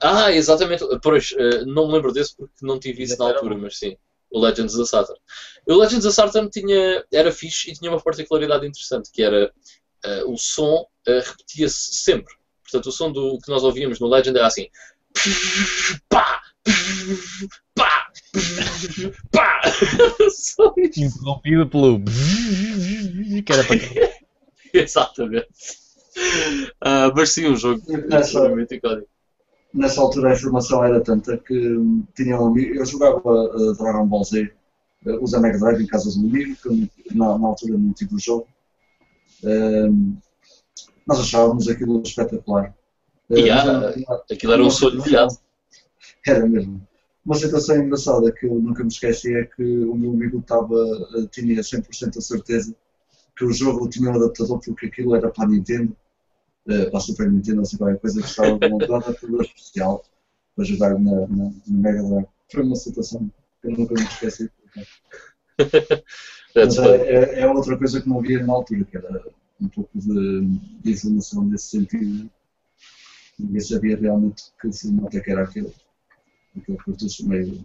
Ah, exatamente. Pois, uh, não me lembro desse porque não tive isso na altura, mas sim o Legends da Saturn. O Legends da Saturn tinha, era fixe e tinha uma particularidade interessante, que era uh, o som uh, repetia-se sempre. Portanto, o som do, que nós ouvíamos no Legend era assim. Pá! Pá! Pá! Interrompido pelo. que era para. Exatamente. Uh, mas sim, um jogo extremamente icónico. Nessa altura a informação era tanta que hum, tinha um amigo, eu jogava uh, Dragon Ball Z, uh, usa Mega Drive em casa de um amigo, que na, na, altura não tive o jogo. Uh, nós achávamos aquilo espetacular. Uh, yeah, aquilo era um sonho molhado. Era mesmo. Uma situação engraçada que eu nunca me esqueci é que o meu amigo estava, tinha 100% a certeza que o jogo tinha um adaptador porque aquilo era para a Nintendo uh, para a Super Nintendo, assim, qualquer coisa que estava montada por especial para jogar na, na, na Mega Drive. Foi uma situação que eu nunca me esqueci. Mas é, é, é, outra coisa que não havia na altura, que era um pouco de, de informação nesse sentido. Ninguém sabia realmente que formato que era aquele. Aquele cartucho meio.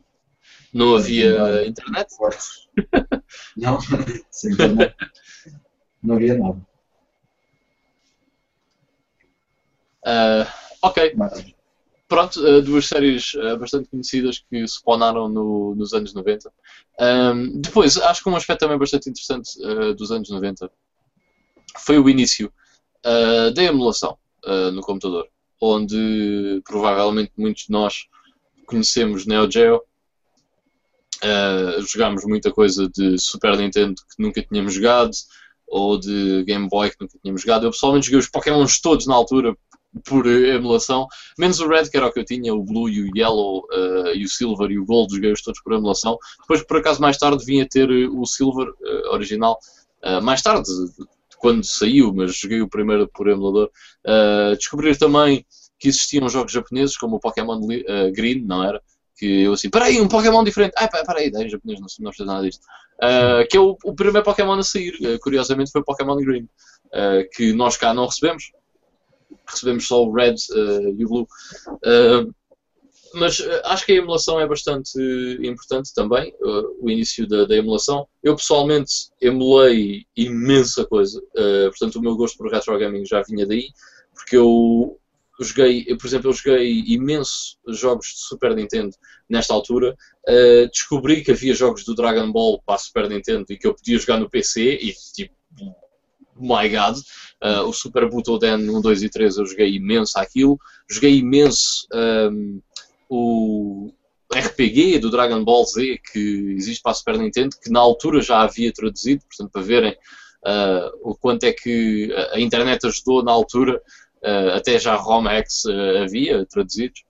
Não havia internet? Não, sem internet. Não havia nada. Uh, ok. Pronto, uh, duas séries uh, bastante conhecidas que se spawnaram no, nos anos 90. Um, depois, acho que um aspecto também bastante interessante dos anos 90 foi o início da emulação no computador, onde provavelmente muitos de nós conhecemos Neo Geo. jogámos muita coisa de Super Nintendo que nunca tínhamos jogado, ou de Game Boy que nunca tínhamos jogado. Eu pessoalmente joguei os Pokémons todos na altura por emulação, menos o Red, que era o que eu tinha, o Blue e o Yellow uh, e o Silver e o Gold, joguei-os todos por emulação. Depois, por acaso, mais tarde vinha ter eh, o Silver uh, original, uh, mais tarde, quando saiu, mas joguei o primeiro por emulador. descobrir também que existiam jogos japoneses, como o Pokémon Green, não era? Que eu assim, peraí, um Pokémon diferente. Ah, peraí, em japonês não, não precisa nada disto. que é o, o, primeiro Pokémon a sair, curiosamente foi o Pokémon Green, que nós cá não recebemos recebemos só o Red uh, e o Blue. Uh, mas uh, acho que a emulação é bastante importante também, o início da, da, emulação. Eu pessoalmente emulei imensa coisa, portanto o meu gosto por retro gaming já vinha daí, porque eu joguei, eu, por exemplo, eu joguei imensos jogos de Super Nintendo nesta altura. Uh, descobri que havia jogos do Dragon Ball para a Super Nintendo e que eu podia jogar no PC e tipo, my god, uh, o Super Butoden 1, 2 e 3 eu joguei imenso aquilo, joguei imenso um, o RPG do Dragon Ball Z que existe para a Super Nintendo, que na altura já havia traduzido, portanto para verem uh, o quanto é que a internet ajudou na altura, uh, até já ROMX havia traduzidos.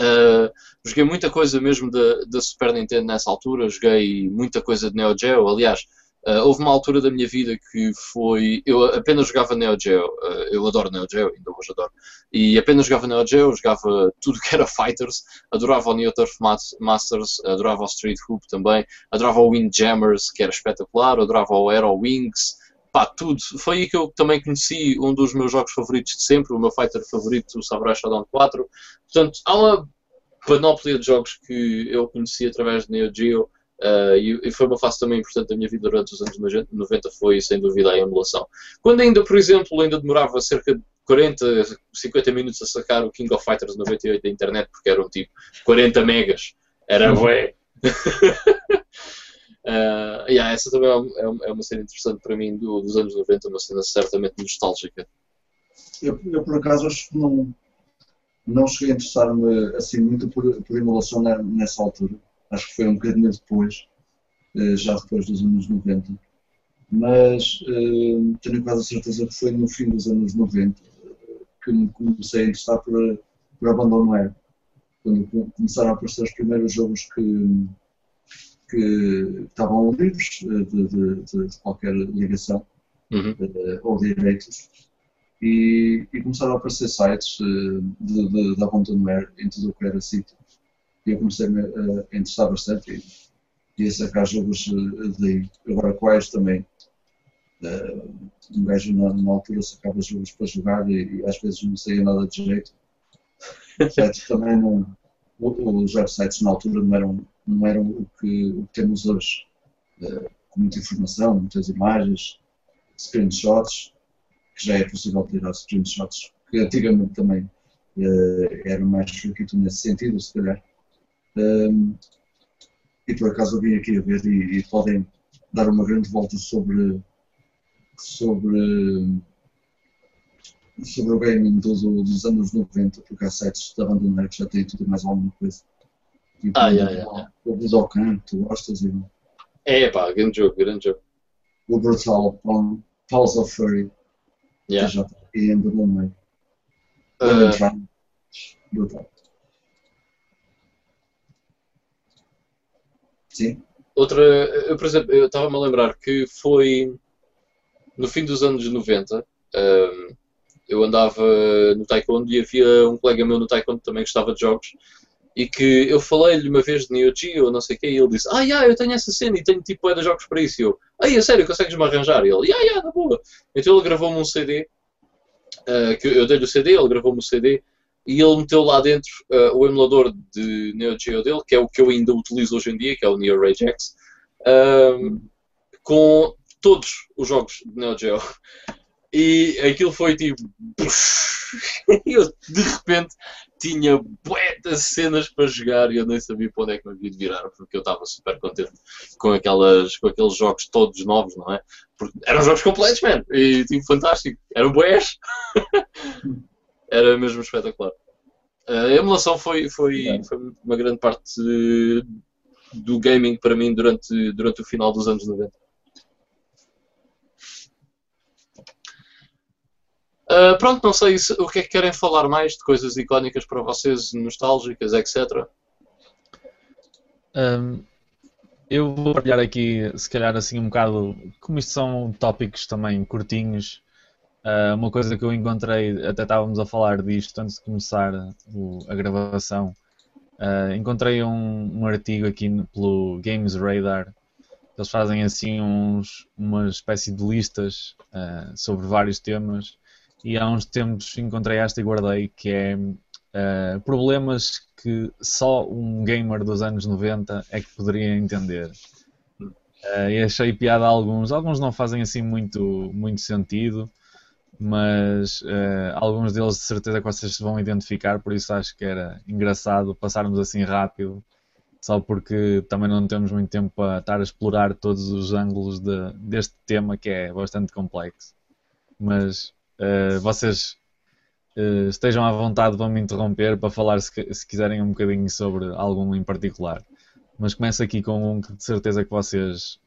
Uh, joguei muita coisa mesmo da Super Nintendo nessa altura, joguei muita coisa de Neo Geo, aliás, Uh, houve uma altura da minha vida que foi. Eu apenas jogava Neo Geo, uh, eu adoro Neo Geo, ainda hoje adoro, e apenas jogava Neo Geo, jogava tudo que era Fighters, adorava o Neo Turf Masters, adorava o Street Hoop também, adorava o Windjammers, que era espetacular, adorava o Aero Wings, pá, tudo. Foi aí que eu também conheci um dos meus jogos favoritos de sempre, o meu fighter favorito, o Samurai Shodown 4. Portanto, há uma panóplia de jogos que eu conheci através de Neo Geo Uh, e, e, foi uma fase também importante da minha vida durante os anos 90, foi sem dúvida a emulação. Quando ainda, por exemplo, ainda demorava cerca de 40, 50 minutos a sacar o King of Fighters 98 da internet, porque eram tipo 40 megas, era bué. uh, yeah, essa também é, é, é, uma cena interessante para mim do, dos anos 90, uma cena certamente nostálgica. Eu, eu por acaso acho que não, não cheguei a interessar-me assim muito por, por emulação nessa altura acho que foi um bocadinho depois, eh, já depois dos anos 90, mas eh, tenho quase a certeza que foi no fim dos anos 90 que me comecei a interessar por, por Abandonware, quando começaram a aparecer os primeiros jogos que, que estavam livres eh, de, de, de, de qualquer ligação uhum. ou direitos. E, e, começaram a aparecer sites de, de, de Abandonware em tudo o que era sítio e eu comecei-me a, a interessar bastante e, e a sacar jogos eh, daí. Agora quais também. Uh, um gajo na, na, altura sacava jogos para jogar e, e, às vezes não saía nada de jeito. Também não, os websites na altura não eram, não eram o, que, o que temos hoje. Uh, com muita informação, muitas imagens, screenshots, que já é possível tirar screenshots, que antigamente também uh, era mais fraquito nesse sentido, se calhar. Um, e por acaso eu vim aqui a ver e, e, podem dar uma grande volta sobre, sobre sobre o gaming dos, dos anos 90, porque há sites de abandonar que já têm tudo mais alguma coisa. Tipo, Ah, yeah, yeah, o Budokan, tu gostas e É pá, grande jogo, grande jogo. o Brutal, um, Pulse of Fury, Yeah. que já está aqui ainda no meio. Ah, Brutal. Sim, outra, eu, por exemplo, eu estava-me a lembrar que foi no fim dos anos 90. ahm, eu andava no Taekwondo e havia um colega meu no Taekwondo que também gostava de jogos e que eu falei-lhe uma vez de Neo Geo não sei o quê e ele disse Ah, yeah, eu tenho essa cena e tenho tipo é de jogos para isso e eu Ah, é sério, consegues-me arranjar? E ele, yeah, yeah, na boa então ele gravou-me um CD ah, que eu dei-lhe o CD, ele gravou-me o CD e ele meteu lá dentro ah, o emulador de Neo Geo dele, que é o que eu ainda utilizo hoje em dia, que é o Neo Rage X, ahm, com todos os jogos de Neo Geo. E aquilo foi tipo. Eu de repente tinha de cenas para jogar e eu nem sabia para onde é que me havia de virar, porque eu estava super contente com, aquelas, com aqueles jogos todos novos, não é? Porque eram jogos completos, man! E tipo, fantástico. Eram bués! Era mesmo espetacular. A emulação foi, foi, foi uma grande parte do gaming para mim durante, durante o final dos anos 90. Ah, pronto, não sei se- o que é que querem falar mais de coisas icónicas para vocês, nostálgicas, etc. Hum, eu vou partilhar aqui, se calhar, assim um bocado, como isto são tópicos também curtinhos, ah, uma coisa que eu encontrei, até estávamos a falar disto antes de começar o- a gravação. ah, encontrei um, um artigo aqui no- pelo Games Radar. Eles fazem assim uns, uma espécie de listas ah, sobre vários temas. E há uns tempos encontrei esta e guardei, que é Uh, problemas que só um gamer dos anos 90 é que poderia entender. Uh, e achei piada a alguns. Alguns não fazem assim muito, muito sentido, mas uh, alguns deles de certeza que vocês se vão identificar, por isso acho que era engraçado passarmos assim rápido, só porque também não temos muito tempo para estar a explorar todos os ângulos de- deste tema que é bastante complexo. Mas uh, vocês eh, estejam à vontade, vão me interromper para falar se, se quiserem um bocadinho sobre algum em particular. Mas começo aqui com um que de certeza que vocês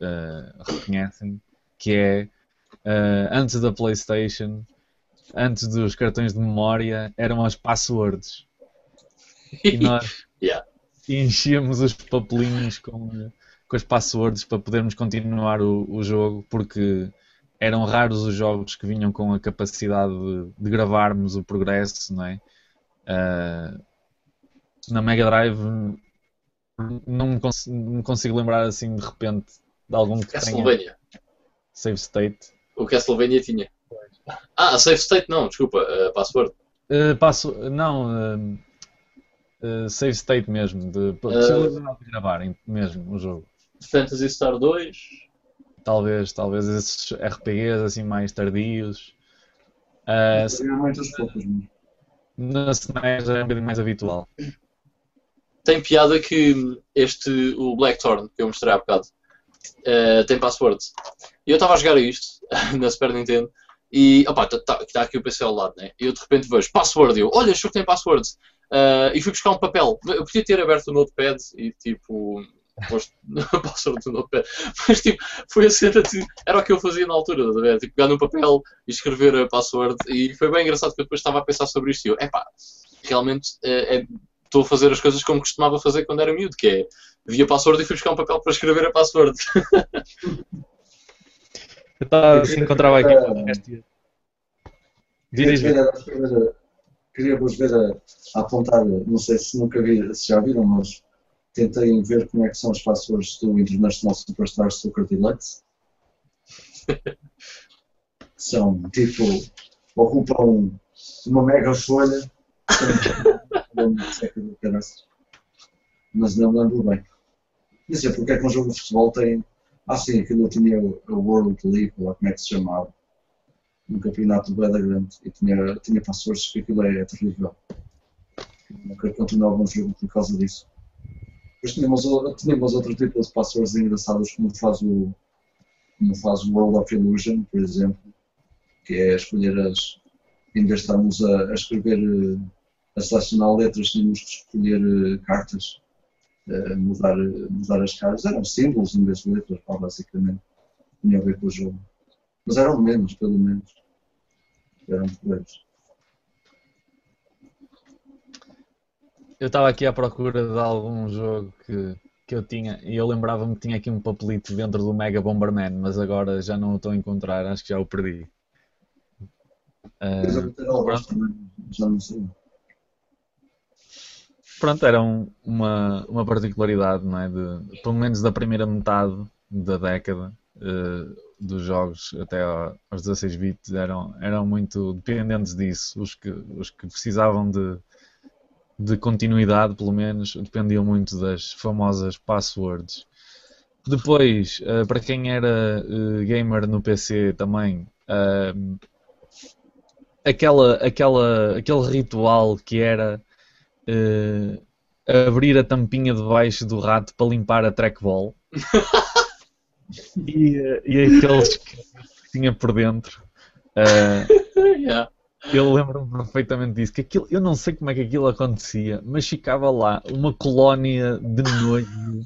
reconhecem, que é eh, antes da PlayStation, antes dos cartões de memória, eram as passwords. E nós Yeah. enchíamos os papelinhos com, com as passwords para podermos continuar o, o jogo, porque eram raros os jogos que vinham com a capacidade de, de gravarmos o progresso, não é? Ah, na Mega Drive não me, cons- não me consigo lembrar assim de repente de algum que tenha Castlevania. save state. O Castlevania tinha. Ah, a Save State não, desculpa, a password. Ah, passo, não, ah, ah, save state mesmo, de possibilidade de gravarem mesmo o jogo. Fantasy Star 2. Talvez, talvez esses RPGs assim mais tardios. Mas na SNES é um bocadinho mais habitual. Tem piada que este, o Blackthorn, que eu mostrei há bocado, eh, tem passwords. E eu estava a jogar isto na Super Nintendo e, opá, está aqui o PC ao lado, né? E eu de repente vejo password e eu, olha, este jogo tem passwords. Eh, e fui buscar um papel. Eu podia ter aberto o notepad e tipo. Posto password do notepad. Mas tipo, foi a cena. Era o que eu fazia na altura, ver? Tipo, pegar num papel e escrever a password. E foi bem engraçado que eu depois estava a pensar sobre isto e eu, epá, realmente eh, é, estou a fazer as coisas como costumava fazer quando era miúdo, que é via password e fui buscar um papel para escrever a password. Eu estava assim, encontrava aqui podcast. Queria, Diz, diz. ver, a- queria vos ver a, a apontar, não sei se nunca vi, se já viram, mas tentei ver como é que são as passwords do International Superstar Soccer Deluxe. São tipo, ocupam uma mega folha. Mas não lembro bem. Não sei porque é que um jogo de futebol tem. Ah, sim, aquilo tinha a World League, ou como é que se chamava um campeonato bem grande e tinha, tinha passwords que aquilo é terrível. Não quero continuar um jogo por causa disso. Depois tínhamos, tínhamos outro tipo de passwords engraçados como faz o como faz o World of Illusion, por exemplo, que é escolher as em vez de estarmos a, a escrever, eh, a selecionar letras, tínhamos que escolher eh, cartas, mudar, mudar as caras. Eram símbolos em vez de letras, pá, basicamente. Tinha a ver com o jogo. Mas eram menos, pelo menos. Eram porreiros. Eu estava aqui à procura de algum jogo que, que eu tinha e eu lembrava-me que tinha aqui um papelito dentro do Mega Bomberman, mas agora já não o estou a encontrar, acho que já o perdi. Também, já não sei. Pronto, era um- uma, uma particularidade, não é? De, pelo menos da primeira metade da década eh, dos jogos até ao- aos 16 bits eram, eram muito dependentes disso. Os que, os que precisavam de, de continuidade, pelo menos, dependiam muito das famosas passwords. Depois, eh, para quem era eh, gamer no PC também, aquela, aquela, aquele ritual que era eh, abrir a tampinha de baixo do rato para limpar a trackball e, eh, e aqueles que tinha por dentro. eh, Yeah. eu lembro-me perfeitamente disso. Que aquilo, eu não sei como é que aquilo acontecia, mas ficava lá uma colónia de nojo,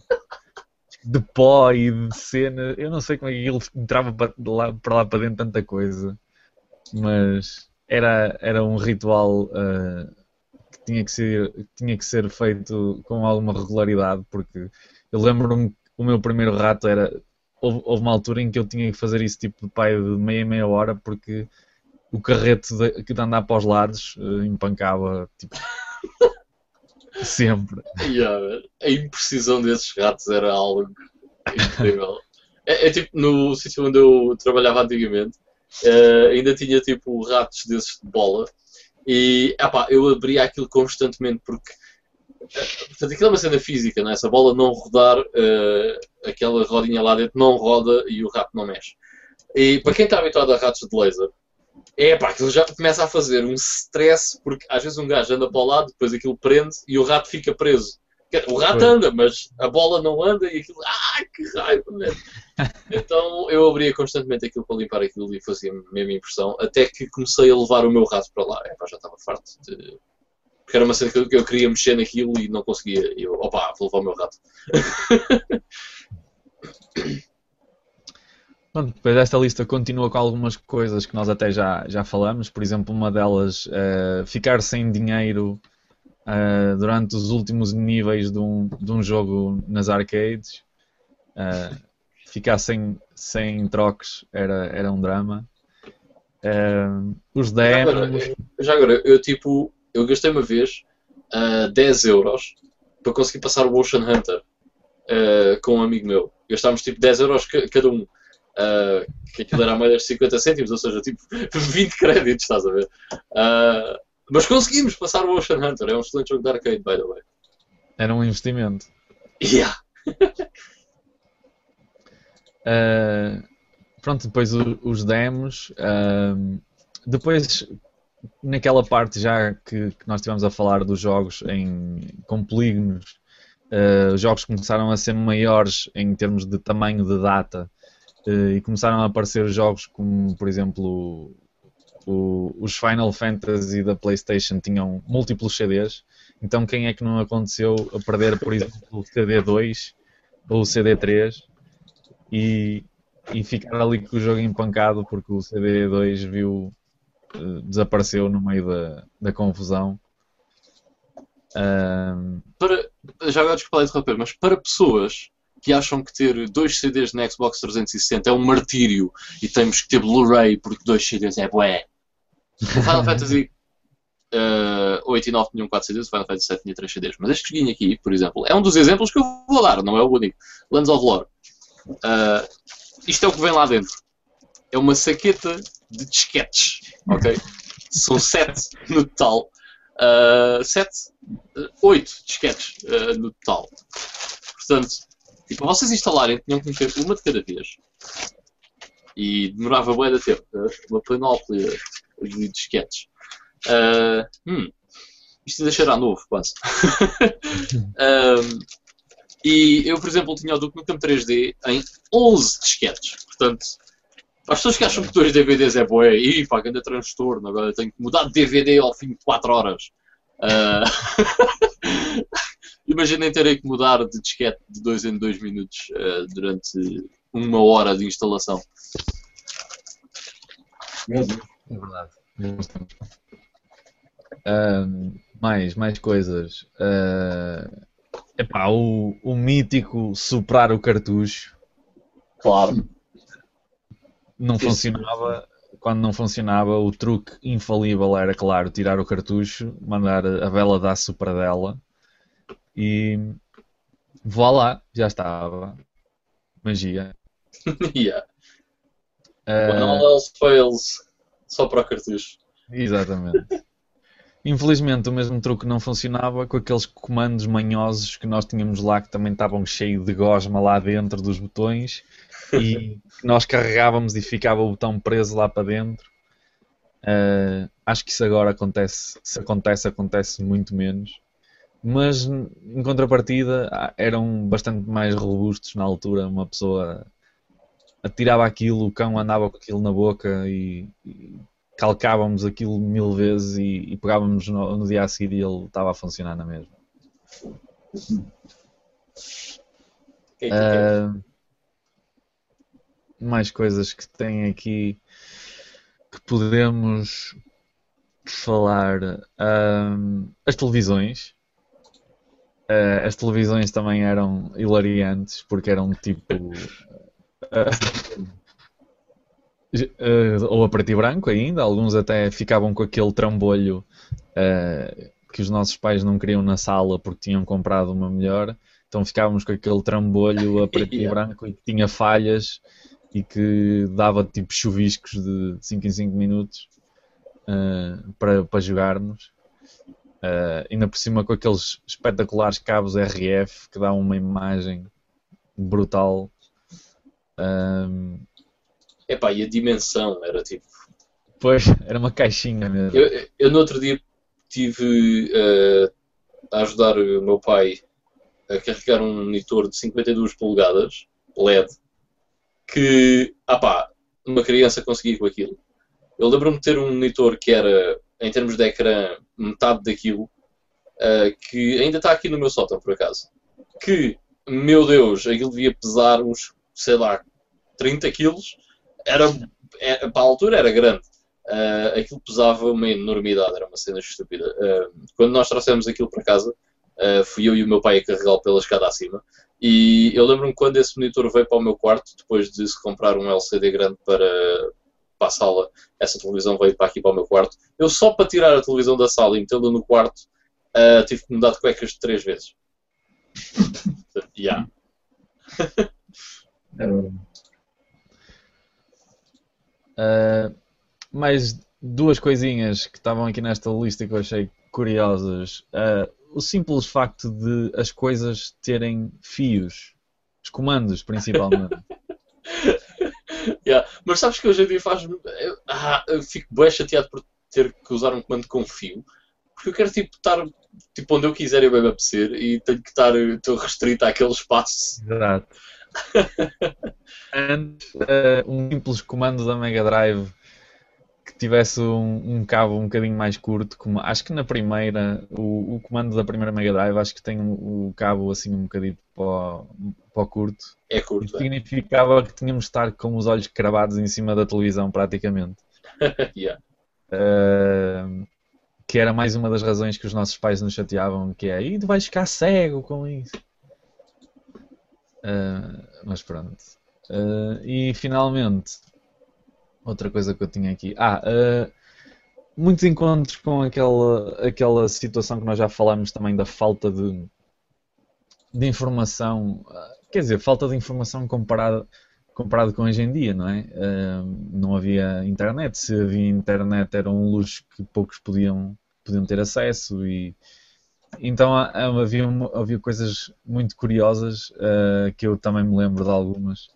de pó e de cena. Eu não sei como é que aquilo entrava para lá para, lá para dentro tanta coisa, mas era, era um ritual ah, que, tinha que, ser, tinha que ser feito com alguma regularidade, porque eu lembro-me que o meu primeiro rato era. Houve, houve uma altura em que eu tinha que fazer isso tipo de pai de meia meia hora porque o carreto de, que de andar para os lados eh, empancava tipo, sempre. Yeah, a imprecisão desses ratos era algo incrível. É, é tipo no sítio onde eu trabalhava antigamente, eh, ainda tinha tipo ratos desses de bola e epá, eu abria aquilo constantemente porque eh, portanto, aquilo é uma cena física, não é? Se a bola não rodar, eh, aquela rodinha lá dentro não roda e o rato não mexe. E para quem está habituado a ratos de laser, é pá, aquilo já começa a fazer um stress, porque às vezes um gajo anda para o lado, depois aquilo prende e o rato fica preso. O rato anda, mas a bola não anda e aquilo. Ah, que raiva, mesmo. Então eu abria constantemente aquilo para limpar aquilo e fazia a mesma impressão, até que comecei a levar o meu rato para lá. É pá, já estava farto de. Porque era uma cena que eu, que eu queria mexer naquilo e não conseguia. E eu, opá, vou levar o meu rato. Pronto, depois esta lista continua com algumas coisas que nós até já, já falamos. Por exemplo, uma delas, eh, ficar sem dinheiro eh, durante os últimos níveis de um, de um jogo nas arcades. Eh, ficar sem, sem trocos era, era um drama. Eh, os Já agora, já agora, eu tipo, eu gastei uma vez ah, 10 euros para conseguir passar o Ocean Hunter ah, com um amigo meu. Gastámos tipo 10 euros ca- cada um. Ah, que aquilo era a moeda de 50 cêntimos, ou seja, tipo 20 créditos, estás a ver? Ah, mas conseguimos passar o Ocean Hunter, é um excelente jogo de arcade, by the way. Era um investimento. Yeah. Uh, pronto, depois o- os demos. um, depois, naquela parte já que, que nós estivemos a falar dos jogos em, com polígonos, uh, os jogos começaram a ser maiores em termos de tamanho de data uh, e começaram a aparecer jogos como, por exemplo, o- os Final Fantasy da PlayStation tinham múltiplos CDs. Então, quem é que não aconteceu a perder, por exemplo, o CD2 ou o CD3 e, e ficar ali com o jogo empancado porque o CD2 viu eh, desapareceu no meio da, da confusão. Ahm, Para, já agora desculpa lá interromper, mas para pessoas que acham que ter dois CDs na Xbox 360 é um martírio e temos que ter Blu-ray porque dois CDs é bué. O Final Fantasy uh, 8 e 9 tinham 4 CDs, o Final Fantasy 7 tinha 3 CDs. Mas este joguinho aqui, por exemplo, é um dos exemplos que eu vou dar, não é o único. Lands of Lore. Uh, isto é o que vem lá dentro. É uma saqueta de disquetes, ok? São 7 no total. Uh, 7, 8 disquetes uh, no total. Portanto, e para vocês instalarem, tinham que meter uma de cada vez. E demorava bem de tempo. uh, Uma panóplia de disquetes. Uh, hum, isto ainda cheira novo, quase. e eu, por exemplo, tinha o Duke Nukem 3D em 11 disquetes. Portanto, As pessoas que acham que dois DVDs é boé, e pá, grande transtorno, agora tenho que mudar de DVD ao fim de 4 horas. Uh... Imaginem terem que mudar de disquete de 2 em 2 minutos uh, durante uma hora de instalação. É verdade. Uh, mais, mais coisas. Uh, epá, o, o mítico soprar o cartucho. Claro. Não Isso. funcionava. Quando não funcionava, o truque infalível era, claro, tirar o cartucho, mandar a vela dar sopradela e voilá, já estava. Magia. yeah. Uh, When all else fails, só para o cartucho. Exatamente. Infelizmente, o mesmo truque não funcionava com aqueles comandos manhosos que nós tínhamos lá que também estavam cheios de gosma lá dentro dos botões e nós carregávamos e ficava o botão preso lá para dentro. Uh, acho que isso agora acontece, se acontece, acontece muito menos. Mas em contrapartida ah, eram bastante mais robustos na altura. Uma pessoa atirava aquilo, o cão andava com aquilo na boca e, e calcávamos aquilo mil vezes e, e pegávamos no, no, dia a seguir e ele estava a funcionar na mesma. Uh, mais coisas que tem aqui que podemos falar. Uh, as televisões. Uh, as televisões também eram hilariantes porque eram tipo. Uh, ou a preto e branco ainda, alguns até ficavam com aquele trambolho uh, que os nossos pais não queriam na sala porque tinham comprado uma melhor, então ficávamos com aquele trambolho a preto yeah. e branco e que tinha falhas e que dava tipo chuviscos de 5 em 5 minutos uh, para, para jogarmos. ainda por cima com aqueles espetaculares cabos RF que dão uma imagem brutal. Um, Epá, e a dimensão era tipo. Pois, era uma caixinha mesmo. Eu, eu no outro dia tive uh, a ajudar o meu pai a carregar um monitor de 52 polegadas LED que, ah pá, uma criança conseguia com aquilo. Eu lembro-me de ter um monitor que era, em termos de ecrã, metade daquilo, uh, que ainda está aqui no meu sótão, por acaso. Que, meu Deus, aquilo devia pesar uns, sei lá, 30 quilos era, era, para a altura era grande. Uh, aquilo pesava uma enormidade, era uma cena estúpida. Uh, quando nós trouxemos aquilo para casa, uh, fui eu e o meu pai a carregá-lo pela escada acima. E eu lembro-me quando esse monitor veio para o meu quarto, depois de se comprar um LCD grande para, para a sala, essa televisão veio para aqui para o meu quarto. Eu só para tirar a televisão da sala e metê-la no quarto, tive que mudar de cuecas três vezes. yeah. Uh, mais duas coisinhas que estavam aqui nesta lista que eu achei curiosas. Uh, o simples facto de as coisas terem fios, os comandos principalmente. yeah. Mas sabes que hoje em dia faz. Eu, ah, eu fico bem chateado por ter que usar um comando com fio, porque eu quero tipo estar tipo, onde eu quiser e bem me apetecer e tenho que estar estou restrito àquele espaço. Exato. Antes, uh, um simples comando da Mega Drive que tivesse um, um, cabo um bocadinho mais curto, como acho que na primeira, o, o comando da primeira Mega Drive acho que tem o, o cabo assim um bocadinho para para curto. É curto. E significava que tínhamos de estar com os olhos cravados em cima da televisão praticamente. yeah. uh, que era mais uma das razões que os nossos pais nos chateavam, que é, e tu vais ficar cego com isso. Uh, mas pronto. Uh, e finalmente, outra coisa que eu tinha aqui. Ah, uh, muitos encontros com aquela, aquela situação que nós já falámos também da falta de, de informação. Quer dizer, falta de informação comparado, comparado com hoje em dia, não é? não havia internet. Se havia internet, era um luxo que poucos podiam, podiam ter acesso e então havia, havia coisas muito curiosas uh, que eu também me lembro de algumas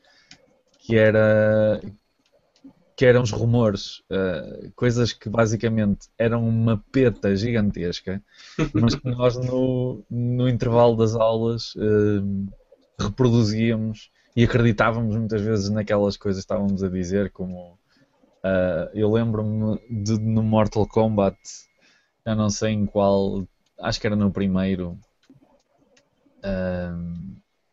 que era que eram os rumores uh, coisas que basicamente eram uma peta gigantesca mas que nós no, no intervalo das aulas uh, reproduzíamos e acreditávamos muitas vezes naquelas coisas que estávamos a dizer, como eu lembro-me de no Mortal Kombat, eu não sei em qual, acho que era no primeiro,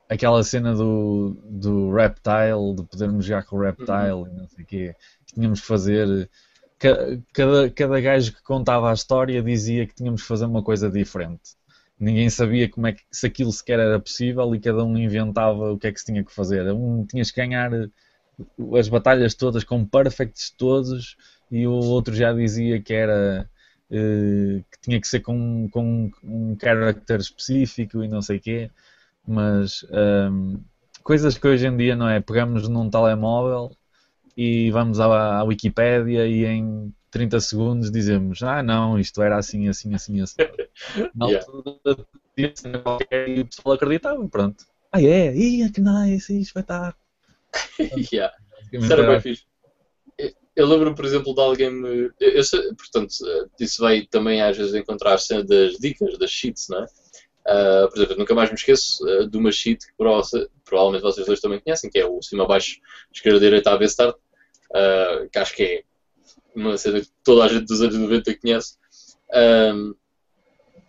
aquela cena do, do Reptile, de podermos jogar com o Reptile uhum. e não sei o quê, que tínhamos que fazer. Cada, cada gajo que contava a história dizia que tínhamos que fazer uma coisa diferente. Ninguém sabia como é que, se aquilo sequer era possível e cada um inventava o que é que se tinha que fazer. Um tinhas que ganhar as batalhas todas com perfects todos e o outro já dizia que era que tinha que ser com, com um character específico e não sei o quê mas um, coisas que hoje em dia não é, pegamos num telemóvel e vamos à, à Wikipédia e em 30 segundos dizemos, ah não, isto era assim, assim, assim, assim. Na altura e o pessoal acreditava, pronto. Ah é, ia que nice, estar. yeah. Isso era bem fixe. Eu lembro-me, por exemplo, de alguém me. Eu, eu, portanto, isso vai também às vezes encontrar das dicas, das sheets, não é? Uh, por exemplo, nunca mais me esqueço uh, de uma sheet que provavelmente vocês dois também conhecem, que é o cima abaixo, esquerda direita a start, uh, que acho que é uma cena que toda a gente dos anos 90 conhece.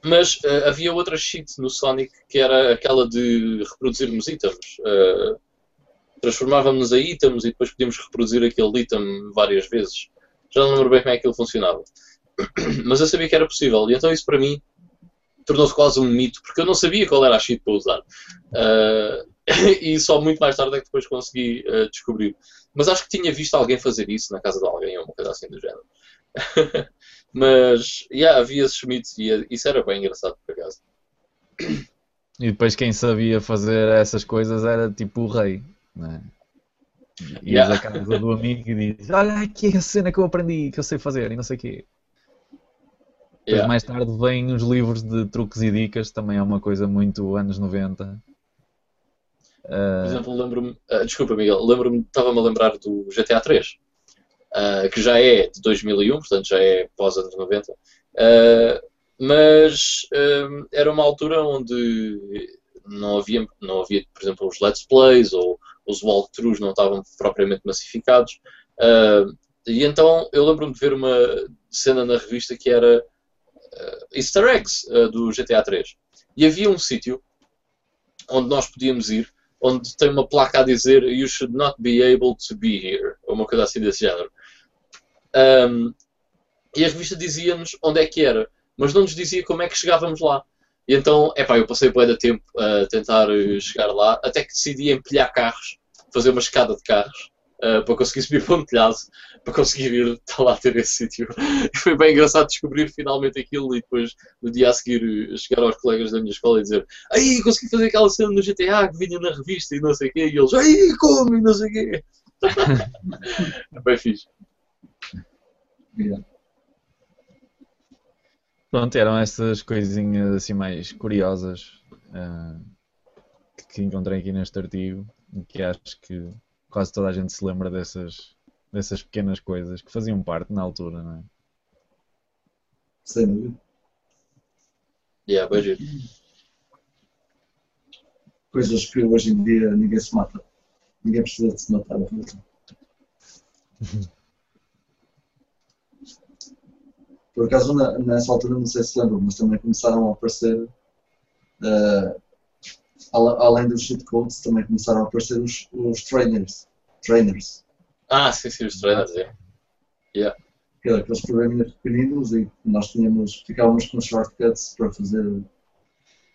mas havia outra sheet no Sonic que era aquela de reproduzirmos itens. Transformávamos a itens e depois podíamos reproduzir aquele item várias vezes. Já não lembro bem como é que aquilo funcionava. Mas eu sabia que era possível. E então isso para mim tornou-se quase um mito, porque eu não sabia qual era a cheat para usar. Uh, e só muito mais tarde é que depois consegui uh, descobrir. Mas acho que tinha visto alguém fazer isso na casa de alguém, ou uma coisa assim do género. Mas, yeah, havia esses mitos e isso era bem engraçado, por acaso. E depois quem sabia fazer essas coisas era tipo o rei, né? Ias yeah. à casa do amigo e dizes, olha aqui a cena que eu aprendi, que eu sei fazer e não sei o quê. Depois yeah. mais tarde vêm os livros de truques e dicas, também é uma coisa muito anos 90. Uh... Por ah, exemplo, lembro-me, uh, desculpa Miguel, lembro-me, estava-me a lembrar do GTA 3, uh, ah, que já é de 2001, portanto já é pós anos 90, mas era uma altura onde não havia, não havia, por exemplo, os Let's Plays ou os walkthroughs não estavam propriamente massificados. e então eu lembro-me de ver uma cena na revista que era uh, easter eggs uh, do GTA 3. E havia um sítio onde nós podíamos ir, onde tem uma placa a dizer You should not be able to be here, ou uma coisa assim desse género. Um, e a revista dizia-nos onde é que era, mas não nos dizia como é que chegávamos lá. E então, epá, eu passei bué de tempo a tentar eh, chegar lá, até que decidi empilhar carros, fazer uma escada de carros, uh, para conseguir subir para um telhado, para conseguir ir estar lá ter esse sítio. E foi bem engraçado descobrir finalmente aquilo e depois no dia a seguir eh, chegar aos colegas da minha escola e dizer aí consegui fazer aquela cena no GTA que vinha na revista e não sei o quê, e eles aí como e não sei o quê. é bem fixe. Pronto, eram essas coisinhas assim mais curiosas uh, que encontrei aqui neste artigo que acho que quase toda a gente se lembra dessas, dessas pequenas coisas que faziam parte na altura, não é? Sem dúvida. Yeah, bem Coisas que hoje em dia ninguém se mata. Ninguém precisa de se matar. Por acaso, nessa altura, não sei se lembram, mas também começaram a aparecer uh, além dos cheat codes, também começaram a aparecer os, os trainers. trainers. Ah, sim, sim, os trainers, é. Yeah. Aqueles programinhas pequeninos e nós tínhamos, ficávamos com shortcuts para fazer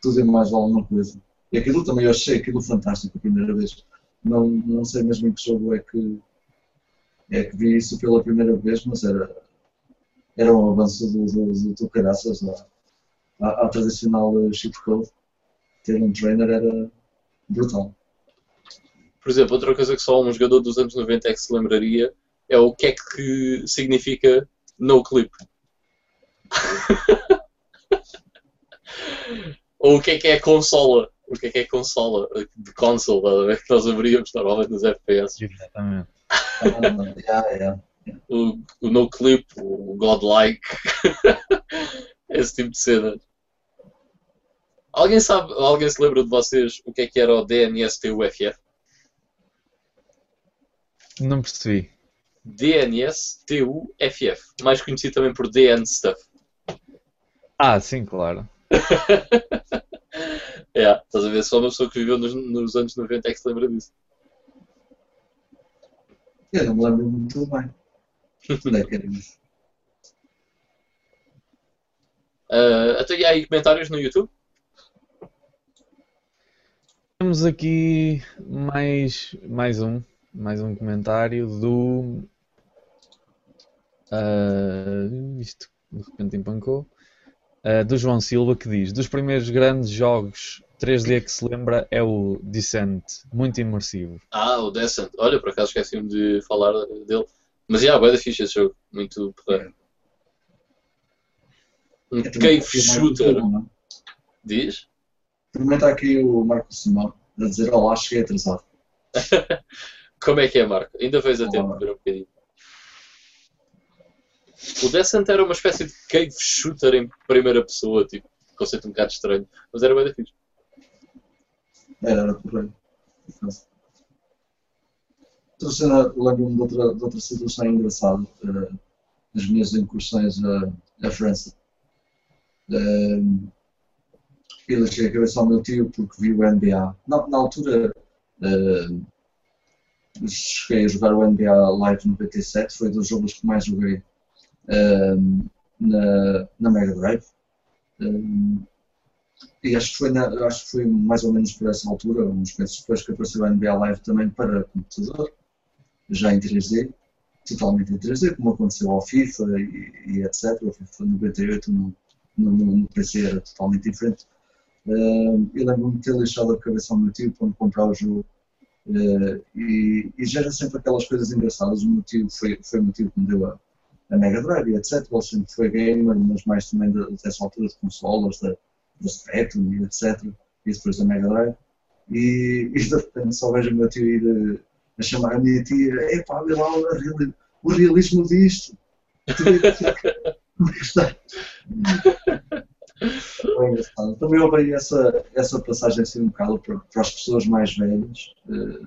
tudo e mais alguma coisa. E aquilo também eu achei aquilo fantástico a primeira vez. Não, não sei mesmo em que jogo é que, é que vi isso pela primeira vez, mas era, era um avanço do, do, do, do caraças à, à, à tradicional cheat code ter um trainer era brutal. Por exemplo, outra coisa que só um jogador dos anos 90 é que se lembraria é o que é que significa no clip. Ou o que é que é consola. O que é que é consola? De console, que nós abríamos normalmente nos FPS. Exatamente. Ah, yeah, yeah. O, o no clip, o godlike. Esse tipo de cenas. Alguém sabe, alguém se lembra de vocês o que é que era o DNSTUFF? Não percebi. DNS-TUFF, mais conhecido também por DN Stuff. Ah, sim, claro. é, estás a ver? Só uma pessoa que viveu nos, nos anos 90 é que se lembra disso. Eu não me lembro muito bem. Uh, até aí comentários no YouTube? Temos aqui mais, mais um. Mais um comentário do. Uh, isto de repente empancou. Uh, do João Silva que diz: Dos primeiros grandes jogos 3D que se lembra é o Descent, muito imersivo. Ah, o Descent. Olha, por acaso esqueci-me de falar dele. Mas yeah, é da ficha esse jogo. Muito porreiro. Um É cave shooter. Diz? Também está aqui o Marco Simão a dizer: Olá, cheguei atrasado. Como é que é, Marco? Ainda fez a tempo de ver um bocadinho. O Descent era uma espécie de cave shooter em primeira pessoa, tipo, conceito um bocado estranho, mas era bem da fixe. Era, era. Outra cena, lembro-me de outra, de outra situação engraçada, uh, nas minhas incursões à, à França. Uh, eu deixei a cabeça ao meu tio porque vi o NBA. Na, na altura, uh, cheguei a jogar o NBA Live no PT7, foi dos jogos que mais joguei uh, na, na Mega Drive. Uh, e acho que, foi na, acho que foi mais ou menos por essa altura, uns meses depois que apareceu o NBA Live também para computador, já em 3D, totalmente em 3D, como aconteceu ao FIFA e, e etc. O FIFA 98 no, no, no PC era totalmente diferente. Uh, eu lembro-me de ter deixado a cabeça ao meu tio quando comprar o jogo. Uh, e, e gera sempre aquelas coisas engraçadas. O meu tio foi, foi o motivo que me deu a, a Mega Drive etc. Ele sempre foi gamer, mas mais também de, dessa altura de consolas, da, da Spectrum etc. E depois da Mega Drive. E, e de repente só vejo o meu tio ir a, chamar a minha tia: Epá, vê lá o, reali o realismo disto. Como é que está? Também houve essa, essa passagem assim um bocado para, para as pessoas mais velhas. Uh,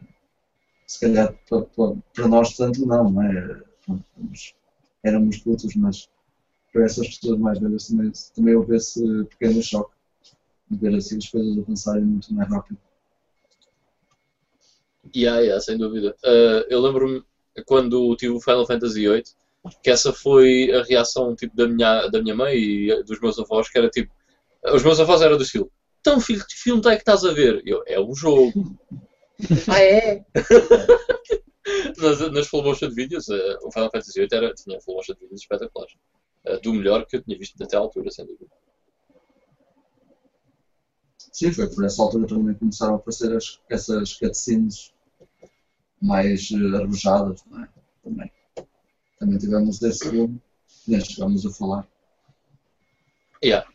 se calhar para, para, nós tanto não, não é? Éramos, éramos putos, mas para essas pessoas mais velhas também, também houve esse pequeno choque de ver assim as coisas avançarem muito mais rápido. Yeah, yeah, sem dúvida. Uh, eu lembro-me quando tive o Final Fantasy VIII que essa foi a reação tipo, da, minha, da minha mãe e dos meus avós, que era tipo. Os meus avós eram do estilo. Então, filho, que filme é que estás a ver? Eu, é um jogo. ah, é? nas, nas full motion videos, uh, o Final Fantasy VIII era, tinha full motion videos espetaculares. Uh, do melhor que eu tinha visto até à altura, sem dúvida. Sim, foi por essa altura também começaram a aparecer as, essas cutscenes mais uh, arrojadas, não é? Também. Também tivemos desse filme, nem chegámos a falar. Yeah.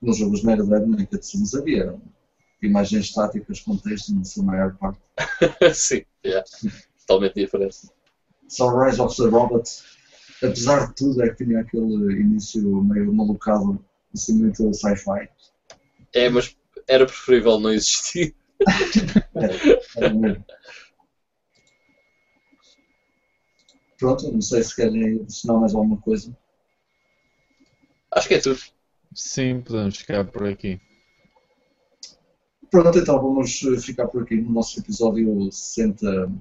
Nos jogos Mega Drive nem cutscenes havia, imagens estáticas com texto na sua maior parte. Sim, yeah. totalmente diferente. Só Rise of the Robot, apesar de tudo, é que tinha aquele início meio malucado, assim muito sci-fi. É, mas era preferível não existir. Pronto, não sei se querem adicionar mais alguma coisa. Acho que é tudo. Sim, podemos ficar por aqui. Pronto, então vamos ficar por aqui no nosso episódio 60,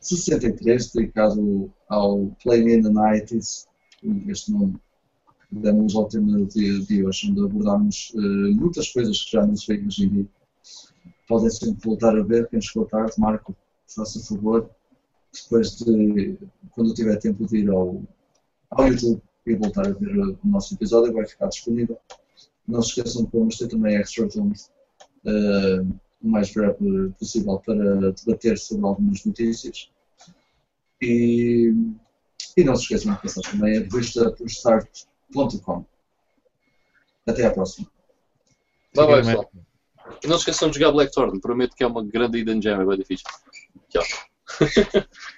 63, dedicado ao Playing in the 90s, este nome que demos ao tema de, de hoje, onde abordámos uh, muitas coisas que já não se vê hoje em dia. Podem sempre voltar a ver, quem chegou tarde, Marco, faça favor, depois de, quando tiver tempo de ir ao, ao YouTube e voltar a ver o nosso episódio, vai ficar disponível. Não se esqueçam que vamos ter também extra filmes uh, o mais breve possível para debater sobre algumas notícias. E, e não se esqueçam de passar também a revista por start.com. Até à próxima. Bye bye, pessoal. E não se esqueçam de jogar Blackthorn, prometo que é uma grande hidden gem, é bem difícil. Tchau.